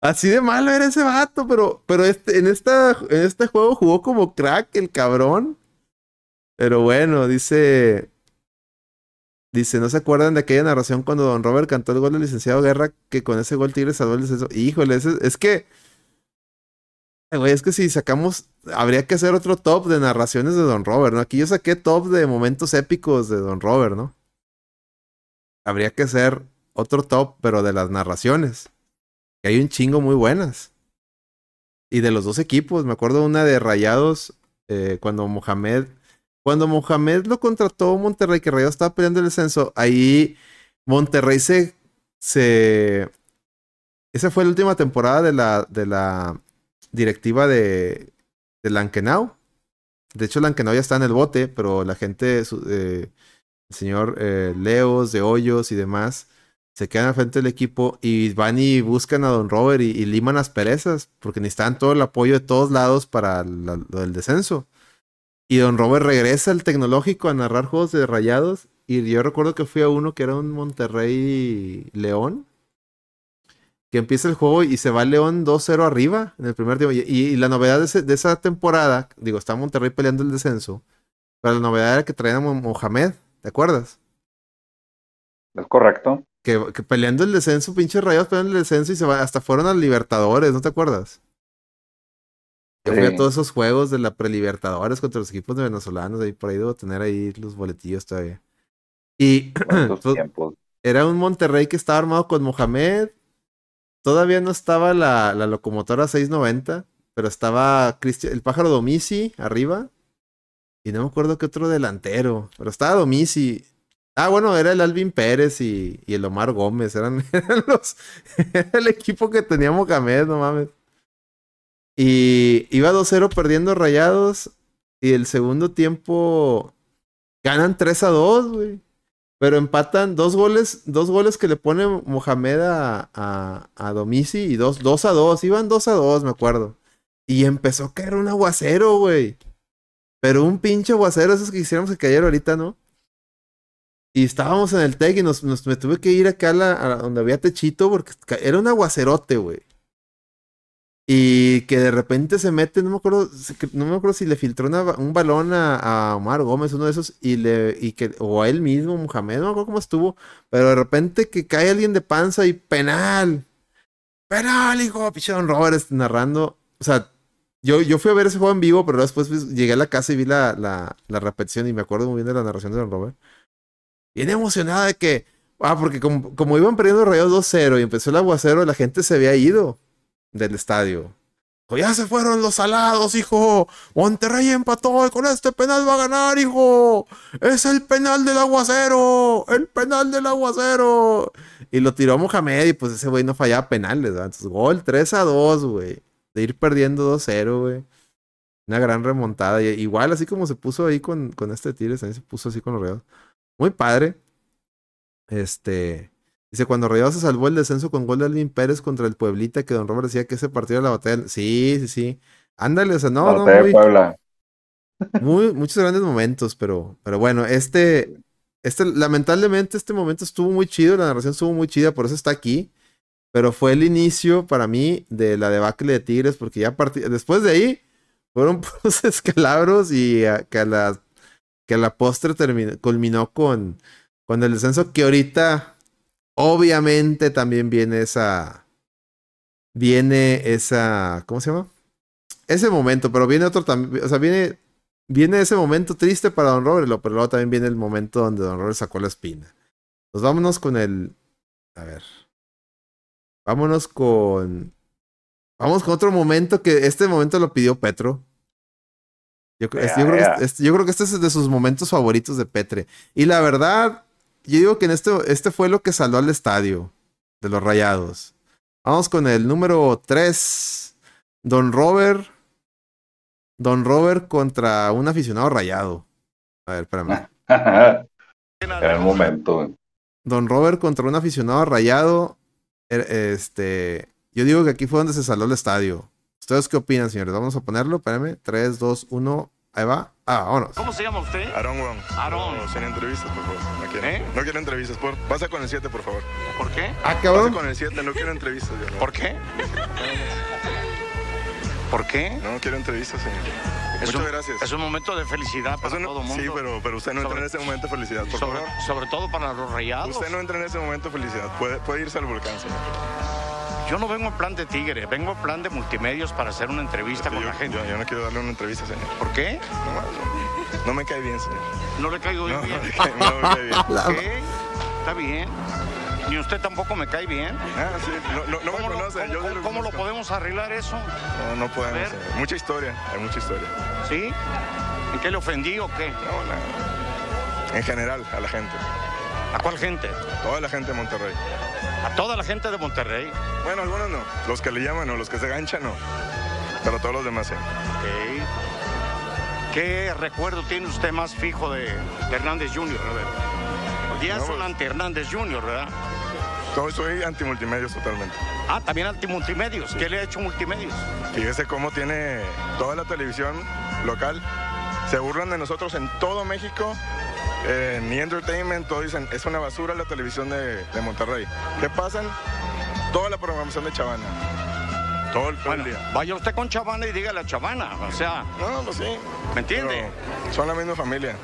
Así de malo era ese vato, pero, pero este, en, esta, en este juego jugó como crack el cabrón. Pero bueno, dice. Dice, ¿no se acuerdan de aquella narración cuando Don Robert cantó el gol del licenciado Guerra? Que con ese gol Tigres salvó el descenso. Híjole, es que. Güey, es que si sacamos. Habría que hacer otro top de narraciones de Don Robert, ¿no? Aquí yo saqué top de momentos épicos de Don Robert, ¿no? Habría que hacer otro top, pero de las narraciones. Que hay un chingo muy buenas. Y de los dos equipos, me acuerdo una de Rayados, eh, cuando Mohamed, cuando Mohamed lo contrató Monterrey, que Rayados estaba peleando el descenso, ahí Monterrey se, se, esa fue la última temporada de la, de la directiva de, de Lankenau. De hecho, Lankenau ya está en el bote, pero la gente, su- eh, el señor eh, Leos, de Hoyos y demás, se quedan al frente del equipo y van y buscan a Don Robert y, y liman las perezas, porque necesitan todo el apoyo de todos lados para la- lo del descenso. Y Don Robert regresa al tecnológico a narrar juegos de rayados. Y yo recuerdo que fui a uno que era un Monterrey León. Que empieza el juego y se va León 2-0 arriba en el primer tiempo. Y, la novedad de, ese- de esa temporada, digo, está Monterrey peleando el descenso. Pero la novedad era que traían a Mo- Mohamed, ¿te acuerdas? Es correcto. Que, que peleando el descenso, pinches rayados peleando el descenso y se va, hasta fueron a Libertadores, ¿no te acuerdas? Yo fui a todos esos juegos de la prelibertadores contra los equipos de venezolanos, ahí por ahí debo tener ahí los boletillos todavía. Y pues, era un Monterrey que estaba armado con Mohamed. Todavía no estaba la, la locomotora 690, pero estaba Cristian, el pájaro Domici arriba. Y no me acuerdo qué otro delantero, pero estaba Domici. Ah, bueno, era el Alvin Pérez y, y el Omar Gómez. Eran, eran los. Era el equipo que tenía Mohamed, no mames. Y iba 2-0 perdiendo rayados. Y el segundo tiempo ganan 3 a 2, güey. Pero empatan dos goles, dos goles que le pone Mohamed a, a, a y dos, dos a dos. Iban dos a dos, me acuerdo. Y empezó a caer un aguacero, güey. Pero un pinche aguacero, esos que quisiéramos que cayera ahorita, ¿no? Y estábamos en el TEC y nos, me tuve que ir acá a, la- a donde había techito porque era un aguacerote, güey. Y que de repente se mete, no me acuerdo, no me acuerdo si le filtró un balón a, Omar Gómez, uno de esos, y le, y que, o a él mismo, Mohamed, no me acuerdo cómo estuvo, pero de repente que cae alguien de panza y penal. Penal, hijo, pinche Don Robert este, narrando. O sea, yo, yo fui a ver ese juego en vivo, pero después pues, llegué a la casa y vi la, la, la repetición y me acuerdo muy bien de la narración de Don Robert. Bien emocionada de que, ah, porque como, como iban perdiendo Rayados 2-0 y empezó el aguacero, la gente se había ido del estadio. Ya se fueron los salados, hijo. Monterrey empató y con este penal va a ganar, hijo. Es el penal del aguacero. El penal del aguacero. Y lo tiró Mohamed y pues ese güey no fallaba penales, ¿verdad? Entonces, gol 3 a 2, güey. De ir perdiendo 2-0, güey. Una gran remontada. Y, igual, así como se puso ahí con, con este Tigres, también se puso así con los Rayados. Muy padre. Este. Dice, cuando Rayados se salvó el descenso con gol de Alvin Pérez contra el Pueblita, que Don Robert decía que ese partido era la batalla. Sí, sí, sí. Ándale, o sea, no, no, muy, Puebla. muy- muchos grandes momentos, pero, pero bueno, este, este, lamentablemente este momento estuvo muy chido, la narración estuvo muy chida, por eso está aquí. Pero fue el inicio para mí de la debacle de Tigres, porque ya partí, después de ahí fueron puros escalabros y a- que a la, que a la postre terminó, culminó con, con el descenso que ahorita obviamente también viene esa, viene esa, ¿cómo se llama? Ese momento, pero viene otro también, o sea, viene, viene ese momento triste para Don Robert, pero luego también viene el momento donde Don Robert sacó la espina. Pues vámonos con el, a ver, vámonos con, vamos con otro momento que este momento lo pidió Petro. Yo, yo creo que este- este- yo creo que este es de sus momentos favoritos de Petre. Y la verdad, yo digo que en este, este fue lo que salvó al estadio de los Rayados. Vamos con el número 3. Don Robert. Don Robert contra un aficionado rayado. A ver, espérame. Gran momento. güey. Don Robert contra un aficionado rayado. Er- Este, yo digo que aquí fue donde se saló el estadio. ¿Ustedes qué opinan, señores? Vamos a ponerlo, espérame. 3, 2, 1, ahí va. Ah, vámonos. ¿Cómo se llama usted? Aarón Wong. Aarón. No, sin entrevistas, por favor. No quiero, ¿Eh? no quiero entrevistas. Por, pasa con el 7, por favor. ¿Por qué? Ah, Pasa con el 7, no quiero entrevistas. Yo, no. ¿Por qué? ¿Por qué? No quiero entrevistas, señor. Es Muchas un, gracias. Es un momento de felicidad para no- todo el mundo. sí, pero, pero usted no entra en ese momento de felicidad, por sobre, favor. sobre todo para los rayados. Usted no entra en ese momento de felicidad. Puede, puede irse al volcán, señor. Yo no vengo en plan de tigre, vengo en plan de multimedios para hacer una entrevista con yo, la gente. yo- yo no quiero darle una entrevista, señor. ¿Por qué? No, no, no me cae bien, señor. No le caigo bien. no me cae, no me cae bien. Está bien. Ni usted tampoco me cae bien. Ah, sí. No, no, no me ¿Cómo, lo, conoce. cómo- yo cómo- lo cómo lo podemos arreglar eso? No, no A podemos. Mucha historia. Hay mucha historia. ¿Sí? ¿En qué le ofendí o qué? No, nada. En general, a la gente. ¿A cuál gente? Toda la gente de Monterrey. A toda la gente de Monterrey. Bueno, algunos no. Los que le llaman o los que se ganchan, no. Pero todos los demás, sí. Ok. ¿Qué recuerdo tiene usted más fijo de, de Hernández Jr., a No, un pues- anti-Hernández Jr., ¿verdad? Todo soy antimultimedios totalmente. Ah, también anti-multimedios. ¿Qué le ha hecho multimedios? Fíjese cómo tiene toda la televisión local. Se burlan de nosotros en todo México. En E! Entertainment, todo dicen, es una basura la televisión de, de Monterrey. ¿Qué pasan? Toda la programación de Chavana. Todo el, todo el Bueno, día. vaya usted con Chavana y dígale a Chavana. O sea, No, pues sí. ¿me entiende? son la misma familia.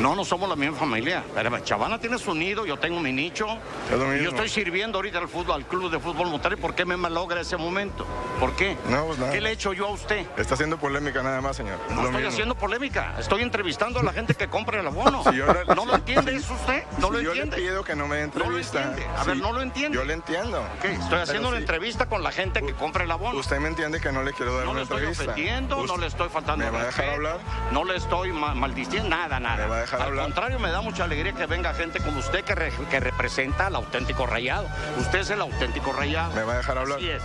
No, no somos la misma familia. Pero Chavana tiene su nido, yo tengo mi nicho. Es yo estoy sirviendo ahorita al fútbol, al club de fútbol Monterrey. ¿Por qué me malogra ese momento? ¿Por qué? No, pues nada. ¿Qué le he hecho yo a usted? Está haciendo polémica nada más, señor. No lo estoy mismo. haciendo polémica, estoy entrevistando a la gente que compra el abono. Si yo le- ¿No lo entiende eso usted? ¿No Si lo yo entiende? le pido que no me dé No lo entrevista. entiende. A ver, no lo entiende. Yo le entiendo. Estoy Pero haciendo una sí, entrevista con la gente que compra el abono. Usted me entiende que no le quiero dar No una le estoy entrevista. ofendiendo, no le estoy faltando ¿Me va a dejar hablar? No le estoy ma- maldiciendo, nada, nada. ¿Me va a dejar Al hablar? contrario, me da mucha alegría que venga gente como usted que, re- que representa al auténtico rayado. Usted es el auténtico rayado. ¿Me va a dejar hablar? Así es.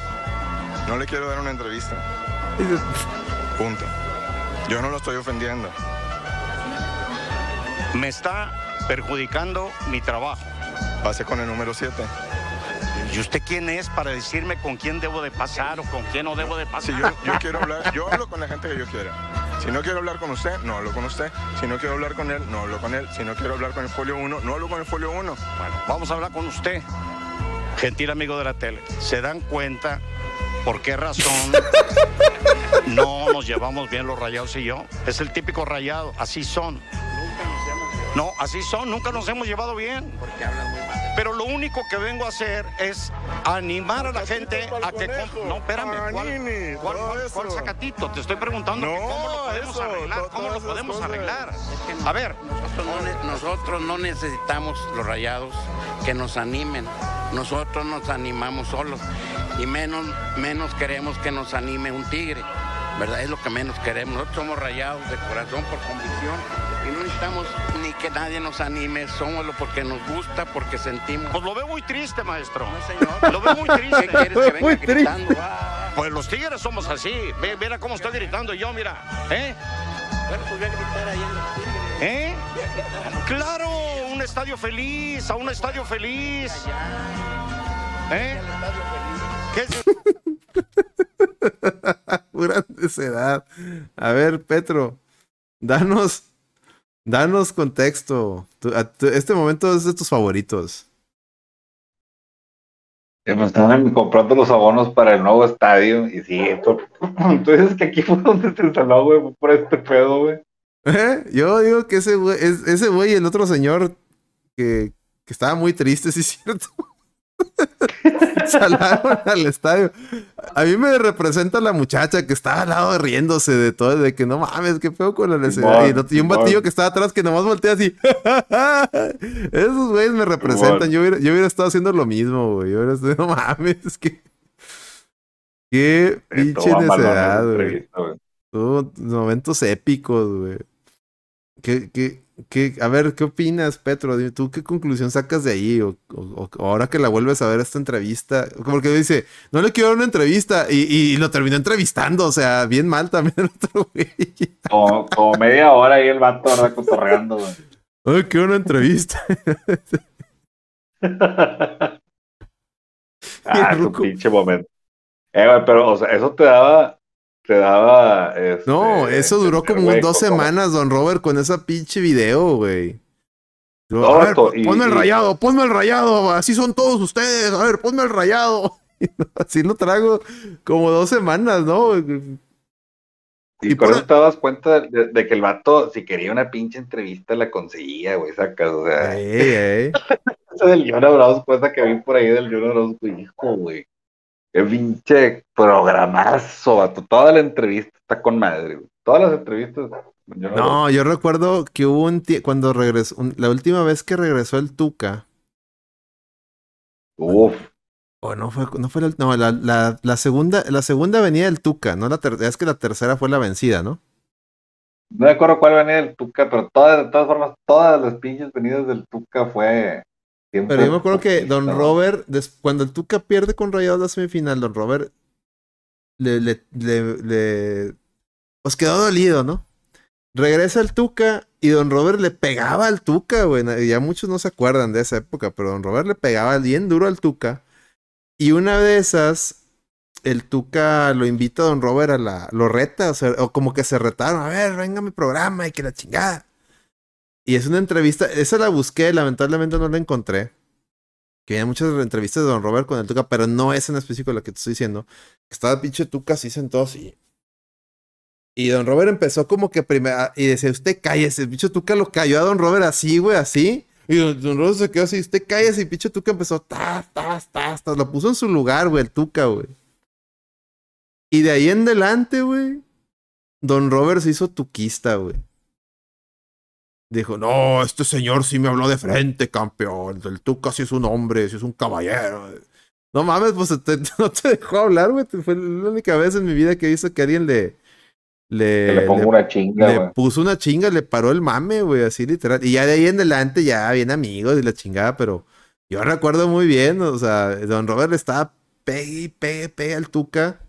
No le quiero dar una entrevista. Punto. Yo no lo estoy ofendiendo. Me está perjudicando mi trabajo. Pase con el número 7. ¿Y usted quién es para decirme con quién debo de pasar o con quién no debo de pasar? Si yo, yo quiero hablar, yo hablo con la gente que yo quiera. Si no quiero hablar con usted, no hablo con usted. Si no quiero hablar con él, no hablo con él. Si no quiero hablar con el folio 1, no hablo con el folio 1. Bueno, vamos a hablar con usted, gentil amigo de la tele. ¿Se dan cuenta por qué razón no nos llevamos bien los rayados y yo? Es el típico rayado, así son. No, así son, nunca nos hemos llevado bien. Pero lo único que vengo a hacer es animar a la gente a que... No, espérame, ¿cuál, Panini, cuál, cuál- eso. cuál sacatito? Te estoy preguntando que cómo lo podemos eso, arreglar, to- cómo lo podemos cosas. arreglar. A ver, Nosotros no, nosotros no necesitamos los rayados que nos animen. Nosotros nos animamos solos. Y menos, menos queremos que nos anime un tigre. ¿Verdad? Es lo que menos queremos. Nosotros somos rayados de corazón por convicción. Y no necesitamos ni que nadie nos anime. Somos lo porque nos gusta, porque sentimos. pues lo veo muy triste, maestro. No, señor. Lo veo muy triste. ¿Qué quieres que venga Muy triste. gritando? Ah, Pues los tigres somos así. Ve, mira cómo estoy gritando yo, mira. ¿Eh? bueno, pues voy a gritar ahí en los tigres. ¿Eh? Claro, un estadio feliz, a un estadio feliz. ¿Eh? ¿Qué es? Pura necedad. A ver, Petro, danos, danos contexto. Tu- a- tu- este momento es de tus favoritos. Que me estaban comprando los abonos para el nuevo estadio. Y sí, esto, tú dices que aquí fue donde se instaló, güey, por este pedo, güey. ¿Eh? Yo digo que ese güey, es- ese güey y el otro señor que, que estaba muy triste, sí es cierto. Salaron al estadio. A mí me representa la muchacha que estaba al lado riéndose de todo, de que no mames, qué feo con la necesidad. Y, un batillo que estaba atrás que nomás voltea así. Esos güeyes me representan. Yo hubiera, yo hubiera estado haciendo lo mismo, güey. Yo hubiera estado, no mames, es que. Qué pinche necedad, güey. momentos épicos, güey. ¿Qué, qué, qué- a ver, ¿qué opinas, Petro? Dime, ¿Tú qué conclusión sacas de ahí? O, o- o ahora que la vuelves a ver esta entrevista. Porque dice, no le quiero dar una entrevista. Y, y- y lo terminó entrevistando. O sea, bien mal también el otro güey. Como, como media hora ahí el vato, ¿verdad? Cotorreando, güey. No le quiero una entrevista. ah, ruco. pinche momento. Eh, güey, pero, o sea, eso te daba. Te daba. este, No, eso duró entender, como dos semanas, don Robert, con esa pinche video, güey. Yo, a ver, esto- y- ponme el rayado, ponme el rayado, así son todos ustedes, a ver, ponme el rayado. Así lo trago como dos semanas, ¿no? Y, y con por- eso te das cuenta de, de que el vato, si quería una pinche entrevista, la conseguía, güey, sacas, o sea. Ey, ey. Esa del John Abrauz, cosa que vi por ahí del Abrauz, güey, hijo, güey. Qué pinche programazo, vato. Toda la entrevista está con madre, güey. Todas las entrevistas. No, yo recuerdo que hubo un cuando regresó, un- la última vez que regresó el Tuca, Uf, o no fue, no fue la, no, la, la, la segunda, la segunda venía del Tuca, no la tercera, es que la tercera fue la vencida, ¿no? no me acuerdo cuál venía del Tuca, pero todas, de todas formas, todas las pinches venidas del Tuca fue. Siempre Pero yo me acuerdo que Don. Robert, cuando el Tuca pierde con Rayados la semifinal, Don Robert le, le, le, le- pues quedó dolido, ¿no? Regresa el Tuca y Don Robert le pegaba al Tuca, güey. Ya muchos no se acuerdan de esa época, pero Don Robert le pegaba bien duro al Tuca. Y una de esas, el Tuca lo invita a Don Robert a la. Lo reta, o, sea, o como que se retaron. A ver, venga mi programa y que la chingada. Y es una entrevista, esa la busqué, lamentablemente no la encontré. Que había muchas entrevistas de Don Robert con el Tuca, pero no es en específico la que te estoy diciendo. Estaba pinche Tuca así sentado así. Y Don Robert empezó como que primero, y decía, usted cállese, el pinche Tuca lo cayó a Don Robert así, güey, así. Y Don, Don Robert se quedó así, usted cállese, y pinche Tuca empezó, tas, tas, tas, tas, lo puso en su lugar, güey, el Tuca, güey. Y de ahí en adelante, güey, Don Robert se hizo tuquista, güey. Dijo, no, este señor sí me habló de frente, campeón. El Tuca sí es un hombre, sí es un caballero. No mames, pues te- no te dejó hablar, güey. Fue la única vez en mi vida que hizo que alguien le... Le, Que le pongo le- una chinga, le puso una chinga, le paró el mame, güey, así literal. Y ya de ahí en adelante ya bien amigos y la chingada, pero yo recuerdo muy bien, o sea, Don Robert le estaba pegue pegue, pegue al Tuca.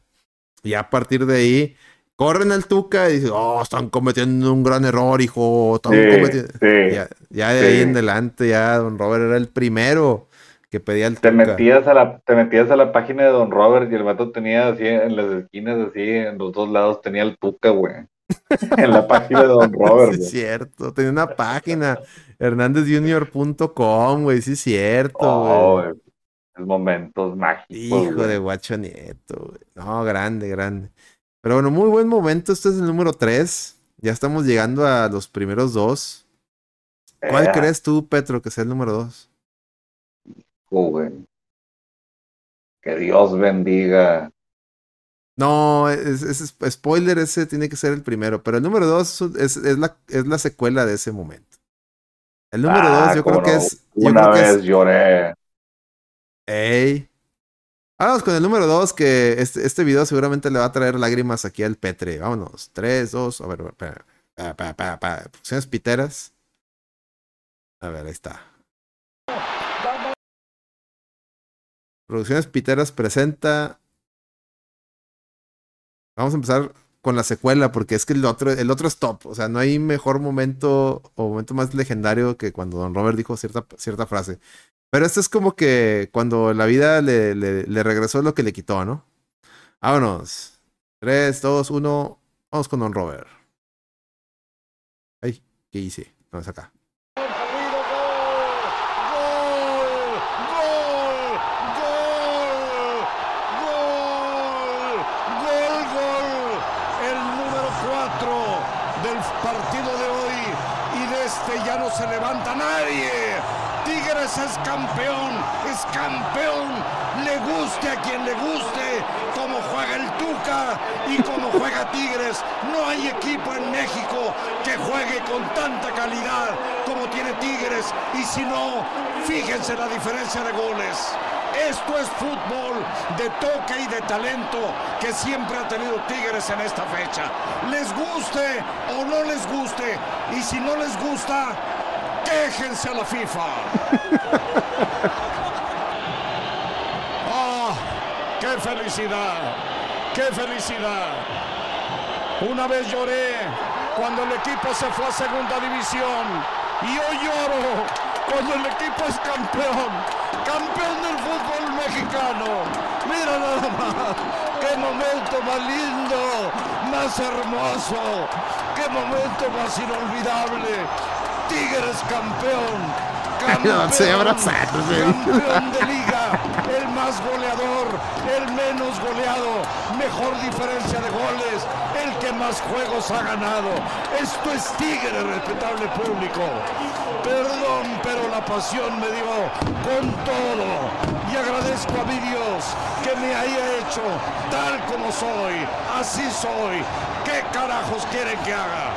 Y a partir de ahí, corren al Tuca y dicen, oh, están cometiendo un gran error, hijo. Están Sí, cometiendo... sí, Ya, ya de ahí en adelante, ya Don Robert era el primero que pedía el Te Tuca. metías, a la, te metías a la página de Don Robert y el vato tenía así en las esquinas, así en los dos lados tenía el Tuca, güey. en la página de Don Robert, Sí, es cierto. Tenía una página, hernandezjunior.com, güey. Sí, es cierto, Oh, güey. momentos mágicos. Hijo güey. de guacho nieto, güey. No, grande, grande. Pero bueno, muy buen momento. Este es el número 3. Ya estamos llegando a los primeros dos. ¿Cuál Eh, crees tú, Petro, que sea el número 2? hijo, güey. Que Dios bendiga. No, es, es- spoiler, ese tiene que ser el primero. Pero el número 2 es, es la, es la secuela de ese momento. El número 2 Ah, yo creo que es. Yo Una creo que vez es lloré. Ey. Vamos con el número 2, que este, este video seguramente le va a traer lágrimas aquí al Petre. Vámonos. 3, 2, a ver, pa, pa. Producciones piteras. A ver, ahí está. Producciones Piteras presenta. Vamos a empezar con la secuela, porque es que el otro, el otro es top. O sea, no hay mejor momento o momento más legendario que cuando Don Robert dijo cierta, cierta frase. Pero esto es como que cuando la vida le, le, le regresó lo que le quitó, ¿no? Vámonos. 3, 2, 1. Vamos con Don Robert. Ay, ¿qué hice? No, es acá. Gol, gol, gol. El número 4 del partido de hoy. Y de este ya no se levanta nadie. Tigres es campeón, es campeón. Le guste como juega el Tuca y como juega Tigres. No hay equipo en México que juegue con tanta calidad como tiene Tigres. Y si no, fíjense la diferencia de goles. Esto es fútbol de toque y de talento que siempre ha tenido Tigres en esta fecha. Les guste o no les guste. Y si no les gusta, quéjense a la FIFA. ¡Qué felicidad! ¡Qué felicidad! Una vez lloré cuando el equipo se fue a segunda división y hoy lloro cuando el equipo es campeón, campeón del fútbol mexicano. Mira nada más, qué momento más lindo, más hermoso, qué momento más inolvidable. Tigres campeón. Güey. campeón de liga, el más goleador, el menos goleado, mejor diferencia de goles, el que más juegos ha ganado. Esto es Tigre, respetable público. Perdón, pero la pasión me dio con todo. Y agradezco a mi Dios que me haya hecho tal como soy. Así soy. ¿Qué carajos quieren que haga?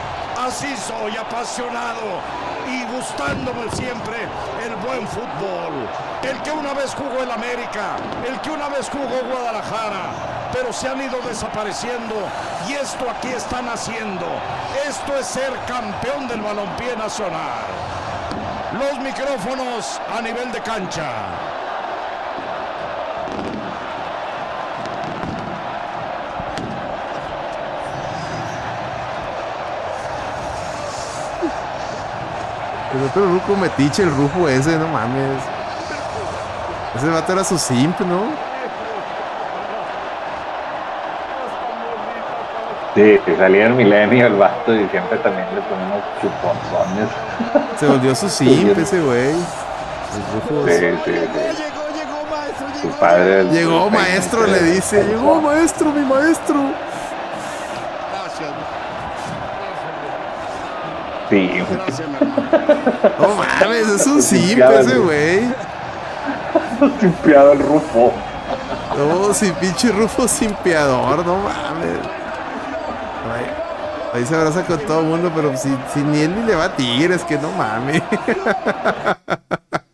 Así soy, apasionado y gustándome siempre el buen fútbol. El que una vez jugó el América, el que una vez jugó Guadalajara, pero se han ido desapareciendo y esto aquí están haciendo. Esto es ser campeón del balompié nacional. Los micrófonos a nivel de cancha. El otro ruco metiche, el rufo ese, no mames. Ese vato era su simp, ¿no? Sí, salía en Milenio el vato y siempre también le ponía unos chuponzones. Se volvió su simp ese güey. El rufo. Sí, sí, sí. Su padre. el- Llegó el- maestro, el- le dice. Llegó maestro, mi maestro. Sí. No mames, es un simp ese güey. limpiado el rufo. No, sí, pinche rufo simpiador, no mames. Ay, ahí se abraza con todo el mundo, pero si, si ni él ni le va a tigres, que no mames.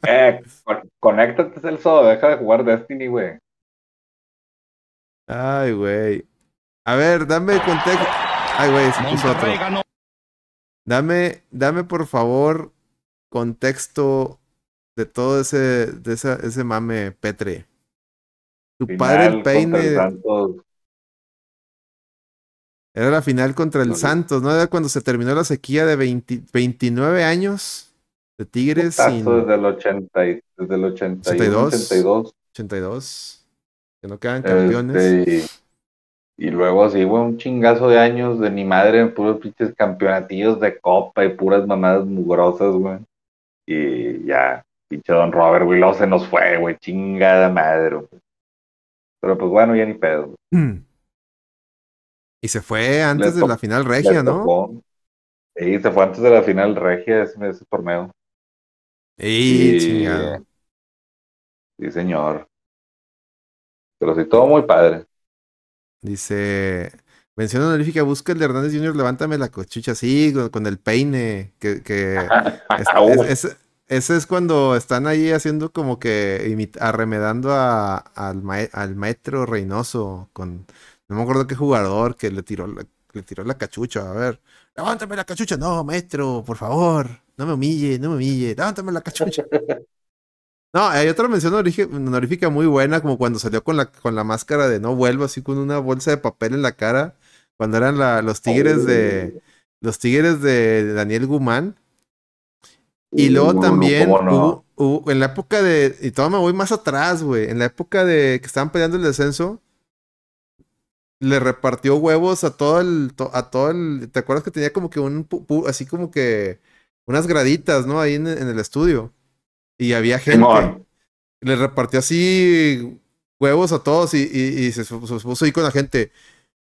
Eh, con- conéctate, Celso. Deja de jugar Destiny, güey. Ay, güey. A ver, dame contexto. Ay, güey, se puso otro. Dame, dame por favor contexto de todo ese, de esa- ese mame Petre. Tu padre el peine Santos. era la final contra el. Santos, ¿no? Era cuando se terminó la sequía de 20 29 años de Tigres sin desde el 80 y- desde el 81, 82. 82. 82. Que no quedan campeones. Este, y, luego sí, güey, un chingazo de años de ni madre, puros pinches campeonatillos de copa y puras mamadas mugrosas, güey. Y ya, pinche Don Robert, güey, luego se nos fue, güey, chingada madre, güey. Pero pues bueno, ya ni pedo. güey. Y se fue antes de la final regia, ¿no? Sí, se fue antes de la final regia ese, ese torneo. Y chingado. Sí, señor. Pero sí, todo muy padre. Dice, mención honorífica, busca el de Hernández Jr., levántame la cochucha, sí, con, el peine, que, que es- es- es- ese es cuando están ahí haciendo como que arremedando a- al, al maestro Reynoso con, no me acuerdo qué jugador que le tiró la, le tiró la cachucha, a ver, levántame la cachucha, no, maestro, por favor, no me humille, no me humille, levántame la cachucha. No, hay otra mención honorífica, muy buena, como cuando salió con la, con la máscara de no vuelvo, así con una bolsa de papel en la cara, cuando eran la- los tigres de los tigres de Daniel Guzmán. Y luego Uh, también ¿cómo no? hubo, hubo- en la época de, y todavía me voy más atrás, güey, en la época de que estaban peleando el descenso, le repartió huevos a todo el, to- a todo el, ¿te acuerdas que tenía como que un, así como que unas graditas, ¿no? Ahí en, en el estudio. Y había gente. Simón. Le repartió así huevos a todos y, y- y se, se puso ahí con la gente.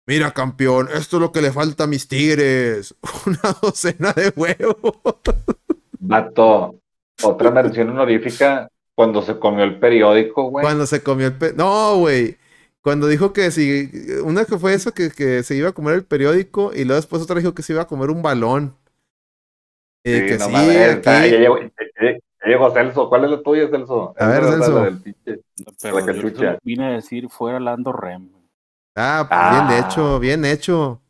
Mira, campeón, esto es lo que le falta a mis tigres. Una docena de huevos. Vato, otra mención honorífica cuando se comió el periódico, güey. Cuando se comió el... pe- No, güey. Cuando dijo que si... Una que fue eso, que, que se iba a comer el periódico y luego después otra dijo que se iba a comer un balón. Y Sí, que no sí, aquí... ya llegó, llegó Celso. ¿Cuál es la tuya, Celso? A ver, Celso. La cachucha. vine a decir fuera Lando Rem. Ah, pues Ah. bien hecho, bien hecho.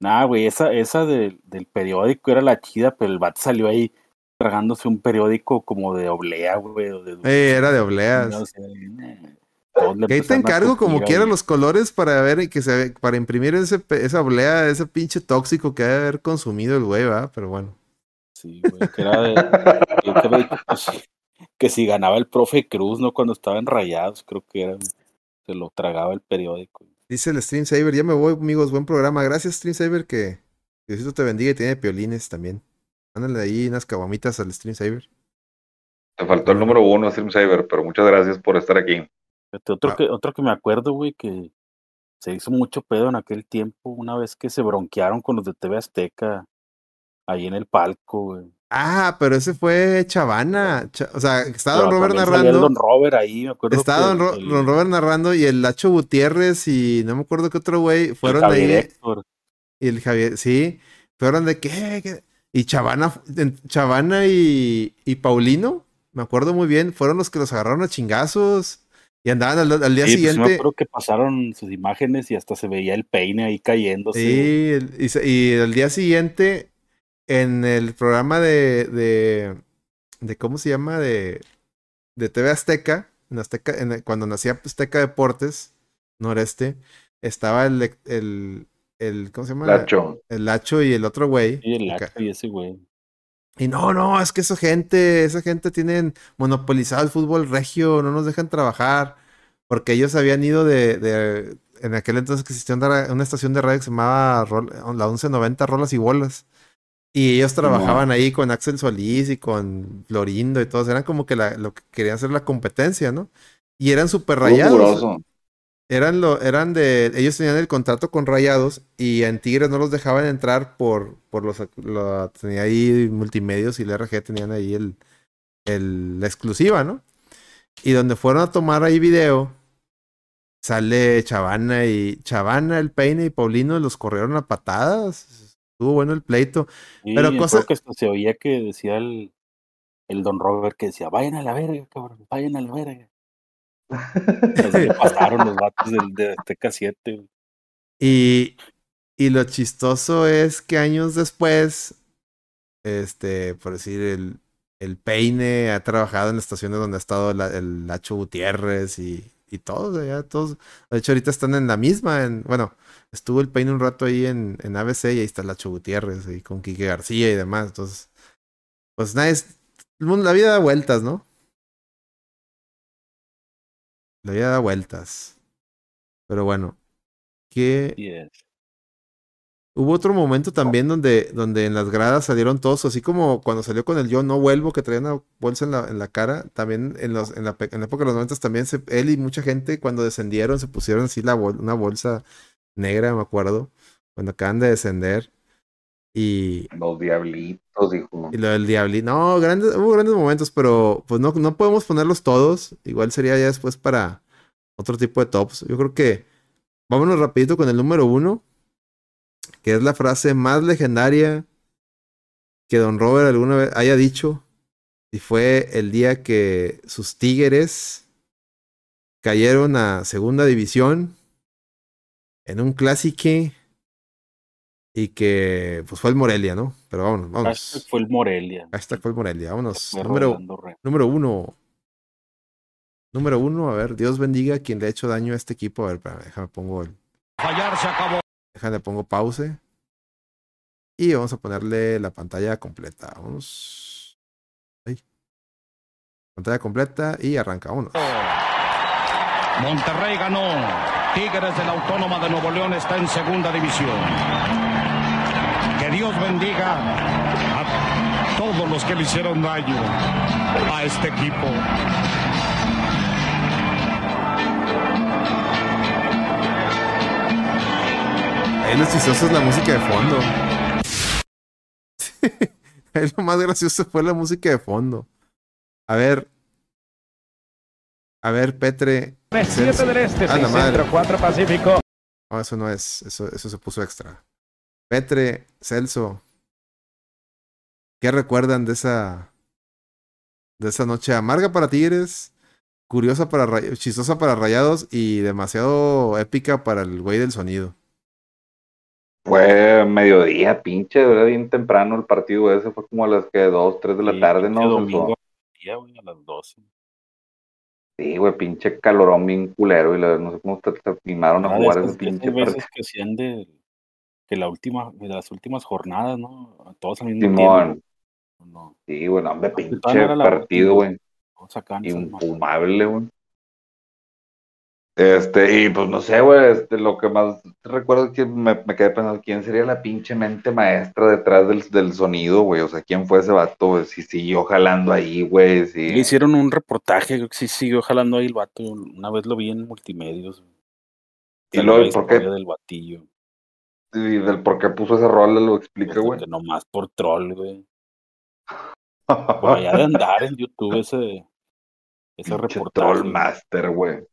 Nah, güey, esa, esa del, del periódico era la chida, pero el bat salió ahí tragándose un periódico como de oblea, güey. o de- Eh, era de obleas. No sé, eh, todos le Que ahí te encargo como tupir quiera ahí. los colores para ver y que se para imprimir ese esa oblea, ese pinche tóxico que debe haber consumido el güey, ¿va? Pero bueno. Sí, güey, que era de. que, si, que si ganaba el profe Cruz, ¿no? Cuando estaba en rayados, creo que era. Se lo tragaba el periódico. Dice el Stream Saver, ya me voy, amigos, buen programa. Gracias, Stream Saver, que Diosito te bendiga y tiene piolines también. Mándale ahí unas caguamitas al Stream Saver. Te faltó el número uno, Stream Saver, pero muchas gracias por estar aquí. Otro, Ah. que, otro que me acuerdo, güey, que se hizo mucho pedo en aquel tiempo, una vez que se bronquearon con los de TV Azteca, ahí en el palco, güey. Ah, pero ese fue Chavana. Cha- o sea, estaba Don Robert salía el narrando. Don Robert ahí, me acuerdo. Estaba Don, que Ro- el- Don Robert narrando y el Lacho Gutiérrez y no me acuerdo qué otro güey el fueron Javier ahí. Héctor. Y el Javier, sí, fueron de qué, qué? y Chavana, Chavana y, y Paulino, me acuerdo muy bien, fueron los que los agarraron a chingazos y andaban al, al día Sí, pues sí me siguiente. acuerdo que pasaron sus imágenes y hasta se veía el peine ahí cayéndose. Sí, el- y, se- y el día siguiente, en el programa de, de, de ¿cómo se llama? De, de TV Azteca, en Azteca en cuando nacía Azteca Deportes, Noreste, estaba el, el, el ¿cómo se llama? Lacho. El Lacho y el otro güey. Sí, el. Lacho y ese güey. Y no, no, es que esa gente, esa gente tienen monopolizado el fútbol regio, no nos dejan trabajar, porque ellos habían ido de, de en aquel entonces que existía una, una estación de radio que se llamaba Rol- la 1190 Rolas y Bolas. Y ellos trabajaban ahí con Axel Solís y con Florindo y todos, eran como que la- lo que querían hacer la competencia, ¿no? Y eran súper rayados. Eran lo, eran de, ellos tenían el contrato con Rayados y en Tigres no los dejaban entrar por, por los, lo- tenía ahí multimedios y el RG tenían ahí el, el, la exclusiva, ¿no? Y donde fueron a tomar ahí video, sale Chavana y Chavana, el Peine y Paulino los corrieron a patadas. Estuvo bueno el pleito. Sí, Pero me cosa- acuerdo que se oía que decía el, el Don Robert que decía, vayan a la verga, cabrón, vayan a la verga. Así le pasaron los vatos del, de Azteca 7. güey. Y, y lo chistoso es que años después, este, por decir, el, el Peine ha trabajado en estaciones donde ha estado el, el Lacho Gutiérrez y, y todos, ya todos. De hecho, ahorita están en la misma. En, bueno, estuvo el Peine un rato ahí en, en ABC y ahí está Lacho Gutiérrez y con Quique García y demás. Entonces, pues nada, es, la vida da vueltas, ¿no? La vida da vueltas. Pero bueno, ¿qué, Así es. Hubo otro momento también donde, donde en las gradas salieron todos, así como cuando salió con el Yo No Vuelvo, que traía una bolsa en la, en la cara, también en, los, en, la, en la época de los 90 también se- él y mucha gente cuando descendieron se pusieron así la bol- una bolsa negra, me acuerdo, cuando acaban de descender. Y, Los diablitos, dijo. y lo del Diablito. No, grandes, hubo grandes momentos, pero pues no, no podemos ponerlos todos. Igual sería ya después para otro tipo de tops. Yo creo que vámonos rapidito con el número uno, que es la frase más legendaria que Don Robert alguna vez haya dicho. Y fue el día que sus Tigres cayeron a segunda división en un clásico y que pues fue el Morelia, ¿no? Pero vámonos, vámonos. Hashtag fue el Morelia. Hashtag fue el Morelia. Vámonos. Número, número uno. Número uno, a ver, Dios bendiga a quien le ha hecho daño a este equipo. A ver, espérame, déjame pongo el. Fallar se acabó. Déjame pongo pause. Y vamos a ponerle la pantalla completa. Vamos. Ahí. Pantalla completa y arranca. Vámonos. Monterrey ganó. Tigres de la Autónoma de Nuevo León está en segunda división. Que Dios bendiga a todos los que le hicieron daño a este equipo. Ahí lo chistoso es la música de fondo. Ahí lo más gracioso fue la música de fondo. A ver. A ver, Petre. 7 del Este, A la 6 madre. Centro, 4 Pacífico. No, eso no es. Eso, eso se puso extra. Petre, Celso. ¿Qué recuerdan de esa. de esa noche amarga para Tigres? Curiosa para chistosa para Rayados y demasiado épica para el güey del sonido. Fue mediodía, pinche, era bien temprano el partido ese, fue como a las que 2, 3 de la Sí, tarde, ¿no? domingo día, güey, a las 12. Sí, güey, pinche calorón bien culero y la- no sé cómo te, te animaron a Ah, jugar de ese de pinche veces que hacían de, que la última, de las últimas jornadas, ¿no? Todos al mismo Simón, tiempo. No. Sí, güey, no, hombre, pinche partido, güey. Kansas, ¿no? Infumable, güey. Este, y pues no sé, güey, este, lo que más recuerdo es que me, me quedé pensando, ¿quién sería la pinche mente maestra detrás del, del sonido, güey? O sea, ¿quién fue ese vato, güey? Si siguió jalando ahí, güey, si... Le hicieron un reportaje, creo que sí siguió jalando ahí el vato. Una vez lo vi en multimedios. Y Salió luego, ¿por qué? del batillo. Y del por qué puso ese rol lo explica, güey. Que nomás por troll, güey. Por allá de andar en YouTube ese, ese reportaje. Troll güey. Master, güey.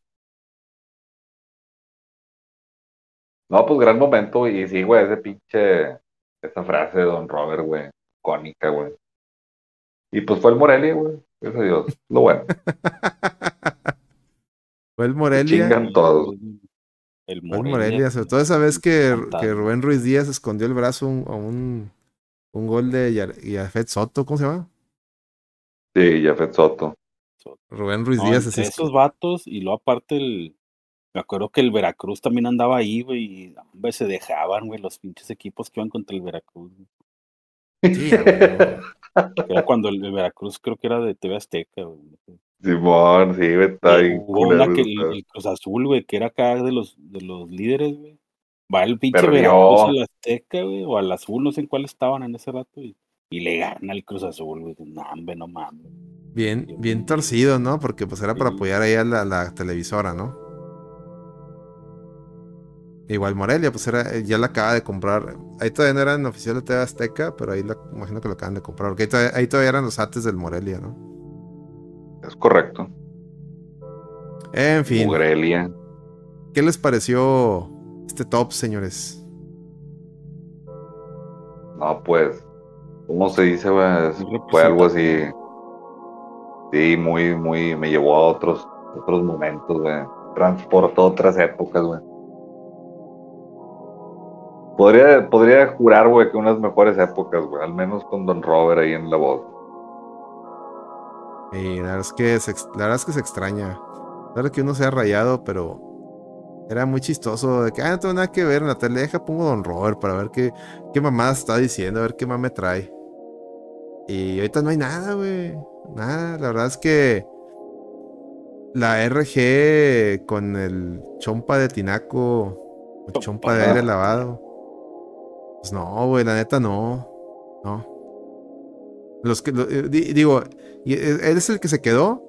No, pues gran momento, y sí, güey, ese pinche, esa frase de Don Robert, güey, icónica, güey. Y pues fue el Morelia, güey, gracias a Dios, lo bueno. Fue el Morelia. Chingan todos. El Fue el Morelia. Morelia. Sobre todo esa vez que, que Rubén Ruiz Díaz escondió el brazo un- a un, un gol de Yafet Soto, ¿cómo se llama? Sí, Jafet Soto. Rubén Ruiz No, Díaz. entre así esos vatos y luego aparte el... Me acuerdo que el Veracruz también andaba ahí, güey, y hombre, se dejaban, güey, los pinches equipos que iban contra el Veracruz. güey. Sí, era cuando el, el Veracruz creo que era de TV Azteca, güey. Simón, sí, güey, está Hubo una que el, Cruz Azul, güey, que era acá de los, de los líderes, güey. Va el pinche Perdió. Veracruz al Azteca, güey, o al Azul, no sé en cuál estaban en ese rato, y, y le gana el Cruz Azul, güey. No, hombre, no mames. Bien, bien torcido, ¿no? Porque pues era para apoyar ahí a la, la televisora, ¿no? Igual Morelia, pues era, ya la acaba de comprar. Ahí todavía no eran oficial de TV Azteca, pero ahí la, imagino que lo acaban de comprar. Porque ahí todavía, ahí todavía eran los ates del Morelia, ¿no? Es correcto. En fin. Morelia. ¿Qué les pareció este top, señores? No, pues, ¿cómo se dice, güey? Es- Muy Fue algo así. Sí, muy, muy, me llevó a otros, otros momentos, güey. Transportó otras épocas, güey. Podría, podría jurar, güey, que unas mejores épocas, güey. Al menos con Don Robert ahí en la voz. Y la verdad es que se, la verdad es que se extraña. Claro que uno se ha rayado, pero era muy chistoso de que, ah, no tengo nada que ver en la tele, deja pongo Don Robert para ver qué, qué mamá está diciendo, a ver qué mamá me trae. Y ahorita no hay nada, güey. Nada, la verdad es que la RG con el chompa de tinaco, o chompa de aire lavado. Pues no, güey, la neta no. No. Los que, eh, di- digo, y e- él es el que se quedó.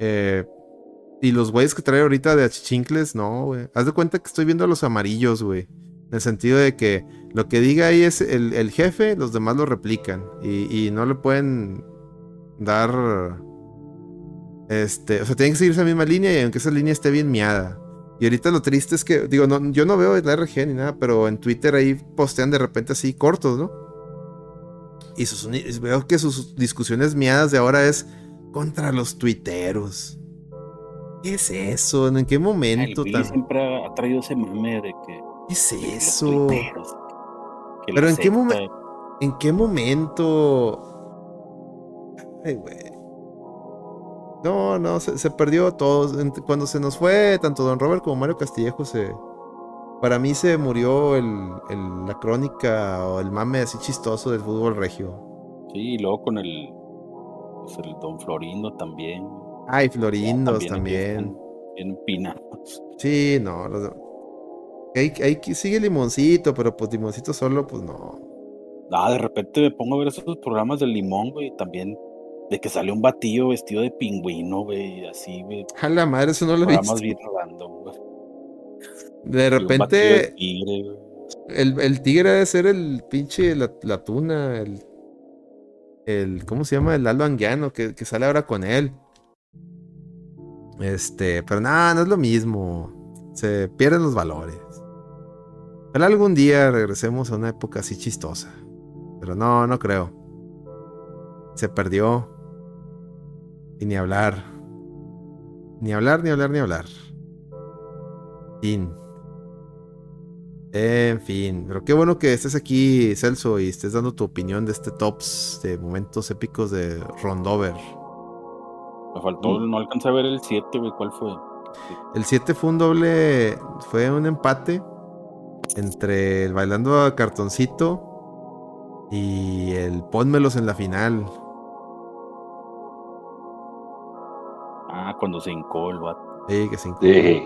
Eh, y los güeyes que trae ahorita de achichincles, no, güey. Haz de cuenta que estoy viendo a los amarillos, güey. En el sentido de que lo que diga ahí es el, el jefe, los demás lo replican. Y, y no le pueden dar. Este. O sea, tienen que seguir esa misma línea y aunque esa línea esté bien miada. Y ahorita lo triste es que, digo, no, yo no veo la RG ni nada, pero en Twitter ahí postean de repente así cortos, ¿no? Y sus, veo que sus discusiones miadas de ahora es contra los tuiteros. ¿Qué es eso? ¿En qué El momento tan... siempre ha, traído ese meme de que. ¿Qué es eso? tuiteros, que Pero en qué momento... ¿En qué momento? Ay, güey. No, no, se, se perdió todo. Cuando se nos fue tanto Don Robert como Mario Castillejo, se... Para mí se murió el, el- la crónica o el mame así chistoso del fútbol regio. Sí, y luego con el. Pues el Don Florindo también. Ay, Florindos También Bien empinados. Sí, no. los- Ahí, sigue Limoncito, pero pues Limoncito solo, pues no. Ah, de repente me pongo a ver esos programas del limón, güey, y también de que sale un batillo vestido de pingüino, güey, así, güey. A la madre, eso no lo he visto. bien random, güey. De batillo de repente, tigre, güey. el, el tigre debe ser el pinche, la, la tuna, el, el, ¿cómo se llama? El Lalo Anguiano, que, que sale ahora con él. Este, pero nada, no es lo mismo. Se pierden los valores. Ojalá algún día regresemos a una época así chistosa. Pero no, no creo. Se perdió. Y ni hablar. Ni hablar, ni hablar, ni hablar. Fin. En fin. Pero qué bueno que estés aquí, Celso, y estés dando tu opinión de este tops de momentos épicos de Rondover. Me faltó, no alcancé a ver el 7, güey, ¿cuál fue? El 7 fue un doble. Fue un empate entre el bailando a cartoncito Y el Pónmelos en la final. Cuando se hincó el vato. Sí, que se hincó. Sí.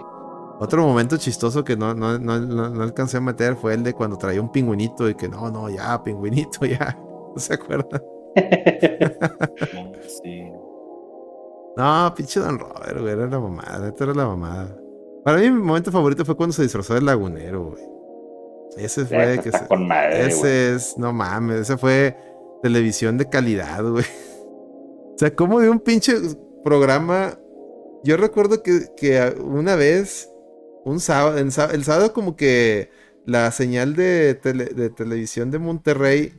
Otro momento chistoso que no, no, no, no, no alcancé a meter fue el de cuando traía un pingüinito y que no, no, ya, pingüinito, ya. ¿No se acuerdan? Sí. No, pinche Don Robert, güey, era la mamada, neta era la mamada. Para mí mi momento favorito fue cuando se disfrazó del lagunero, güey. Ese fue Ese que se- con madre, Ese güey. es, no mames, ese fue televisión de calidad, güey. O sea, como de un pinche programa. Yo recuerdo que, que una vez, un sábado, el sábado como que la señal de, tele- de televisión de Monterrey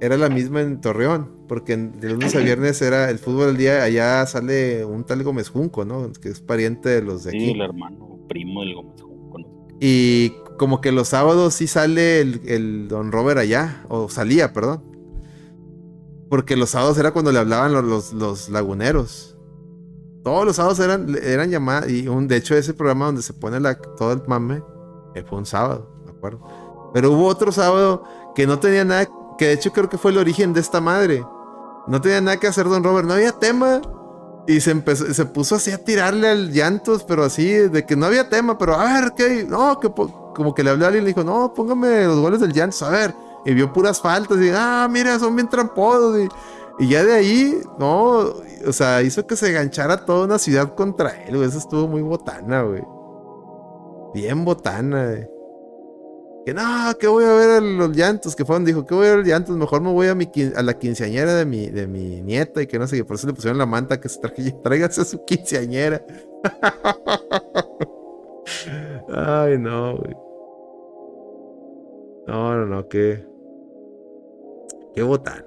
era la misma en Torreón, porque de lunes a viernes era el fútbol del día, allá sale un tal Gómez Junco, ¿no? Que es pariente de los de Sí, aquí. el hermano primo del Gómez Junco, ¿no? Y como que los sábados sí sale el, el Don Robert allá, o salía, perdón. Porque los sábados era cuando le hablaban los, los, los laguneros. Todos los sábados eran, eran llamadas, y un, de hecho ese programa donde se pone la, todo el mame, eh, fue un sábado, me acuerdo. Pero hubo otro sábado que no tenía nada, que de hecho creo que fue el origen de esta madre. No tenía nada que hacer Don Robert, no había tema. Y se empezó, se puso así a tirarle al llantos, pero así, de que no había tema, pero a ver, ¿qué? No, que como que le habló a alguien y le dijo, no, póngame los goles del llantos, a ver. Y vio puras faltas y, ah, mira, son bien tramposos. Y, y ya de ahí, no, o sea, hizo que se ganchara toda una ciudad contra él, güey. Eso estuvo muy botana, güey. Bien botana, güey. Que no, que voy a ver a los llantos, que fueron, dijo, que voy a ver los llantos, mejor me voy a, mi, a la quinceañera de mi, de mi nieta y que no sé qué, por eso le pusieron la manta que se traje, tráigase a su quinceañera. Ay, no, güey. No, no, no, qué. Qué botana.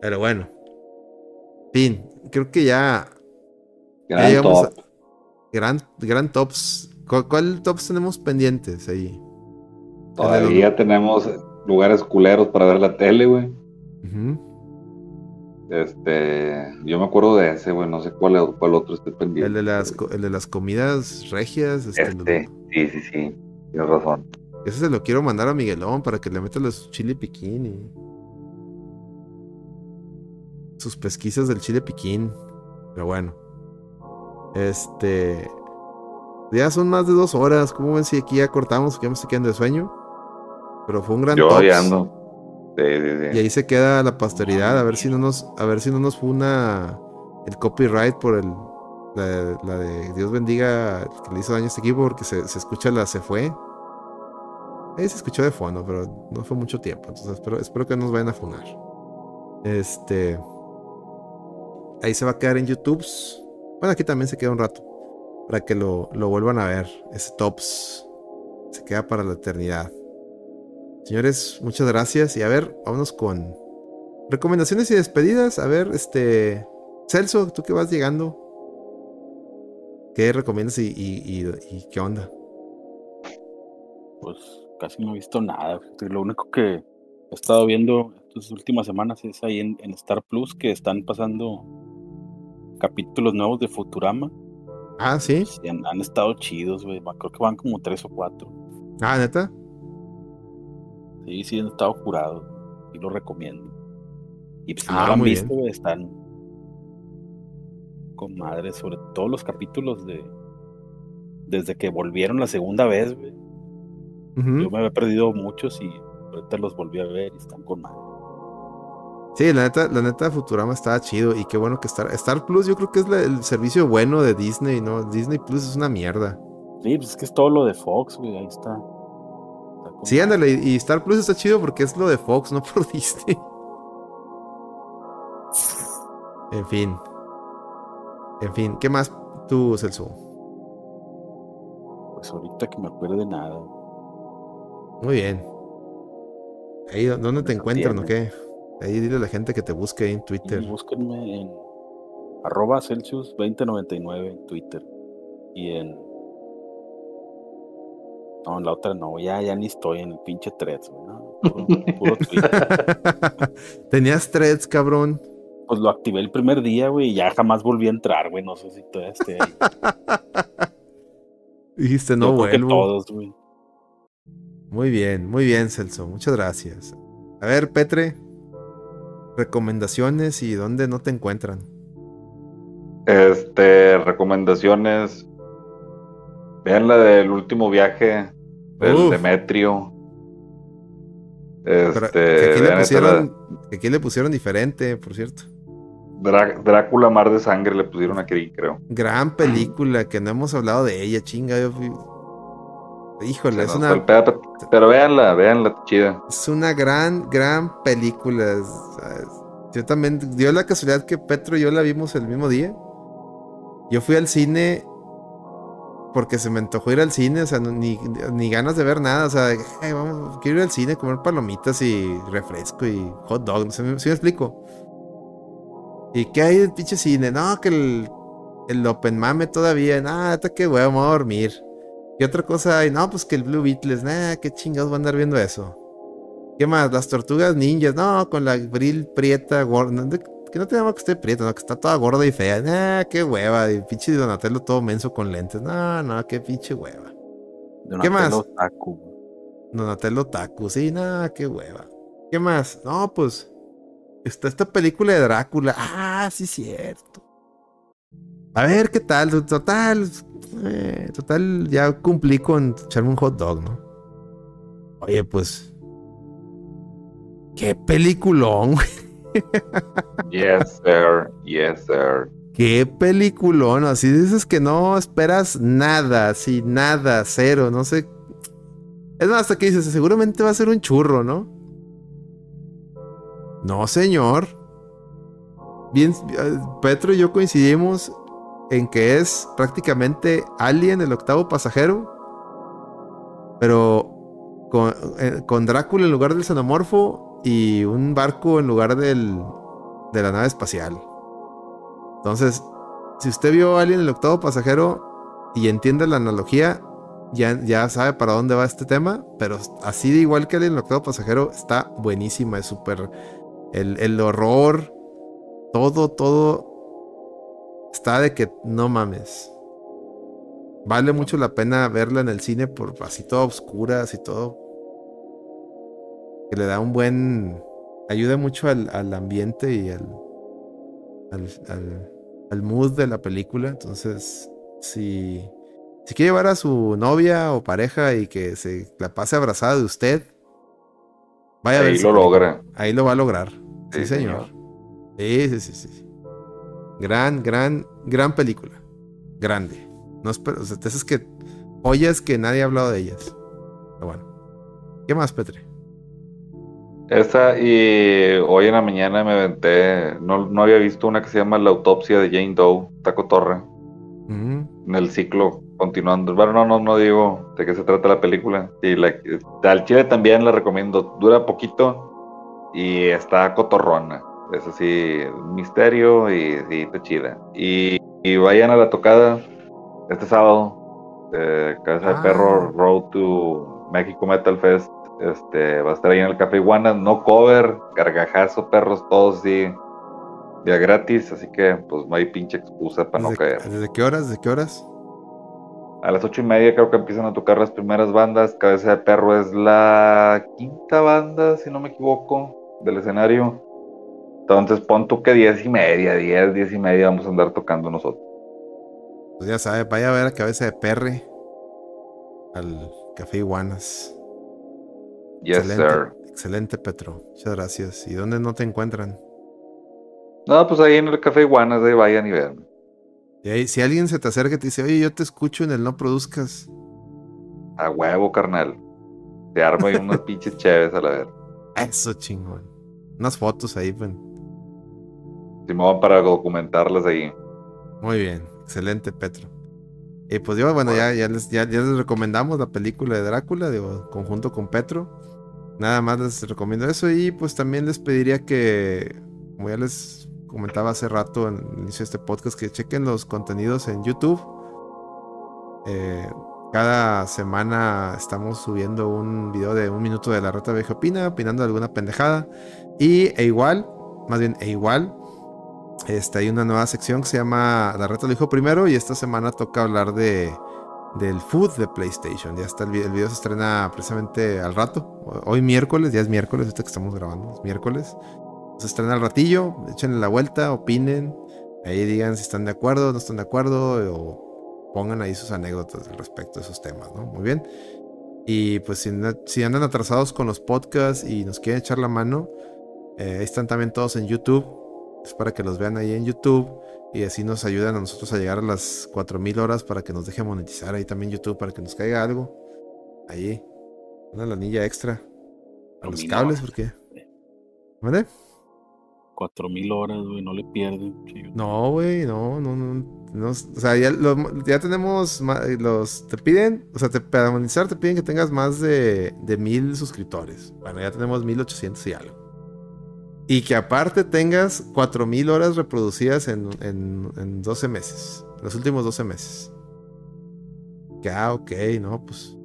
Pero bueno. Fin, creo que ya. Gran top. a- gran, gran tops. ¿Cuál, cuál tops tenemos pendientes ahí? Todavía tenemos lugares culeros para ver la tele, güey. Este, yo me acuerdo de ese, güey, no sé cuál, cuál otro esté pendiente. El de las, el de las comidas regias. Este, Este, sí, sí, sí, tienes razón. Ese se lo quiero mandar a Miguelón para que le meta los chile piquín y. Sus pesquisas del chile piquín. Pero bueno. Este. Ya son más de dos horas. ¿Cómo ven si aquí ya cortamos? Que ya me estoy quedando de sueño. Pero fue un gran Yo tops. ya ando. Sí, sí, sí. Y ahí se queda la posteridad. A ver si no nos. A ver si no nos funa el copyright por el. La, la de Dios bendiga el que le hizo daño a este equipo. Porque se, se escucha la se fue. Ahí se escuchó de fondo, pero no fue mucho tiempo. Entonces espero, espero que no nos vayan a funar. Este. Ahí se va a quedar en YouTube. Bueno, aquí también se queda un rato. Para que lo, lo vuelvan a ver. Ese tops. Se queda para la eternidad. Señores, muchas gracias. Y a ver, vámonos con recomendaciones y despedidas. A ver, este. Celso, tú que vas llegando. ¿Qué recomiendas y, qué onda? Pues casi no he visto nada. Lo único que he estado viendo estas últimas semanas es ahí en Star Plus que están pasando capítulos nuevos de Futurama. Ah, sí. Han, han estado chidos, güey. Creo que van como tres o cuatro. Ah, neta. Sí, sí, han estado curados. Y lo recomiendo. Y pues si no Ah, lo han visto, güey, están con madre, sobre todos los capítulos de. Desde que volvieron la segunda vez, güey. Yo me había perdido muchos y ahorita los volví a ver y están con madre. Sí, la neta, la neta Futurama estaba chido y qué bueno que Star, Star Plus yo creo que es la- el servicio bueno de Disney, ¿no? Disney Plus es una mierda. Sí, pues es que es todo lo de Fox, güey, ahí está. Sí, ándale, y Star Plus está chido porque es lo de Fox, no por Disney. En fin. En fin, ¿qué más tú, Celso? Pues ahorita que me acuerde nada. Muy bien. Ahí, ¿dónde te encuentran o tiene. qué? Ahí dile a la gente que te busque en Twitter. Y búsquenme en arroba Celsius 2099 en Twitter. Y en. No, en la otra no, ya, ya ni estoy en el pinche threads, ¿no? Puro, puro Twitter. Tenías threads, cabrón. Pues lo activé el primer día, güey, y ya jamás volví a entrar, güey. No sé si todavía esté ahí. Dijiste, no Yo vuelvo. todos, güey. Muy bien, muy bien, Celso. Muchas gracias. A ver, Petre, recomendaciones y dónde no te encuentran. Este, recomendaciones. Vean la del último viaje del Uf. Demetrio. Este, que aquí, le pusieron, que aquí le pusieron diferente, por cierto. la- Drá- Drácula Mar de Sangre le pusieron aquí, creo. Gran película que no hemos hablado de ella, chinga. yo fui- Híjole, Se es una, pero, pero véanla, véanla, chida. es una gran, gran película. Yo también, dio la casualidad que Petro y yo la vimos el mismo día. Yo fui al cine porque se me antojó ir al cine, o sea, no- ni, ni ganas de ver nada, o sea, "Ay, vamos, quiero ir al cine, comer palomitas y refresco y hot dog, no sé, ¿sí me explico? ¿Y qué hay del pinche cine? No, que el, el Open Mame todavía, nada, hasta que voy a dormir. ¿Qué otra cosa hay? No, pues que el Blue Beatles, nada, qué chingados van a andar viendo eso. ¿Qué más? Las tortugas ninjas, no, con la Bril prieta, gorda. Que no te llama que esté prieta, no, que está toda gorda y fea. Nah, qué hueva. Y pinche Donatello todo menso con lentes. No, no, qué pinche hueva. ¿Qué más? Donatello Taku. Donatello Taku, sí, nada, qué hueva. ¿Qué más? No, pues. Está esta película de Drácula. Ah, sí, cierto. A ver qué tal. Total. Eh, total, ya cumplí con echarme un hot dog, ¿no? Oye, pues. Qué peliculón, güey. Yes, sir. Yes, sir. Qué peliculón. Así dices que no esperas nada, así, nada, cero, no sé. Es más, hasta que dices, seguramente va a ser un churro, ¿no? No, señor. Bien, eh, Petro y yo coincidimos en que es prácticamente Alien, el octavo pasajero. Pero con, eh, con Drácula en lugar del xenomorfo y un barco en lugar del, de la nave espacial. Entonces, si usted vio Alien, el octavo pasajero y entiende la analogía, ya, ya sabe para dónde va este tema. Pero así de igual que Alien, el octavo pasajero, está buenísima. Es súper. El, el horror, todo, todo está de que no mames. Vale mucho la pena verla en el cine por así toda oscura, así todo. Que le da un buen. Ayuda mucho al, al ambiente y al, al, al- al mood de la película. Entonces, si, si quiere llevar a su novia o pareja y que se la pase abrazada de usted, vaya a ver Ahí lo logra. Ahí lo va a lograr. Sí, Sí, señor. Sí, sí, sí, sí. Gran, gran, gran película. Grande. No espero, o sea, esas que joyas que nadie ha hablado de ellas. Pero bueno. ¿Qué más, Petre? Esa y hoy en la mañana me aventé, no, no había visto una que se llama La autopsia de Jane Doe, Taco Torre, Ujú. en el ciclo continuando. Bueno, no, no, no digo de qué se trata la película. Y la, al chile también la recomiendo, dura poquito y está cotorrona. Es así, misterio y sí, está chida. Y, y vayan a la tocada este sábado, eh, Cabeza de Ah. Perro, Road to México Metal Fest. Este, va a estar ahí en el Café Iguana, no cover, gargajazo, perros, todos sí, día gratis, así que pues no hay pinche excusa para no ¿Desde, caer. desde qué horas? ¿Desde qué horas? A las ocho y media creo que empiezan a tocar las primeras bandas. Cabeza de Perro es la quinta banda, si no me equivoco, del escenario. Entonces pon tú que diez y media, diez, diez y media vamos a andar tocando nosotros. Pues ya sabe, vaya a ver a cabeza de perre al Café Iguanas. Yes, excelente, sir. excelente, Petro. Muchas gracias. ¿Y dónde no te encuentran? No, pues ahí en el Café Iguanas, ahí vayan y vean. Y ahí, si alguien se te acerca y te dice, oye, yo te escucho en el No Produzcas. A huevo, carnal. Se arma ahí unas pinches chéves a la ver. Eso chingón. Unas fotos ahí, pues. Simón para documentarlas ahí. Muy bien, excelente, Petro. Y pues yo, bueno, ya, ya, les, ya, ya les recomendamos la película de Drácula, digo, conjunto con Petro. Nada más les recomiendo eso y pues también les pediría que, como ya les comentaba hace rato en el inicio de este podcast, que chequen los contenidos en YouTube. Eh, cada semana estamos subiendo un video de un minuto de la reta vieja opina, opinando alguna pendejada. Y e igual, más bien, e igual, este, hay una nueva sección que se llama La Reta lo dijo primero y esta semana toca hablar de del food de PlayStation. Ya está el video, el video se estrena precisamente al rato. Hoy miércoles, ya es miércoles, ahorita que estamos grabando, es miércoles. se estrena al ratillo, échenle la vuelta, opinen, ahí digan si están de acuerdo, no están de acuerdo, o pongan ahí sus anécdotas al respecto de esos temas, ¿no? Muy bien. Y pues si, si andan atrasados con los podcasts y nos quieren echar la mano, eh, ahí están también todos en YouTube. Es para que los vean ahí en YouTube y así nos ayudan a nosotros a llegar a las 4000 horas para que nos deje monetizar ahí también YouTube para que nos caiga algo. Ahí, una lanilla extra a los 4000 cables porque. ¿Vale? Cuatro mil horas, güey, no le pierden. No, güey, no, no, no, no, O sea, ya, lo- ya tenemos los. Te piden, o sea, te, para monetizar te piden que tengas más de, de mil suscriptores. Bueno, ya tenemos 1800 y algo. Y que aparte tengas 4000 horas reproducidas en, en, en 12 meses. Los últimos 12 meses. Que, ah, ok, no, pues.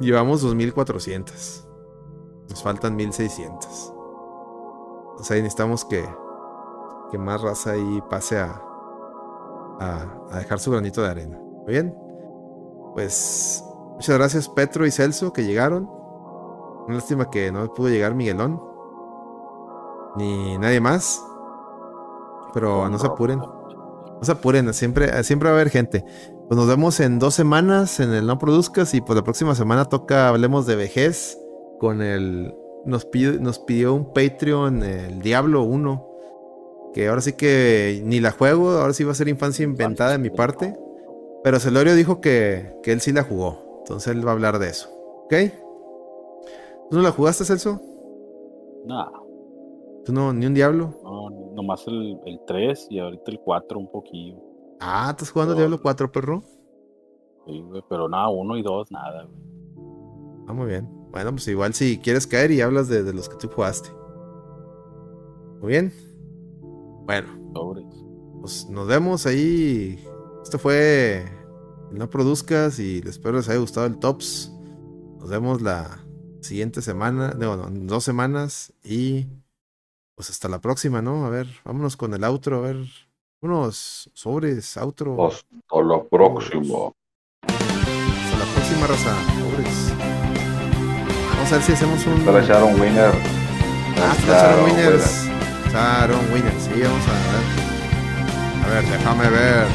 Llevamos 2400. Nos faltan 1600. O sea, necesitamos que, que más raza ahí pase a, a, a dejar su granito de arena. Muy bien. Pues muchas gracias Petro y Celso que llegaron. Una lástima que no pudo llegar Miguelón. Ni nadie más. Pero no se apuren. No se apuren, siempre, siempre va a haber gente. Pues nos vemos en dos semanas en el No Produzcas y pues la próxima semana toca Hablemos de Vejez con el... Nos pidió, nos pidió un Patreon el Diablo 1. Que ahora sí que ni la juego, ahora sí va a ser infancia inventada de mi parte. Pero Celorio dijo que, que él sí la jugó. Entonces él va a hablar de eso. ¿Ok? ¿Tú no la jugaste, Celso? Nah, ¿Tú no, ni un diablo? no, nomás el, el 3 y ahorita el 4 un poquillo. Ah, ¿estás jugando. Diablo 4, perro? Sí, güey, pero nada, uno y dos, nada, güey. Ah, muy bien. Bueno, pues igual si quieres caer y hablas de, de los que tú jugaste. Muy bien. Bueno, Sobres. pues nos vemos ahí. Esto fue el No Produzcas y espero les haya gustado el Tops. Nos vemos la siguiente semana, no, no, en dos semanas y pues hasta la próxima, ¿no? A ver, vámonos con el outro, a ver. Unos sobres, outro. Hasta la próxima. Hasta la próxima raza. Sobres. Vamos a ver si hacemos un. Para Sharon Winner. Ah, está Sharon Winners. Sharon Winners, sí, vamos a ver. A ver, déjame ver.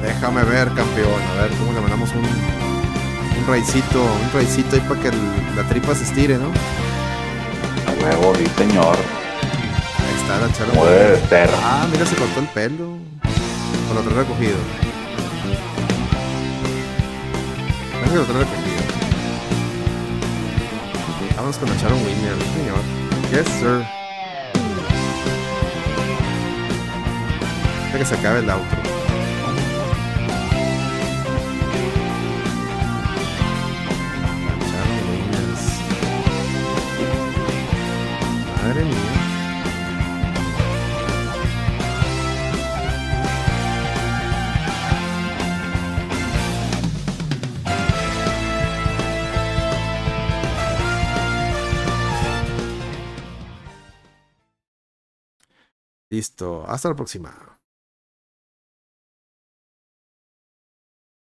Déjame ver, campeón. A ver cómo le mandamos un. Un raicito, un raicito ahí para que el- la tripa se estire, ¿no? Huevo, sí, señor. Ahí está la de ser. Ah, mira, se cortó el pelo. O lo trae recogido. Parece que lo trae recogido. Vamos con la Sharon Winners, sí, señor. Yes, sir. Hasta que se acabe el outro. Listo. Hasta la próxima.